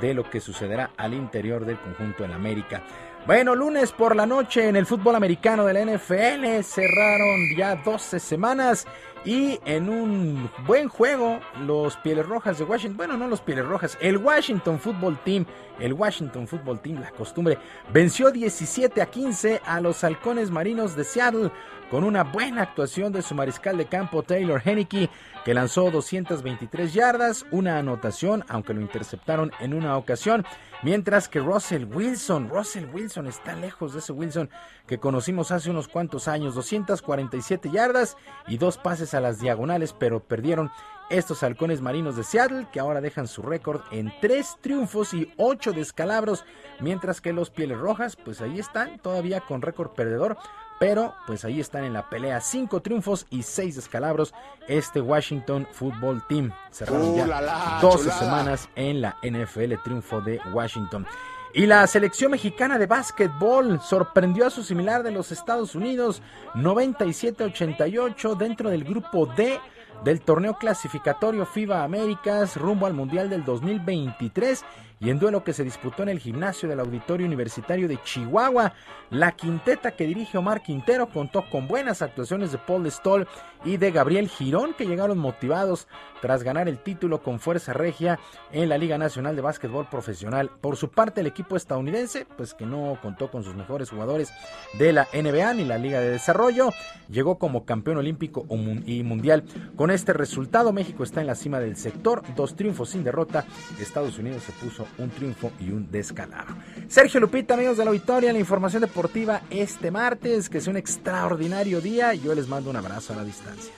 de lo que sucederá al interior del conjunto en América. Bueno, lunes por la noche en el fútbol americano de la NFL cerraron ya 12 semanas y en un buen juego los Pieles Rojas de Washington, bueno, no los Pieles Rojas, el Washington Football Team, el Washington Football Team, la costumbre, venció 17 a 15 a los Halcones Marinos de Seattle con una buena actuación de su mariscal de campo Taylor Henneke, que lanzó 223 yardas, una anotación, aunque lo interceptaron en una ocasión, mientras que Russell Wilson, Russell Wilson está lejos de ese Wilson que conocimos hace unos cuantos años, 247 yardas y dos pases a las diagonales, pero perdieron estos halcones marinos de Seattle, que ahora dejan su récord en tres triunfos y ocho descalabros, mientras que los Pieles Rojas, pues ahí están, todavía con récord perdedor, pero pues ahí están en la pelea, cinco triunfos y seis descalabros, este Washington Football Team. Cerraron ya 12 semanas en la NFL, triunfo de Washington. Y la selección mexicana de básquetbol sorprendió a su similar de los Estados Unidos 97-88 dentro del grupo D del torneo clasificatorio FIBA Américas rumbo al Mundial del 2023 y en duelo que se disputó en el gimnasio del Auditorio Universitario de Chihuahua, la quinteta que dirige Omar Quintero contó con buenas actuaciones de Paul Stoll y de Gabriel Girón que llegaron motivados tras ganar el título con fuerza regia en la Liga Nacional de Básquetbol Profesional. Por su parte, el equipo estadounidense, pues que no contó con sus mejores jugadores de la NBA ni la Liga de Desarrollo, llegó como campeón olímpico y mundial. Con este resultado, México está en la cima del sector, dos triunfos sin derrota. Estados Unidos se puso un triunfo y un descalabro. Sergio Lupita, amigos de la auditoria, la información deportiva este martes, que es un extraordinario día. Yo les mando un abrazo a la distancia.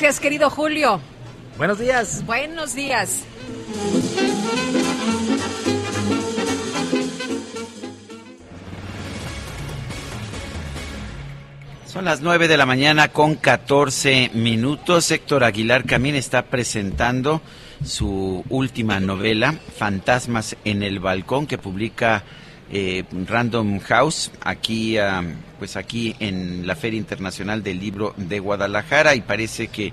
Gracias, querido Julio. Buenos días. Buenos días. Son las 9 de la mañana con 14 minutos. Héctor Aguilar Camín está presentando su última novela, Fantasmas en el Balcón, que publica eh, Random House, aquí, pues aquí en la Feria Internacional del Libro de Guadalajara, y parece que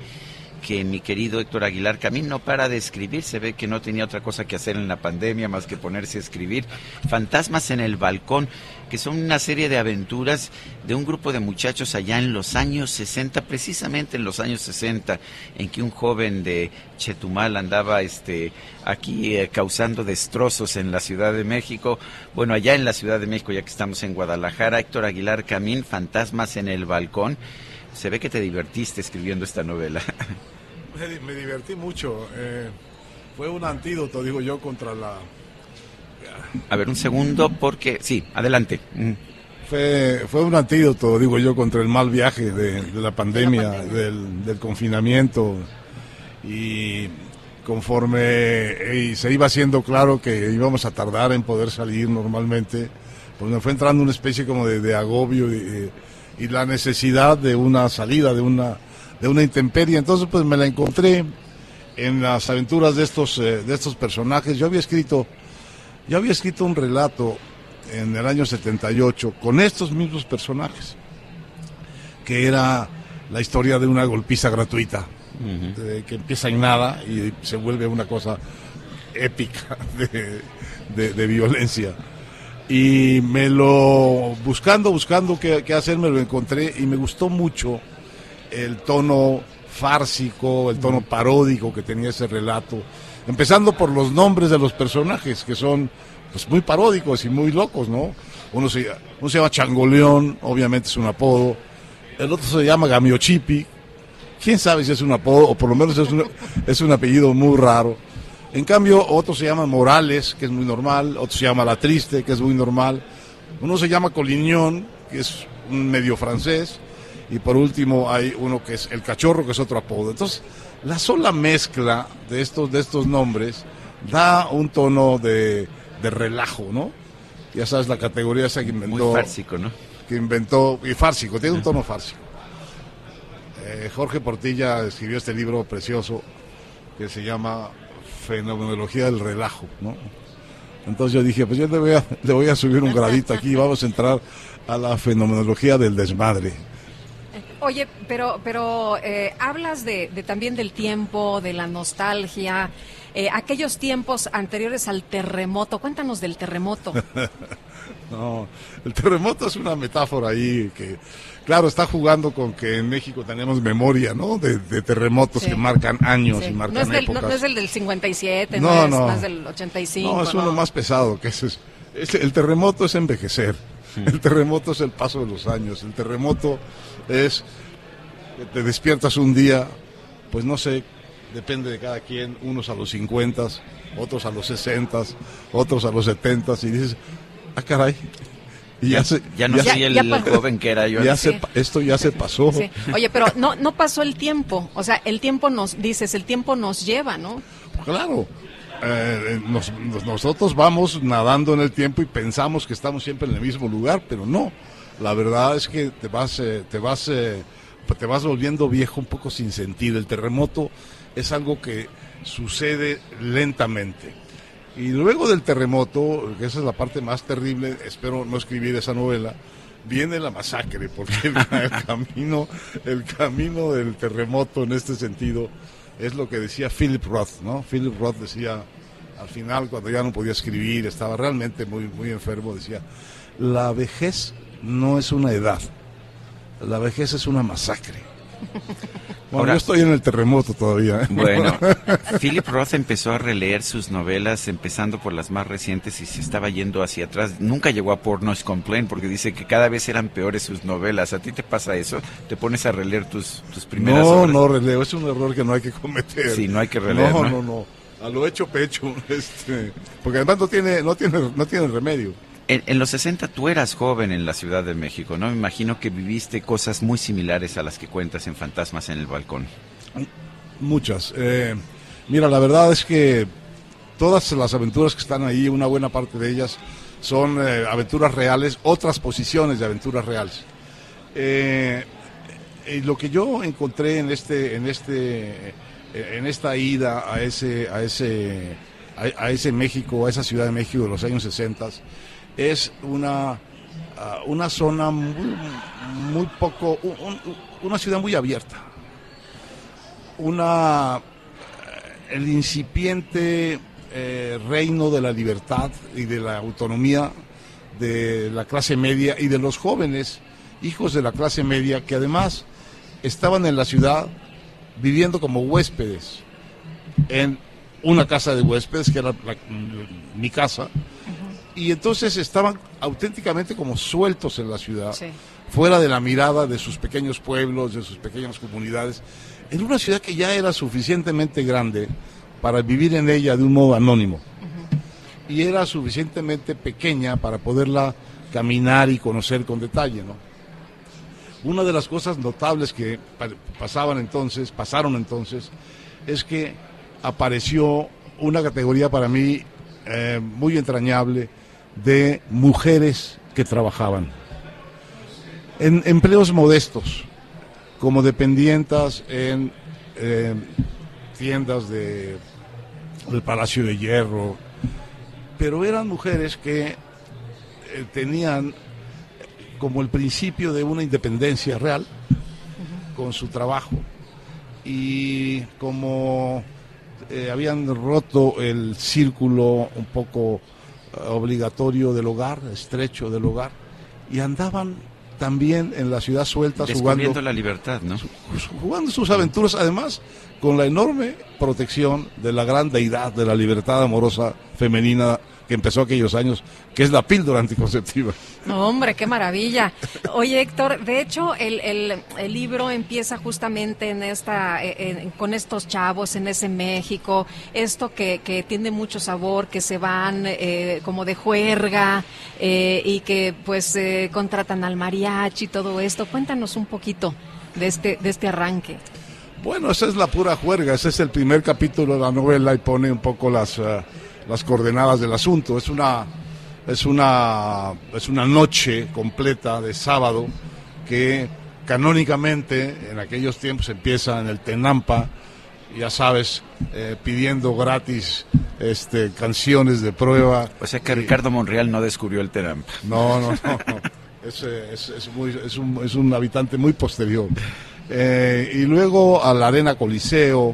que mi querido Héctor Aguilar Camín no para de escribir, se ve que no tenía otra cosa que hacer en la pandemia más que ponerse a escribir. Fantasmas en el balcón, que son una serie de aventuras de un grupo de muchachos allá en los años 60, precisamente en los años 60, en que un joven de Chetumal andaba este aquí eh, causando destrozos en la Ciudad de México. Bueno, allá en la Ciudad de México, ya que estamos en Guadalajara, Héctor Aguilar Camín, Fantasmas en el balcón se ve que te divertiste escribiendo esta novela. *laughs* Me, divertí mucho. Eh, fue un antídoto, digo yo, contra la... A ver, un segundo, porque... Sí, adelante. Mm. Fue, fue un antídoto, digo yo, contra el mal viaje de, la pandemia, Del, confinamiento. Y conforme se iba haciendo claro que íbamos a tardar en poder salir normalmente, pues me fue entrando una especie como de, agobio. y y la necesidad de una salida, de una, de una intemperie. Entonces, pues me la encontré en las aventuras de estos, eh, de estos personajes. Yo había escrito, yo había escrito un relato en el año 78 con estos mismos personajes, que era la historia de una golpiza gratuita, que empieza en nada y se vuelve una cosa épica de, de, violencia. Y me lo, buscando, buscando qué, qué hacer, me lo encontré y me gustó mucho el tono fársico, el tono paródico que tenía ese relato. Empezando por los nombres de los personajes, que son pues, muy paródicos y muy locos, ¿no? Uno se, uno se llama Changoleón, obviamente es un apodo. El otro se llama Gamiochipi. Quién sabe si es un apodo o por lo menos es un, es un apellido muy raro. En cambio, otro se llama Morales, que es muy normal. Otro se llama La Triste, que es muy normal. Uno se llama Colinión, que es un medio francés. Y por último hay uno que es El Cachorro, que es otro apodo. Entonces, la sola mezcla de estos, de estos nombres da un tono de, de relajo, ¿no? Ya sabes, la categoría esa que inventó. Muy fársico, ¿no? Que inventó. Y fársico, tiene un tono fársico. Eh, Jorge Portilla escribió este libro precioso que se llama Fenomenología del Relajo, ¿no? Entonces yo dije, pues yo le voy a, *laughs* le voy a subir un gradito aquí y vamos a entrar a la fenomenología del desmadre. Oye, pero, pero eh, hablas de, de, también del tiempo, de la nostalgia, eh, aquellos tiempos anteriores al terremoto. Cuéntanos del terremoto. *laughs* no, el terremoto es una metáfora ahí que, claro, está jugando con que en México tenemos memoria, ¿no? De, de terremotos sí. que marcan años sí. y marcan no es, del, épocas. No, no, es el del 57, no, no es no. más del 85. No, es uno más pesado, que es, es, el terremoto es envejecer. *laughs* El terremoto es el paso de los años. El terremoto es que te despiertas un día, pues no sé, depende de cada quien, unos a los 50, otros a los 60, otros a los 70 y dices, ah caray. Y ya, ya, se, ya no ya, soy el, joven que era yo. Ya se, esto ya se pasó. Sí. Oye, pero no, no pasó el tiempo. O sea, el tiempo nos, dices, el tiempo nos lleva, ¿no? Claro. Eh, nos, nosotros vamos nadando en el tiempo y pensamos que estamos siempre en el mismo lugar, pero no. La verdad es que te vas, eh, te vas, eh, te vas volviendo viejo un poco sin sentir. El terremoto es algo que sucede lentamente. Y luego del terremoto, que esa es la parte más terrible, espero no escribir esa novela, viene la masacre, porque *laughs* el camino, el camino del terremoto en este sentido es lo que decía Philip Roth, ¿no? Philip Roth decía al final cuando ya no podía escribir, estaba realmente muy muy enfermo, decía, la vejez no es una edad, la vejez es una masacre. Bueno, Ahora, yo estoy en el terremoto todavía. ¿eh? Bueno, *laughs* Philip Roth empezó a releer sus novelas, empezando por las más recientes y se estaba yendo hacia atrás. Nunca llegó a Pornos Complain porque dice que cada vez eran peores sus novelas. ¿A ti te pasa eso? ¿Te pones a releer tus, tus primeras no, obras? No, no releo. Es un error que no hay que cometer. Sí, no hay que releer. No, no, no. no. A lo hecho pecho. *laughs* Este, porque además no tiene, no tiene, no tiene remedio. En, los 60 tú eras joven en la Ciudad de México, ¿no? Me imagino que viviste cosas muy similares a las que cuentas en Fantasmas en el Balcón. Muchas. Eh, mira, la verdad es que todas las aventuras que están ahí, una buena parte de ellas son eh, aventuras reales, otras posiciones de aventuras reales. Eh, y lo que yo encontré en este, en este, en esta ida a ese, a ese, a ese México, a esa Ciudad de México de los años 60 es una, uh, una zona muy, muy poco, un, una ciudad muy abierta. Una, el incipiente eh, reino de la libertad y de la autonomía de la clase media y de los jóvenes hijos de la clase media que además estaban en la ciudad viviendo como huéspedes en una casa de huéspedes que era mi casa y entonces estaban auténticamente como sueltos en la ciudad, sí. fuera de la mirada de sus pequeños pueblos, de sus pequeñas comunidades, en una ciudad que ya era suficientemente grande para vivir en ella de un modo anónimo. Uh -huh. Y era suficientemente pequeña para poderla caminar y conocer con detalle, ¿no? Una de las cosas notables que pasaban entonces, pasaron entonces, es que apareció una categoría para mí eh, muy entrañable, de mujeres que trabajaban en empleos modestos, como dependientas en eh, tiendas de, del Palacio de Hierro, pero eran mujeres que eh, tenían como el principio de una independencia real con su trabajo y como eh, habían roto el círculo un poco obligatorio del hogar, estrecho del hogar, y andaban también en la ciudad suelta Descubriendo jugando, la libertad, ¿no? jugando sus aventuras, además con la enorme protección de la gran deidad de la libertad amorosa femenina que empezó aquellos años, que es la píldora anticonceptiva. No, hombre, qué maravilla. Oye, Héctor, de hecho, el, el, el libro empieza justamente en esta, eh, en- con estos chavos en ese México, esto que, que tiene mucho sabor, que se van eh, como de juerga eh, y que pues eh, contratan al mariachi y todo esto. Cuéntanos un poquito de este, de este arranque. Bueno, esa es la pura juerga, ese es el primer capítulo de la novela y pone un poco las, eh, las coordenadas del asunto. Es una, es, una, es una noche completa de sábado que canónicamente en aquellos tiempos empieza en el Tenampa, ya sabes, eh, pidiendo gratis este, canciones de prueba. O sea que Ricardo Monreal no descubrió el Terampa. No, no, no. no. *laughs* Es, eh, es- es muy- es un, es un habitante muy posterior. Eh, y luego a la Arena Coliseo,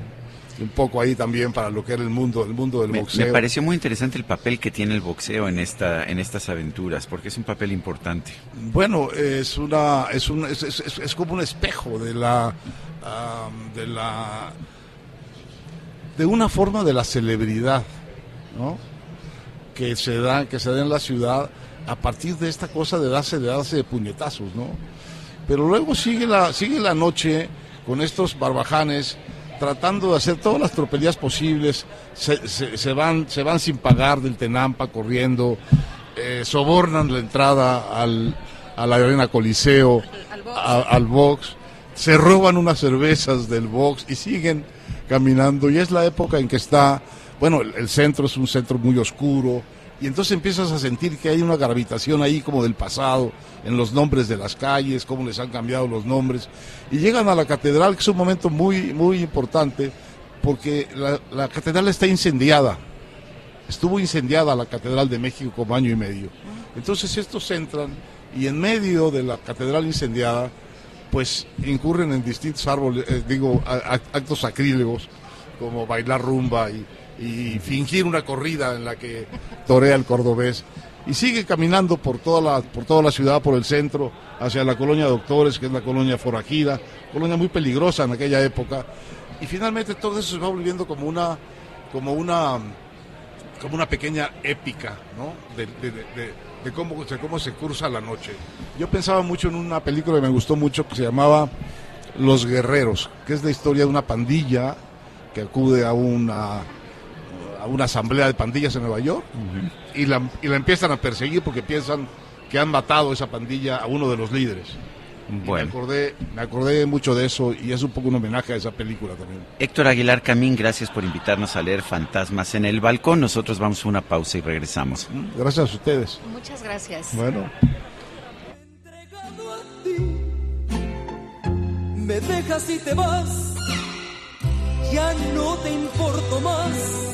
un poco ahí también para lo que era el mundo, el mundo del Me, boxeo. me pareció muy interesante el papel que tiene el boxeo en esta en estas aventuras, porque es un papel importante. Bueno, es una, es, un, es, es- es- como un espejo de la, de la, de una forma de la celebridad, ¿no? Que se da, que se da en la ciudad a partir de esta cosa de darse, de darse de puñetazos, ¿no? Pero luego sigue la, sigue la noche con estos barbajanes tratando de hacer todas las tropelías posibles, se, se- se van, se van sin pagar del Tenampa corriendo, eh, sobornan la entrada al, a la arena Coliseo, a- al box, se roban unas cervezas del box y siguen caminando. Y es la época en que está, bueno, el, el centro es un centro muy oscuro. Y entonces empiezas a sentir que hay una gravitación ahí como del pasado, en los nombres de las calles, cómo les han cambiado los nombres. Y llegan a la catedral, que es un momento muy, muy importante, porque la, catedral está incendiada. Estuvo incendiada la Catedral de México como año y medio. Entonces estos entran y en medio de la catedral incendiada, pues incurren en distintos árboles, eh, digo, actos sacrílegos, como bailar rumba y, y fingir una corrida en la que torea el cordobés. Y sigue caminando por toda, la, por toda la ciudad, por el centro, hacia la colonia Doctores, que es la colonia forajida, colonia muy peligrosa en aquella época. Y finalmente todo eso se va volviendo como una, como una, como una pequeña épica, ¿no? De, de- cómo, cómo se cursa la noche. Yo pensaba mucho en una película que me gustó mucho que se llamaba Los Guerreros, que es la historia de una pandilla que acude a una, a una asamblea de pandillas en Nueva York y, la, y la empiezan a perseguir porque piensan que han matado esa pandilla a uno de los líderes. Bueno. Me, acordé, me acordé mucho de eso y es un poco un homenaje a esa película también. Héctor Aguilar Camín, gracias por invitarnos a leer Fantasmas en el Balcón. Nosotros vamos a una pausa y regresamos. Gracias a ustedes. Muchas gracias. Bueno. Me dejas y te vas, ya no te importo más.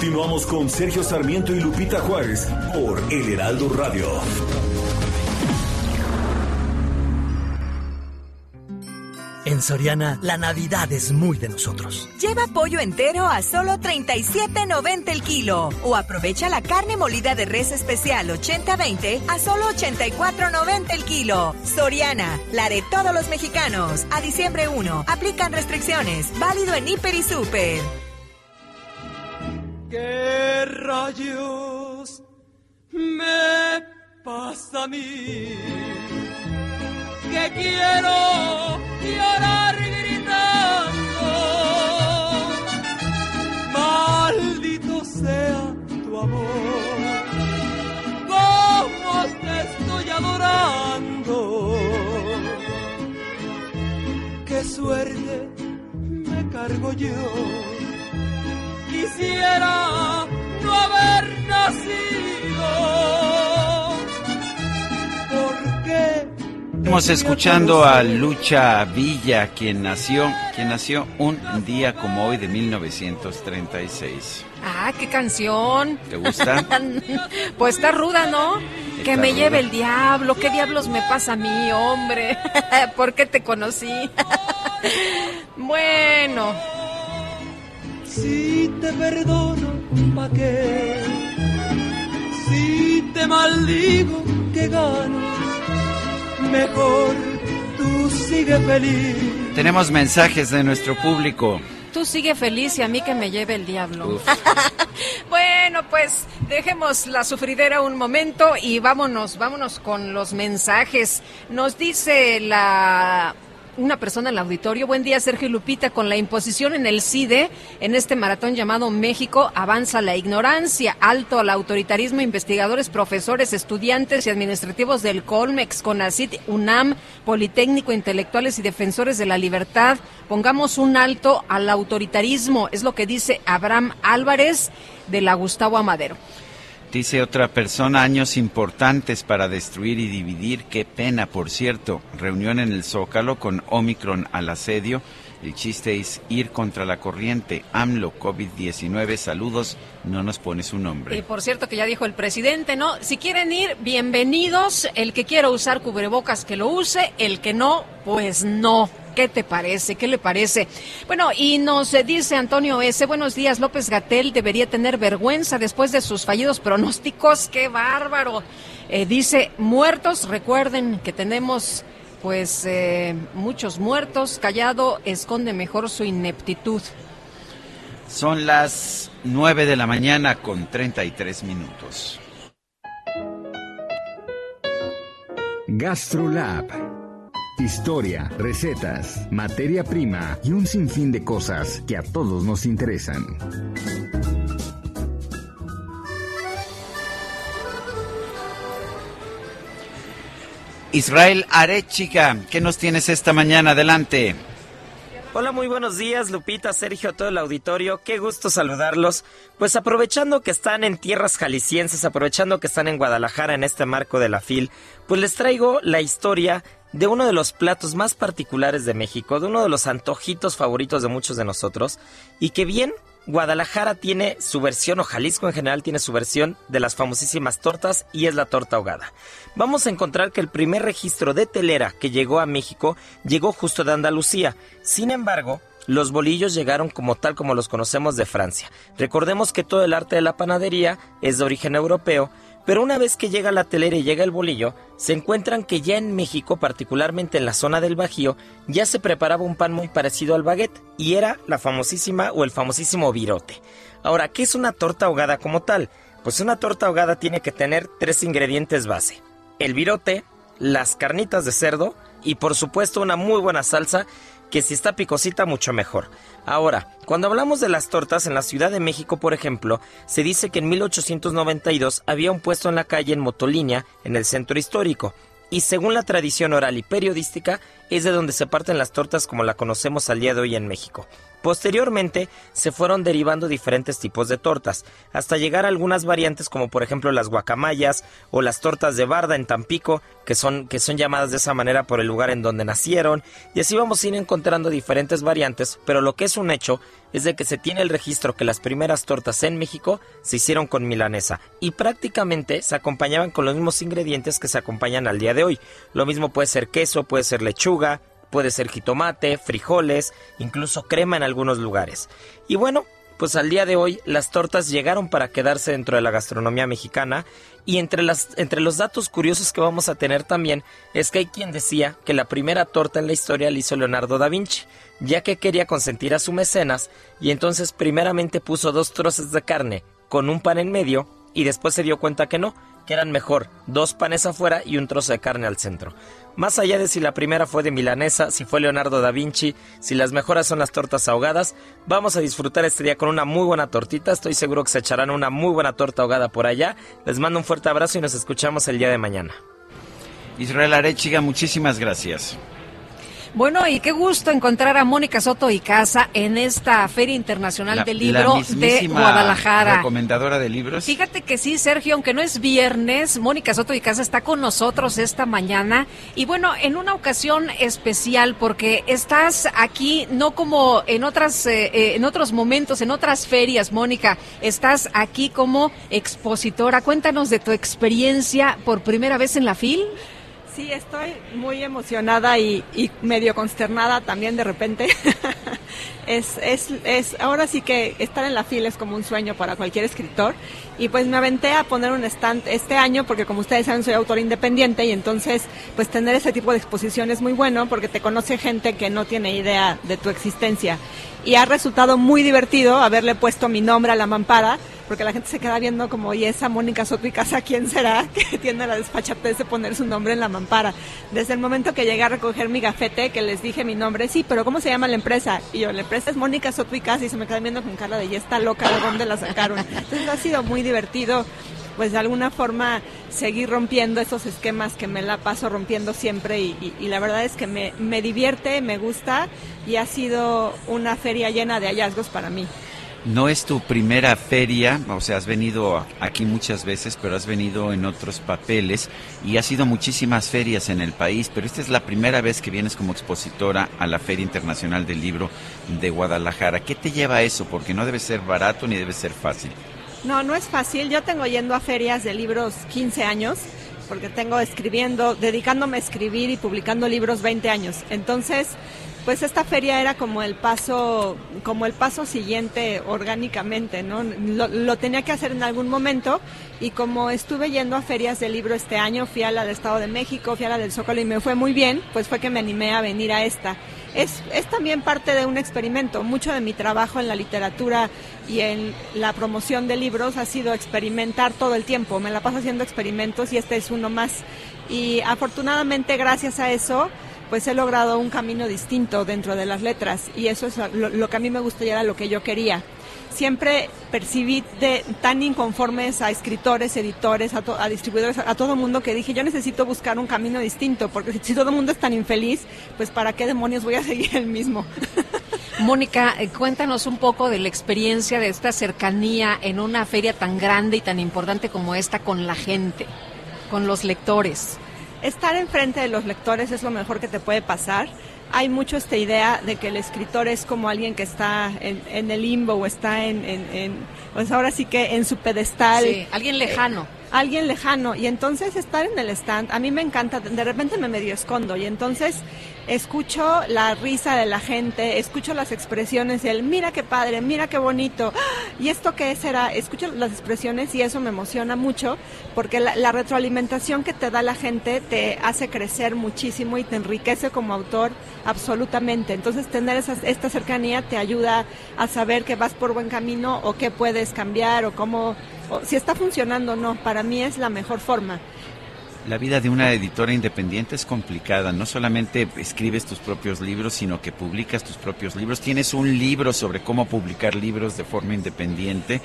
Continuamos con Sergio Sarmiento y Lupita Juárez por El Heraldo Radio. En Soriana, la Navidad es muy de nosotros. Lleva pollo entero a solo 37.90 el kilo. O aprovecha la carne molida de res especial 80-20 a solo 84.90 el kilo. Soriana, la de todos los mexicanos. A diciembre 1, aplican restricciones. Válido en Hiper y Super. ¿Qué rayos me pasa a mí? Que quiero llorar gritando. Maldito sea tu amor. ¿Cómo te estoy adorando? Qué suerte me cargo yo. Quisiera no haber nacido. Porque Estamos escuchando a Lucha Villa, quien nació, quien nació un día como hoy de 1936. Ah, qué canción. ¿Te gusta? *laughs* pues está ruda, ¿no? que me ruda. lleve el diablo. ¿Qué diablos me pasa a mí, hombre? *laughs* ¿Por qué te conocí? *laughs* bueno. Si te perdono, ¿pa' qué? Si te maldigo, ¿qué gano? Mejor tú sigue feliz. Tenemos mensajes de nuestro público. Tú sigue feliz y a mí que me lleve el diablo. *laughs* Bueno, pues dejemos la sufridera un momento y vámonos, vámonos con los mensajes. Nos dice la una persona en el auditorio. Buen día, Sergio Lupita. Con la imposición en el CIDE, en este maratón llamado México, avanza la ignorancia, alto al autoritarismo, investigadores, profesores, estudiantes y administrativos del Colmex, CONACIT, UNAM, Politécnico, intelectuales y defensores de la libertad. Pongamos un alto al autoritarismo, es lo que dice Abraham Álvarez de la Gustavo Amadero. Dice otra persona, años importantes para destruir y dividir. Qué pena, por cierto. Reunión en el Zócalo con Omicron al asedio. El chiste es ir contra la corriente. AMLO, COVID-19, saludos. No nos pone su Y nombre. por cierto que ya dijo el presidente, ¿no? Si quieren ir, bienvenidos. El que quiera usar cubrebocas, que lo use. El que no, pues no. ¿Qué te parece? ¿Qué le parece? Bueno, y nos dice Antonio S. Buenos días, López Gatel debería tener vergüenza después de sus fallidos pronósticos. ¡Qué bárbaro! Eh, dice, muertos, recuerden que tenemos pues eh, muchos muertos. Callado esconde mejor su ineptitud. Son las 9 de la mañana con 33 minutos. GastroLab. Historia, recetas, materia prima y un sinfín de cosas que a todos nos interesan. Israel Arechiga, ¿qué nos tienes esta mañana? Adelante. Hola, muy buenos días, Lupita, Sergio, a todo el auditorio. Qué gusto saludarlos. Pues aprovechando que están en tierras jaliscienses, aprovechando que están en Guadalajara en este marco de la FIL, pues les traigo la historia de uno de los platos más particulares de México, de uno de los antojitos favoritos de muchos de nosotros, y que bien Guadalajara tiene su versión, o Jalisco en general tiene su versión de las famosísimas tortas y es la torta ahogada. Vamos a encontrar que el primer registro de telera que llegó a México llegó justo de Andalucía. Sin embargo, los bolillos llegaron como tal como los conocemos de Francia. Recordemos que todo el arte de la panadería es de origen europeo, pero una vez que llega la telera y llega el bolillo, se encuentran que ya en México, particularmente en la zona del Bajío, ya se preparaba un pan muy parecido al baguette y era la famosísima o el famosísimo virote. Ahora, ¿qué es una torta ahogada como tal? Pues una torta ahogada tiene que tener tres ingredientes base. El virote, las carnitas de cerdo y por supuesto una muy buena salsa que si está picosita mucho mejor. Ahora, cuando hablamos de las tortas en la Ciudad de México, por ejemplo, se dice que en 1892 había un puesto en la calle en Motolinia, en el centro histórico, y según la tradición oral y periodística, es de donde se parten las tortas como la conocemos al día de hoy en México. Posteriormente se fueron derivando diferentes tipos de tortas, hasta llegar a algunas variantes como por ejemplo las guacamayas o las tortas de barda en Tampico, que son, que son llamadas de esa manera por el lugar en donde nacieron, y así vamos a ir encontrando diferentes variantes, pero lo que es un hecho es de que se tiene el registro que las primeras tortas en México se hicieron con milanesa y prácticamente se acompañaban con los mismos ingredientes que se acompañan al día de hoy. Lo mismo puede ser queso, puede ser lechuga, puede ser jitomate, frijoles, incluso crema en algunos lugares. Y bueno, pues al día de hoy las tortas llegaron para quedarse dentro de la gastronomía mexicana y entre, las, entre los datos curiosos que vamos a tener también es que hay quien decía que la primera torta en la historia la hizo Leonardo da Vinci, ya que quería consentir a su mecenas y entonces primeramente puso dos trozos de carne con un pan en medio y después se dio cuenta que no, que eran mejor dos panes afuera y un trozo de carne al centro. Más allá de si la primera fue de milanesa, si fue Leonardo da Vinci, si las mejoras son las tortas ahogadas, vamos a disfrutar este día con una muy buena tortita. Estoy seguro que se echarán una muy buena torta ahogada por allá. Les mando un fuerte abrazo y nos escuchamos el día de mañana. Israel Arechiga, muchísimas gracias. Bueno, y qué gusto encontrar a Mónica Soto y Casa en esta Feria Internacional del Libro de Guadalajara. Recomendadora de libros. Fíjate que sí, Sergio, aunque no es viernes, Mónica Soto y Casa está con nosotros esta mañana. Y bueno, en una ocasión especial, porque estás aquí no como en otras, eh, eh, en otros momentos, en otras ferias, Mónica, estás aquí como expositora. Cuéntanos de tu experiencia por primera vez en la FIL. Sí, estoy muy emocionada y, medio consternada también de repente. *laughs* es, es, es, ahora sí que estar en la fila es como un sueño para cualquier escritor. Y pues me aventé a poner un stand este año porque como ustedes saben soy autor independiente y entonces pues tener ese tipo de exposición es muy bueno porque te conoce gente que no tiene idea de tu existencia. Y ha resultado muy divertido haberle puesto mi nombre a la mampara porque la gente se queda viendo como, ¿y esa Mónica Soto y Casa quién será *laughs* que tiene la desfachatez de poner su nombre en la mampara? Desde el momento que llegué a recoger mi gafete, que les dije mi nombre, sí, pero ¿cómo se llama la empresa? Y yo, la empresa es Mónica Soto y Casa, y se me quedan viendo con cara de, ¿ya está loca? ¿De dónde la sacaron? *laughs* Entonces ha sido muy divertido pues de alguna forma seguir rompiendo esos esquemas que me la paso rompiendo siempre y, y la verdad es que me, me divierte, me gusta y ha sido una feria llena de hallazgos para mí. No es tu primera feria, o sea, has venido aquí muchas veces, pero has venido en otros papeles y has ido muchísimas ferias en el país, pero esta es la primera vez que vienes como expositora a la Feria Internacional del Libro de Guadalajara. ¿Qué te lleva a eso? Porque no debe ser barato ni debe ser fácil. No, no es fácil. Yo tengo yendo a ferias de libros 15 años porque tengo escribiendo, dedicándome a escribir y publicando libros 20 años. Entonces, pues esta feria era como el paso, como el paso siguiente orgánicamente, ¿no? Lo, tenía que hacer en algún momento y como estuve yendo a ferias de libro este año, fui a la del Estado de México, fui a la del Zócalo y me fue muy bien, pues fue que me animé a venir a esta. Es, es también parte de un experimento. Mucho de mi trabajo en la literatura y en la promoción de libros ha sido experimentar todo el tiempo. Me la paso haciendo experimentos y este es uno más. Y afortunadamente gracias a eso, pues he logrado un camino distinto dentro de las letras y eso es lo, que a mí me gustó y era lo que yo quería. Siempre percibí de, tan inconformes a escritores, editores, a, distribuidores, a, todo el mundo que dije, yo necesito buscar un camino distinto, porque si, todo el mundo es tan infeliz, pues ¿para qué demonios voy a *laughs* seguir el mismo? Mónica, eh, cuéntanos un poco de la experiencia de esta cercanía en una feria tan grande y tan importante como esta con la gente, con los lectores estar enfrente de los lectores es lo mejor que te puede pasar. Hay mucho esta idea de que el escritor es como alguien que está en, el limbo o está en, pues ahora sí que en su pedestal. Sí, alguien lejano. Eh, alguien lejano. Y entonces estar en el stand, a mí me encanta, de repente me medio escondo y entonces escucho la risa de la gente, escucho las expresiones, el mira qué padre, mira qué bonito, y esto qué será, escucho las expresiones y eso me emociona mucho porque la, retroalimentación que te da la gente te hace crecer muchísimo y te enriquece como autor absolutamente. Entonces tener esta cercanía te ayuda a saber que vas por buen camino o qué puedes cambiar o cómo, si está funcionando o no. Para mí es la mejor forma. La vida de una editora independiente es complicada. No solamente escribes tus propios libros, sino que publicas tus propios libros. Tienes un libro sobre cómo publicar libros de forma independiente.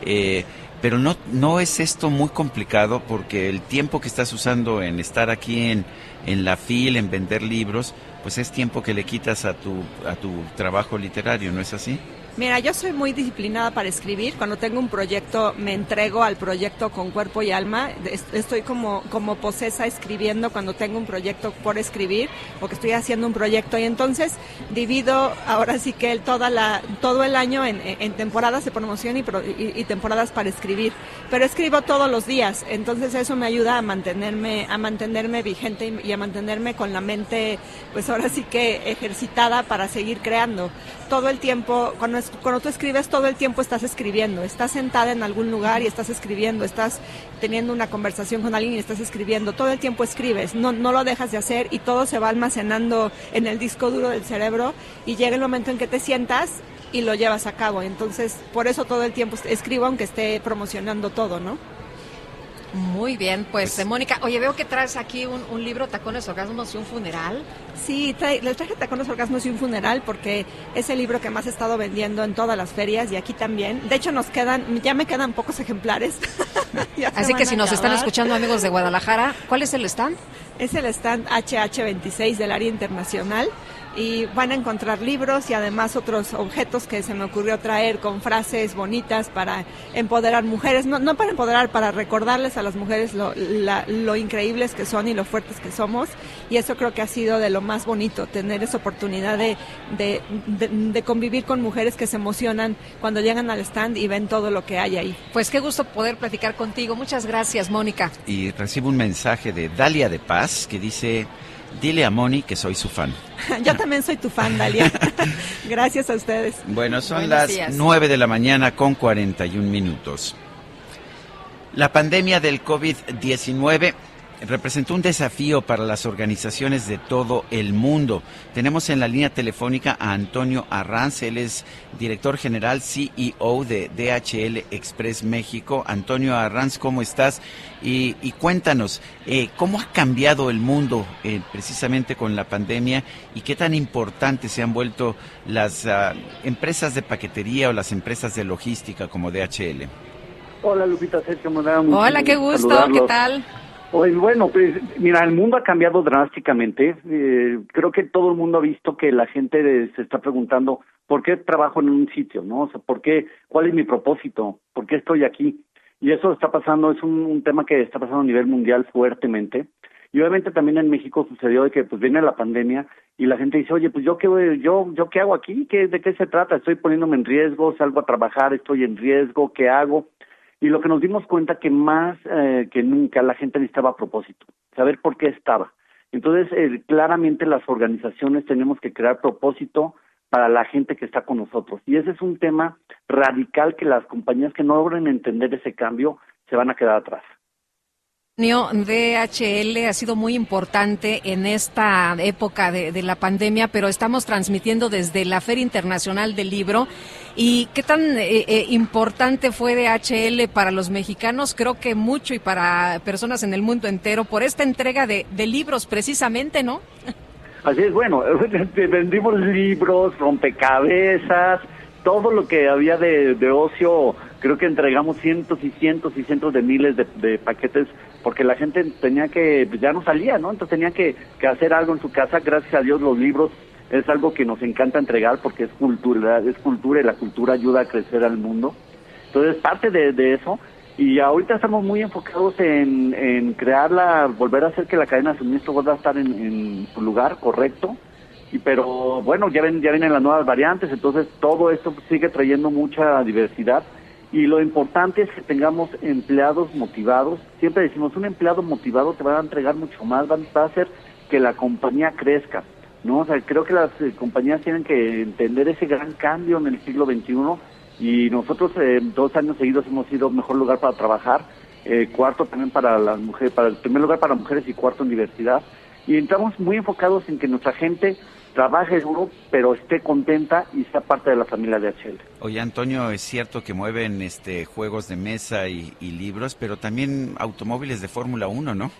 Eh, pero no, no es esto muy complicado porque el tiempo que estás usando en estar aquí en, en la FIL, en vender libros, pues es tiempo que le quitas a tu, a tu trabajo literario, ¿no es así? Mira, yo soy muy disciplinada para escribir. Cuando tengo un proyecto, me entrego al proyecto con cuerpo y alma. Estoy como, como posesa escribiendo cuando tengo un proyecto por escribir o que estoy haciendo un proyecto. Y entonces divido ahora sí que toda la, todo el año en, temporadas de promoción y, temporadas para escribir. Pero escribo todos los días. Entonces eso me ayuda a mantenerme, a mantenerme vigente y, a mantenerme con la mente, pues ahora sí que ejercitada para seguir creando. Todo el tiempo, cuando cuando tú escribes todo el tiempo estás escribiendo, estás sentada en algún lugar y estás escribiendo, estás teniendo una conversación con alguien y estás escribiendo, todo el tiempo escribes, no, no lo dejas de hacer y todo se va almacenando en el disco duro del cerebro y llega el momento en que te sientas y lo llevas a cabo. Entonces, por eso todo el tiempo escribo aunque esté promocionando todo, ¿no? Muy bien, pues, pues Mónica, oye, veo que traes aquí un, libro, Tacones, Orgasmos y un Funeral. Sí, trae, les traje Tacones, Orgasmos y un Funeral porque es el libro que más he estado vendiendo en todas las ferias y aquí también. De hecho, nos quedan, ya me quedan pocos ejemplares. *laughs* Así que si nos están escuchando amigos de Guadalajara, ¿cuál es el stand? Es el stand HH26 del área internacional. Y van a encontrar libros y además otros objetos que se me ocurrió traer con frases bonitas para empoderar mujeres, no, no para empoderar, para recordarles a las mujeres lo, la, lo increíbles que son y lo fuertes que somos y eso creo que ha sido de lo más bonito, tener esa oportunidad de, de, de, de convivir con mujeres que se emocionan cuando llegan al stand y ven todo lo que hay ahí. Pues qué gusto poder platicar contigo. Muchas gracias, Mónica. Y recibo un mensaje de Dalia de Paz que dice, dile a Moni que soy su fan. *laughs* Yo también soy tu fan, Dalia. *laughs* *laughs* Gracias a ustedes. Bueno, son Buenos las días. 9 de la mañana con 41 minutos. La pandemia del COVID-19 representó un desafío para las organizaciones de todo el mundo. Tenemos en la línea telefónica a Antonio Arranz, él es director general CEO de DHL Express México. Antonio Arranz, ¿cómo estás? Y, y cuéntanos, eh, ¿cómo ha cambiado el mundo eh, precisamente con la pandemia y qué tan importantes se han vuelto las ah, empresas de paquetería o las empresas de logística como DHL? Hola Lupita, Sergio, me da mucho Hola, qué gusto, saludarlos. ¿qué tal? Oye, bueno, pues mira, el mundo ha cambiado drásticamente. Eh, creo que todo el mundo ha visto que la gente se está preguntando por qué trabajo en un sitio, ¿no? O sea, por qué, cuál es mi propósito, por qué estoy aquí. Y eso está pasando, es un, tema que está pasando a nivel mundial fuertemente. Y obviamente también en México sucedió de que pues viene la pandemia y la gente dice, oye, pues yo qué, yo, yo qué hago aquí, ¿Qué, de qué se trata, estoy poniéndome en riesgo, salgo a trabajar, estoy en riesgo, ¿qué hago? Y lo que nos dimos cuenta que más eh, que nunca la gente necesitaba propósito, saber por qué estaba. Entonces, eh, claramente las organizaciones tenemos que crear propósito para la gente que está con nosotros. Y ese es un tema radical que las compañías que no logren entender ese cambio se van a quedar atrás. DHL ha sido muy importante en esta época de, la pandemia, pero estamos transmitiendo desde la Feria Internacional del Libro. ¿Y qué tan eh, eh, importante fue DHL para los mexicanos? Creo que mucho y para personas en el mundo entero por esta entrega de, de libros precisamente, ¿no? Así es, bueno, *laughs* vendimos libros, rompecabezas, todo lo que había de, de ocio, creo que entregamos cientos y cientos y cientos de miles de, de paquetes porque la gente tenía que, ya no salía, ¿no? Entonces tenía que, que hacer algo en su casa, gracias a Dios los libros es algo que nos encanta entregar porque es cultura, es cultura y la cultura ayuda a crecer al mundo. Entonces, parte de, de eso, y ahorita estamos muy enfocados en, en crearla, volver a hacer que la cadena de suministro vuelva a estar en, en su lugar correcto. Y pero bueno, ya ven, ya vienen las nuevas variantes, entonces todo esto sigue trayendo mucha diversidad. Y lo importante es que tengamos empleados motivados. Siempre decimos, un empleado motivado te va a entregar mucho más, va, a hacer que la compañía crezca. ¿no? O sea, creo que las eh, compañías tienen que entender ese gran cambio en el siglo XXI y nosotros eh, dos años seguidos hemos sido mejor lugar para trabajar, eh, cuarto también para las mujeres, para el primer lugar para mujeres y cuarto en diversidad. Y estamos muy enfocados en que nuestra gente trabaje duro, pero esté contenta y sea parte de la familia de HL. Oye, Antonio, es cierto que mueven este juegos de mesa y, y libros, pero también automóviles de Fórmula 1, ¿no?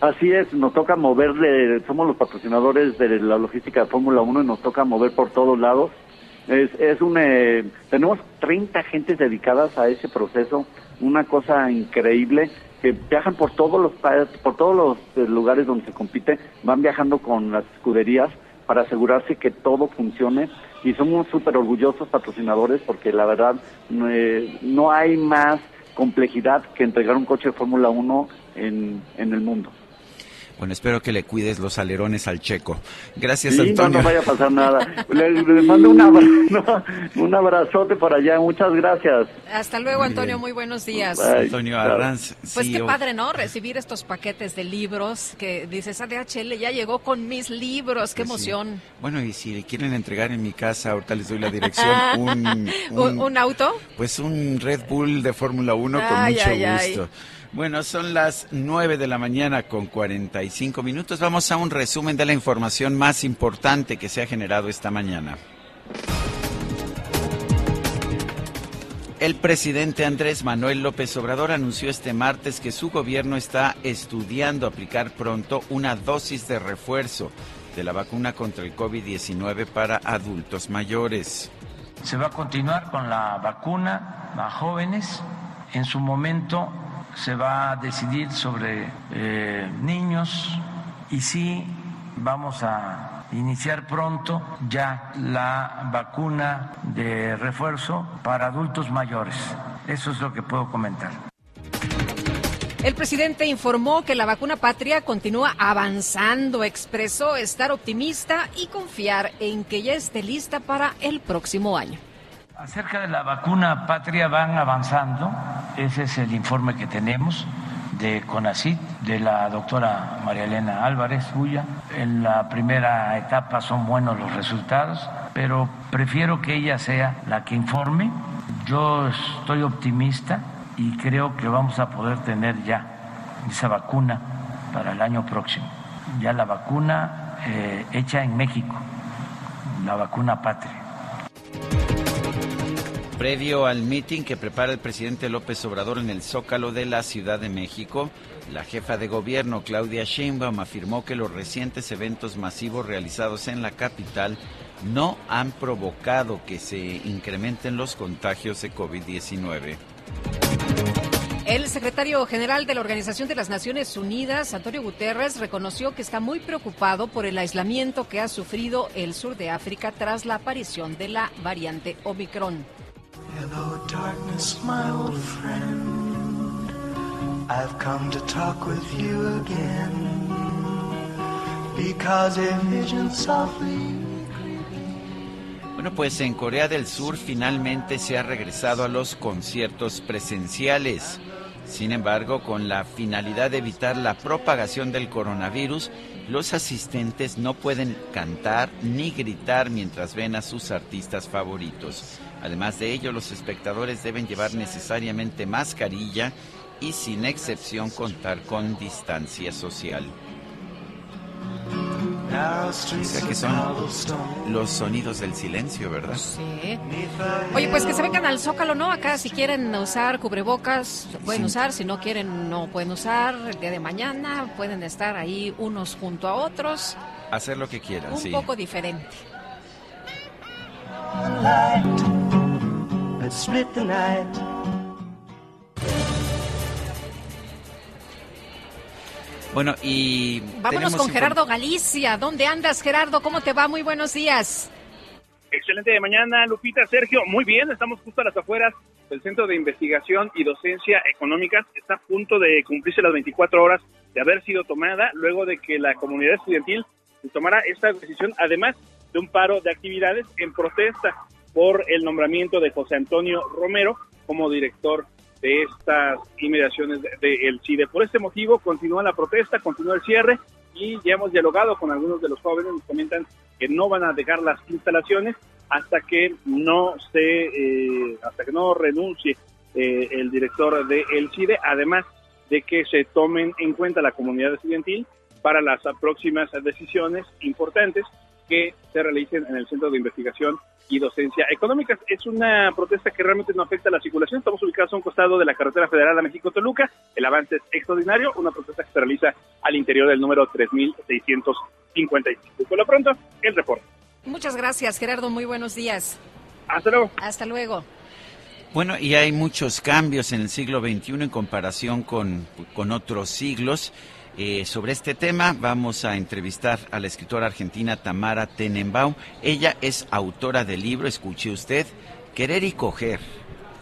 Así es, nos toca moverle, somos los patrocinadores de la logística de Fórmula 1 y nos toca mover por todos lados. Es, es un, eh, tenemos 30 gentes dedicadas a ese proceso, una cosa increíble, que viajan por todos los por todos los eh, lugares donde se compite, van viajando con las escuderías para asegurarse que todo funcione y somos súper orgullosos patrocinadores porque la verdad no hay más complejidad que entregar un coche de Fórmula 1 en, en el mundo. Bueno, espero que le cuides los alerones al checo. Gracias, Sí, no, Antonio. no vaya a pasar nada. *laughs* Le, le mando un, abra- *laughs* un abrazote por allá. Muchas gracias. Hasta luego, Antonio. Muy buenos días. Antonio Arranz. Pues sí, qué o- padre, ¿no? Recibir estos paquetes de libros que dices, ah, DHL ya llegó con mis libros, qué Pues sí. emoción. Bueno, y si le quieren entregar en mi casa, ahorita les doy la dirección, *laughs* un, ¿Un, un- un auto? pues un Red Bull de Fórmula 1 con mucho ay, ay. Bueno, son las 9 de la mañana con 45 minutos. Vamos a un resumen de la información más importante que se ha generado esta mañana. El presidente Andrés Manuel López Obrador anunció este martes que su gobierno está estudiando aplicar pronto una dosis de refuerzo de la vacuna contra el COVID-19 para adultos mayores. Se va a continuar con la vacuna a jóvenes. En su momento se va a decidir sobre eh, niños y sí vamos a iniciar pronto ya la vacuna de refuerzo para adultos mayores. Eso es lo que puedo comentar. El presidente informó que la vacuna patria continúa avanzando, expresó estar optimista y confiar en que ya esté lista para el próximo año. Acerca de la vacuna patria van avanzando, ese es el informe que tenemos de CONACIT, de la doctora María Elena Álvarez Ulla. En la primera etapa son buenos los resultados, pero prefiero que ella sea la que informe. Yo estoy optimista y creo que vamos a poder tener ya esa vacuna para el año próximo. Ya la vacuna eh, hecha en México, la vacuna patria. Previo al meeting que prepara el presidente López Obrador en el Zócalo de la Ciudad de México, la jefa de gobierno Claudia Sheinbaum afirmó que los recientes eventos masivos realizados en la capital no han provocado que se incrementen los contagios de COVID-19. El secretario general de la Organización de las Naciones Unidas, Antonio Guterres, reconoció que está muy preocupado por el aislamiento que ha sufrido el sur de África tras la aparición de la variante Omicron. Hello, darkness, my old friend. I've come to talk with you again. Because a vision softly. Bueno, pues en Corea del Sur finalmente se ha regresado a los conciertos presenciales. Sin embargo, con la finalidad de evitar la propagación del coronavirus, los asistentes no pueden cantar ni gritar mientras ven a sus artistas favoritos. Además de ello, los espectadores deben llevar necesariamente mascarilla y sin excepción contar con distancia social. O sea que son los sonidos del silencio, ¿verdad? Sí. Oye, pues que se vengan al Zócalo, ¿no? Acá si quieren usar cubrebocas, pueden Sí. usar, si no quieren, no pueden usar. El día de mañana pueden estar ahí unos junto a otros, Hacer lo que quieran, un sí. poco diferente. Bueno, y Vámonos con Gerardo Galicia. ¿Dónde andas, Gerardo? ¿Cómo te va? Muy buenos días. Excelente de mañana, Lupita, Sergio. Muy bien, estamos justo a las afueras del Centro de Investigación y Docencia Económicas. Está a punto de cumplirse las 24 horas de haber sido tomada luego de que la comunidad estudiantil tomara esta decisión, además de un paro de actividades en protesta por el nombramiento de José Antonio Romero como director de estas inmediaciones del de, el CIDE. Por este motivo continúa la protesta, continúa el cierre y ya hemos dialogado con algunos de los jóvenes, nos comentan que no van a dejar las instalaciones hasta que no se, eh, hasta que no renuncie eh, el director de CIDE, además de que se tomen en cuenta la comunidad estudiantil para las próximas decisiones importantes que se realicen en el Centro de Investigación y Docencia Económicas. Es una protesta que realmente no afecta a la circulación. Estamos ubicados a un costado de la carretera federal a México-Toluca. El avance es extraordinario. Una protesta que se realiza al interior del número 3655. Por lo pronto, el reporte. Muchas gracias, Gerardo. Muy buenos días. Hasta luego. Hasta luego. Bueno, y hay muchos cambios en el siglo XXI en comparación con, con otros siglos. Eh, sobre este tema vamos a entrevistar a la escritora argentina Tamara Tenenbaum. Ella es autora del libro, escuche usted, Querer y Coger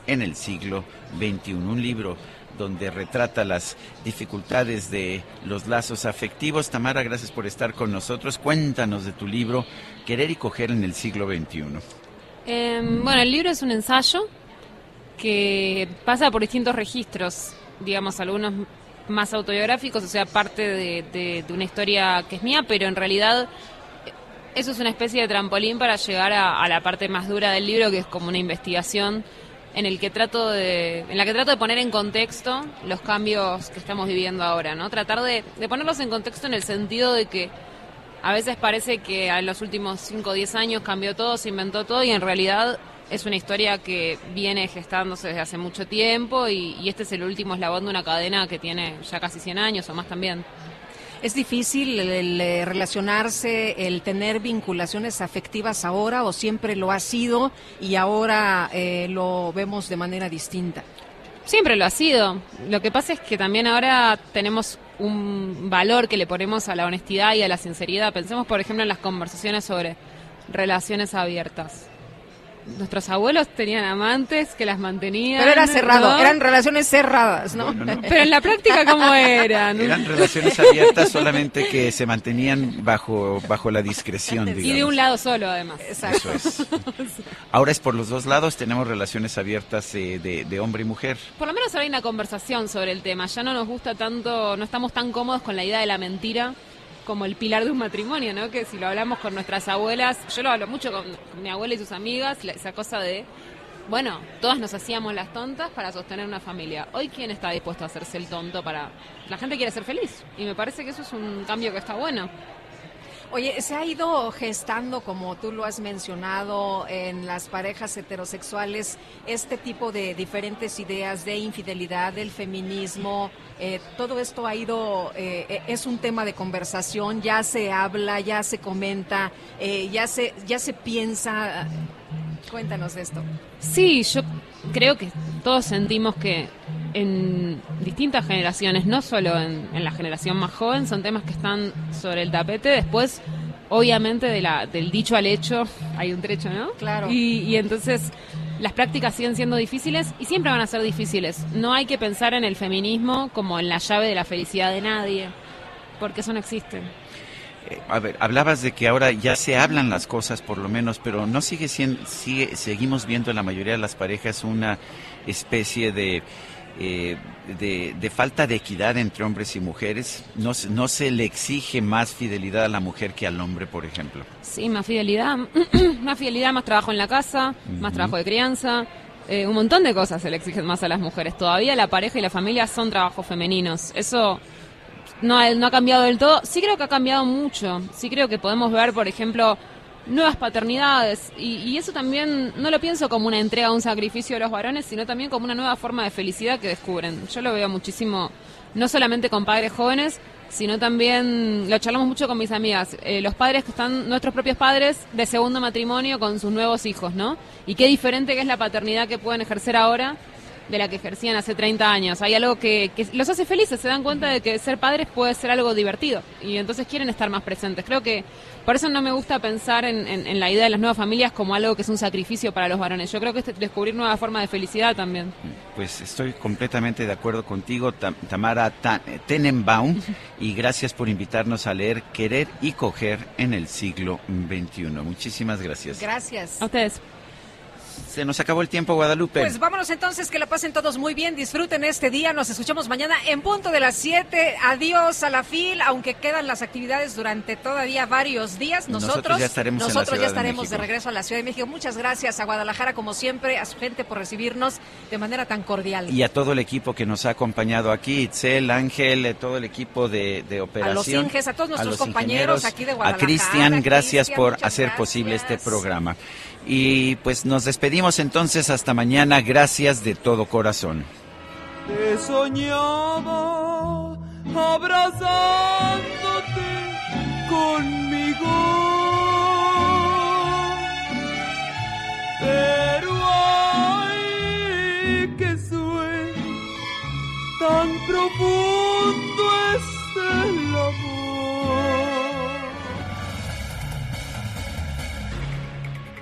en el siglo XXI, un libro donde retrata las dificultades de los lazos afectivos. Tamara, gracias por estar con nosotros. Cuéntanos de tu libro, Querer y Coger en el siglo XXI. Eh, bueno, el libro es un ensayo que pasa por distintos registros, digamos, algunos más autobiográficos, o sea, parte de, una historia que es mía, pero en realidad eh, eso es una especie de trampolín para llegar a, a la parte más dura del libro, que es como una investigación en el que trato de, en la que trato de poner en contexto los cambios que estamos viviendo ahora, ¿no? Tratar de, de ponerlos en contexto en el sentido de que a veces parece que en los últimos 5 o 10 años cambió todo, se inventó todo y en realidad es una historia que viene gestándose desde hace mucho tiempo y, y este es el último eslabón de una cadena que tiene ya casi 100 años o más también. ¿Es difícil el, el, eh, relacionarse, el tener vinculaciones afectivas ahora o siempre lo ha sido y ahora eh, lo vemos de manera distinta? Siempre lo ha sido. Lo que pasa es que también ahora tenemos un valor que le ponemos a la honestidad y a la sinceridad. Pensemos, por ejemplo, en las conversaciones sobre relaciones abiertas nuestros abuelos tenían amantes que las mantenían. Pero era cerrado, eran relaciones cerradas, ¿no? Pero en la práctica, ¿cómo *laughs* eran? Eran relaciones abiertas solamente que se mantenían bajo, bajo la discreción, digamos. Y de un lado solo, además. Eso es. Ahora es por los dos lados, tenemos relaciones abiertas eh, de, de hombre y mujer. Por lo menos ahora hay una conversación sobre el tema. Ya no nos gusta tanto, no estamos tan cómodos con la idea de la mentira como el pilar de un matrimonio, ¿no? Que si lo hablamos con nuestras abuelas, yo lo hablo mucho con, mi abuela y sus amigas, esa cosa de, bueno, todas nos hacíamos las tontas para sostener una familia. Hoy, ¿quién está dispuesto a hacerse el tonto para...? La gente quiere ser feliz y me parece que eso es un cambio que está bueno. Oye, se ha ido gestando, como tú lo has mencionado, en las parejas heterosexuales, este tipo de diferentes ideas de infidelidad, del feminismo. Eh, todo esto ha ido, eh, eh, es un tema de conversación, ya se habla, ya se comenta, ya, se, ya se piensa. Cuéntanos esto. Sí, yo creo que todos sentimos que en distintas generaciones, no solo en, la generación más joven, son temas que están sobre el tapete. Después, obviamente, de la, del dicho al hecho hay un trecho, ¿no? Claro. Y, y entonces las prácticas siguen siendo difíciles y siempre van a ser difíciles. No hay que pensar en el feminismo como en la llave de la felicidad de nadie, porque eso no existe. Eh, a ver, hablabas de que ahora ya se hablan las cosas por lo menos, pero no sigue siendo, sigue, seguimos viendo en la mayoría de las parejas una especie de eh, de, falta de equidad entre hombres y mujeres. No, no se le exige más fidelidad a la mujer que al hombre, por ejemplo. Sí, más fidelidad, *clears throat* más fidelidad, más trabajo en la casa, más trabajo de crianza. Eh, un montón de cosas se le exigen más a las mujeres. Todavía la pareja y la familia son trabajos femeninos. Eso no no ha cambiado del todo. Sí creo que ha cambiado mucho. Sí creo que podemos ver, por ejemplo, nuevas paternidades. Y, eso también no lo pienso como una entrega, un sacrificio de los varones, sino también como una nueva forma de felicidad que descubren. Yo lo veo muchísimo, no solamente con padres jóvenes, sino también, lo charlamos mucho con mis amigas, eh, los padres que están, nuestros propios padres de segundo matrimonio con sus nuevos hijos, ¿no? Y qué diferente que es la paternidad que pueden ejercer ahora de la que ejercían hace 30 años. Hay algo que, los hace felices, se dan cuenta de que ser padres puede ser algo divertido y entonces quieren estar más presentes. Creo que por eso no me gusta pensar en, la idea de las nuevas familias como algo que es un sacrificio para los varones. Yo creo que es descubrir nuevas formas de felicidad también. Pues estoy completamente de acuerdo contigo, Tamara Tenenbaum, *laughs* y gracias por invitarnos a leer Querer y Coger en el siglo XXI. Muchísimas gracias. Gracias. A ustedes. Se nos acabó el tiempo, Guadalupe. Pues vámonos entonces, que la pasen todos muy bien, disfruten este día, nos escuchamos mañana en punto de las 7. Adiós a la fil, aunque quedan las actividades durante todavía varios días. Nosotros, ya estaremos, nosotros ya estaremos de, regreso a la Ciudad de México. Muchas gracias a Guadalajara, como siempre, a su gente por recibirnos de manera tan cordial. Y a todo el equipo que nos ha acompañado aquí, Itzel, Ángel, eh, todo el equipo de, operación. A los Inges, a todos nuestros compañeros aquí de Guadalajara. A Cristian, gracias por hacer posible este programa. Y pues nos despedimos entonces hasta mañana. Gracias de todo corazón. Te soñaba abrazándote conmigo. Pero ay, que sueño tan profundo es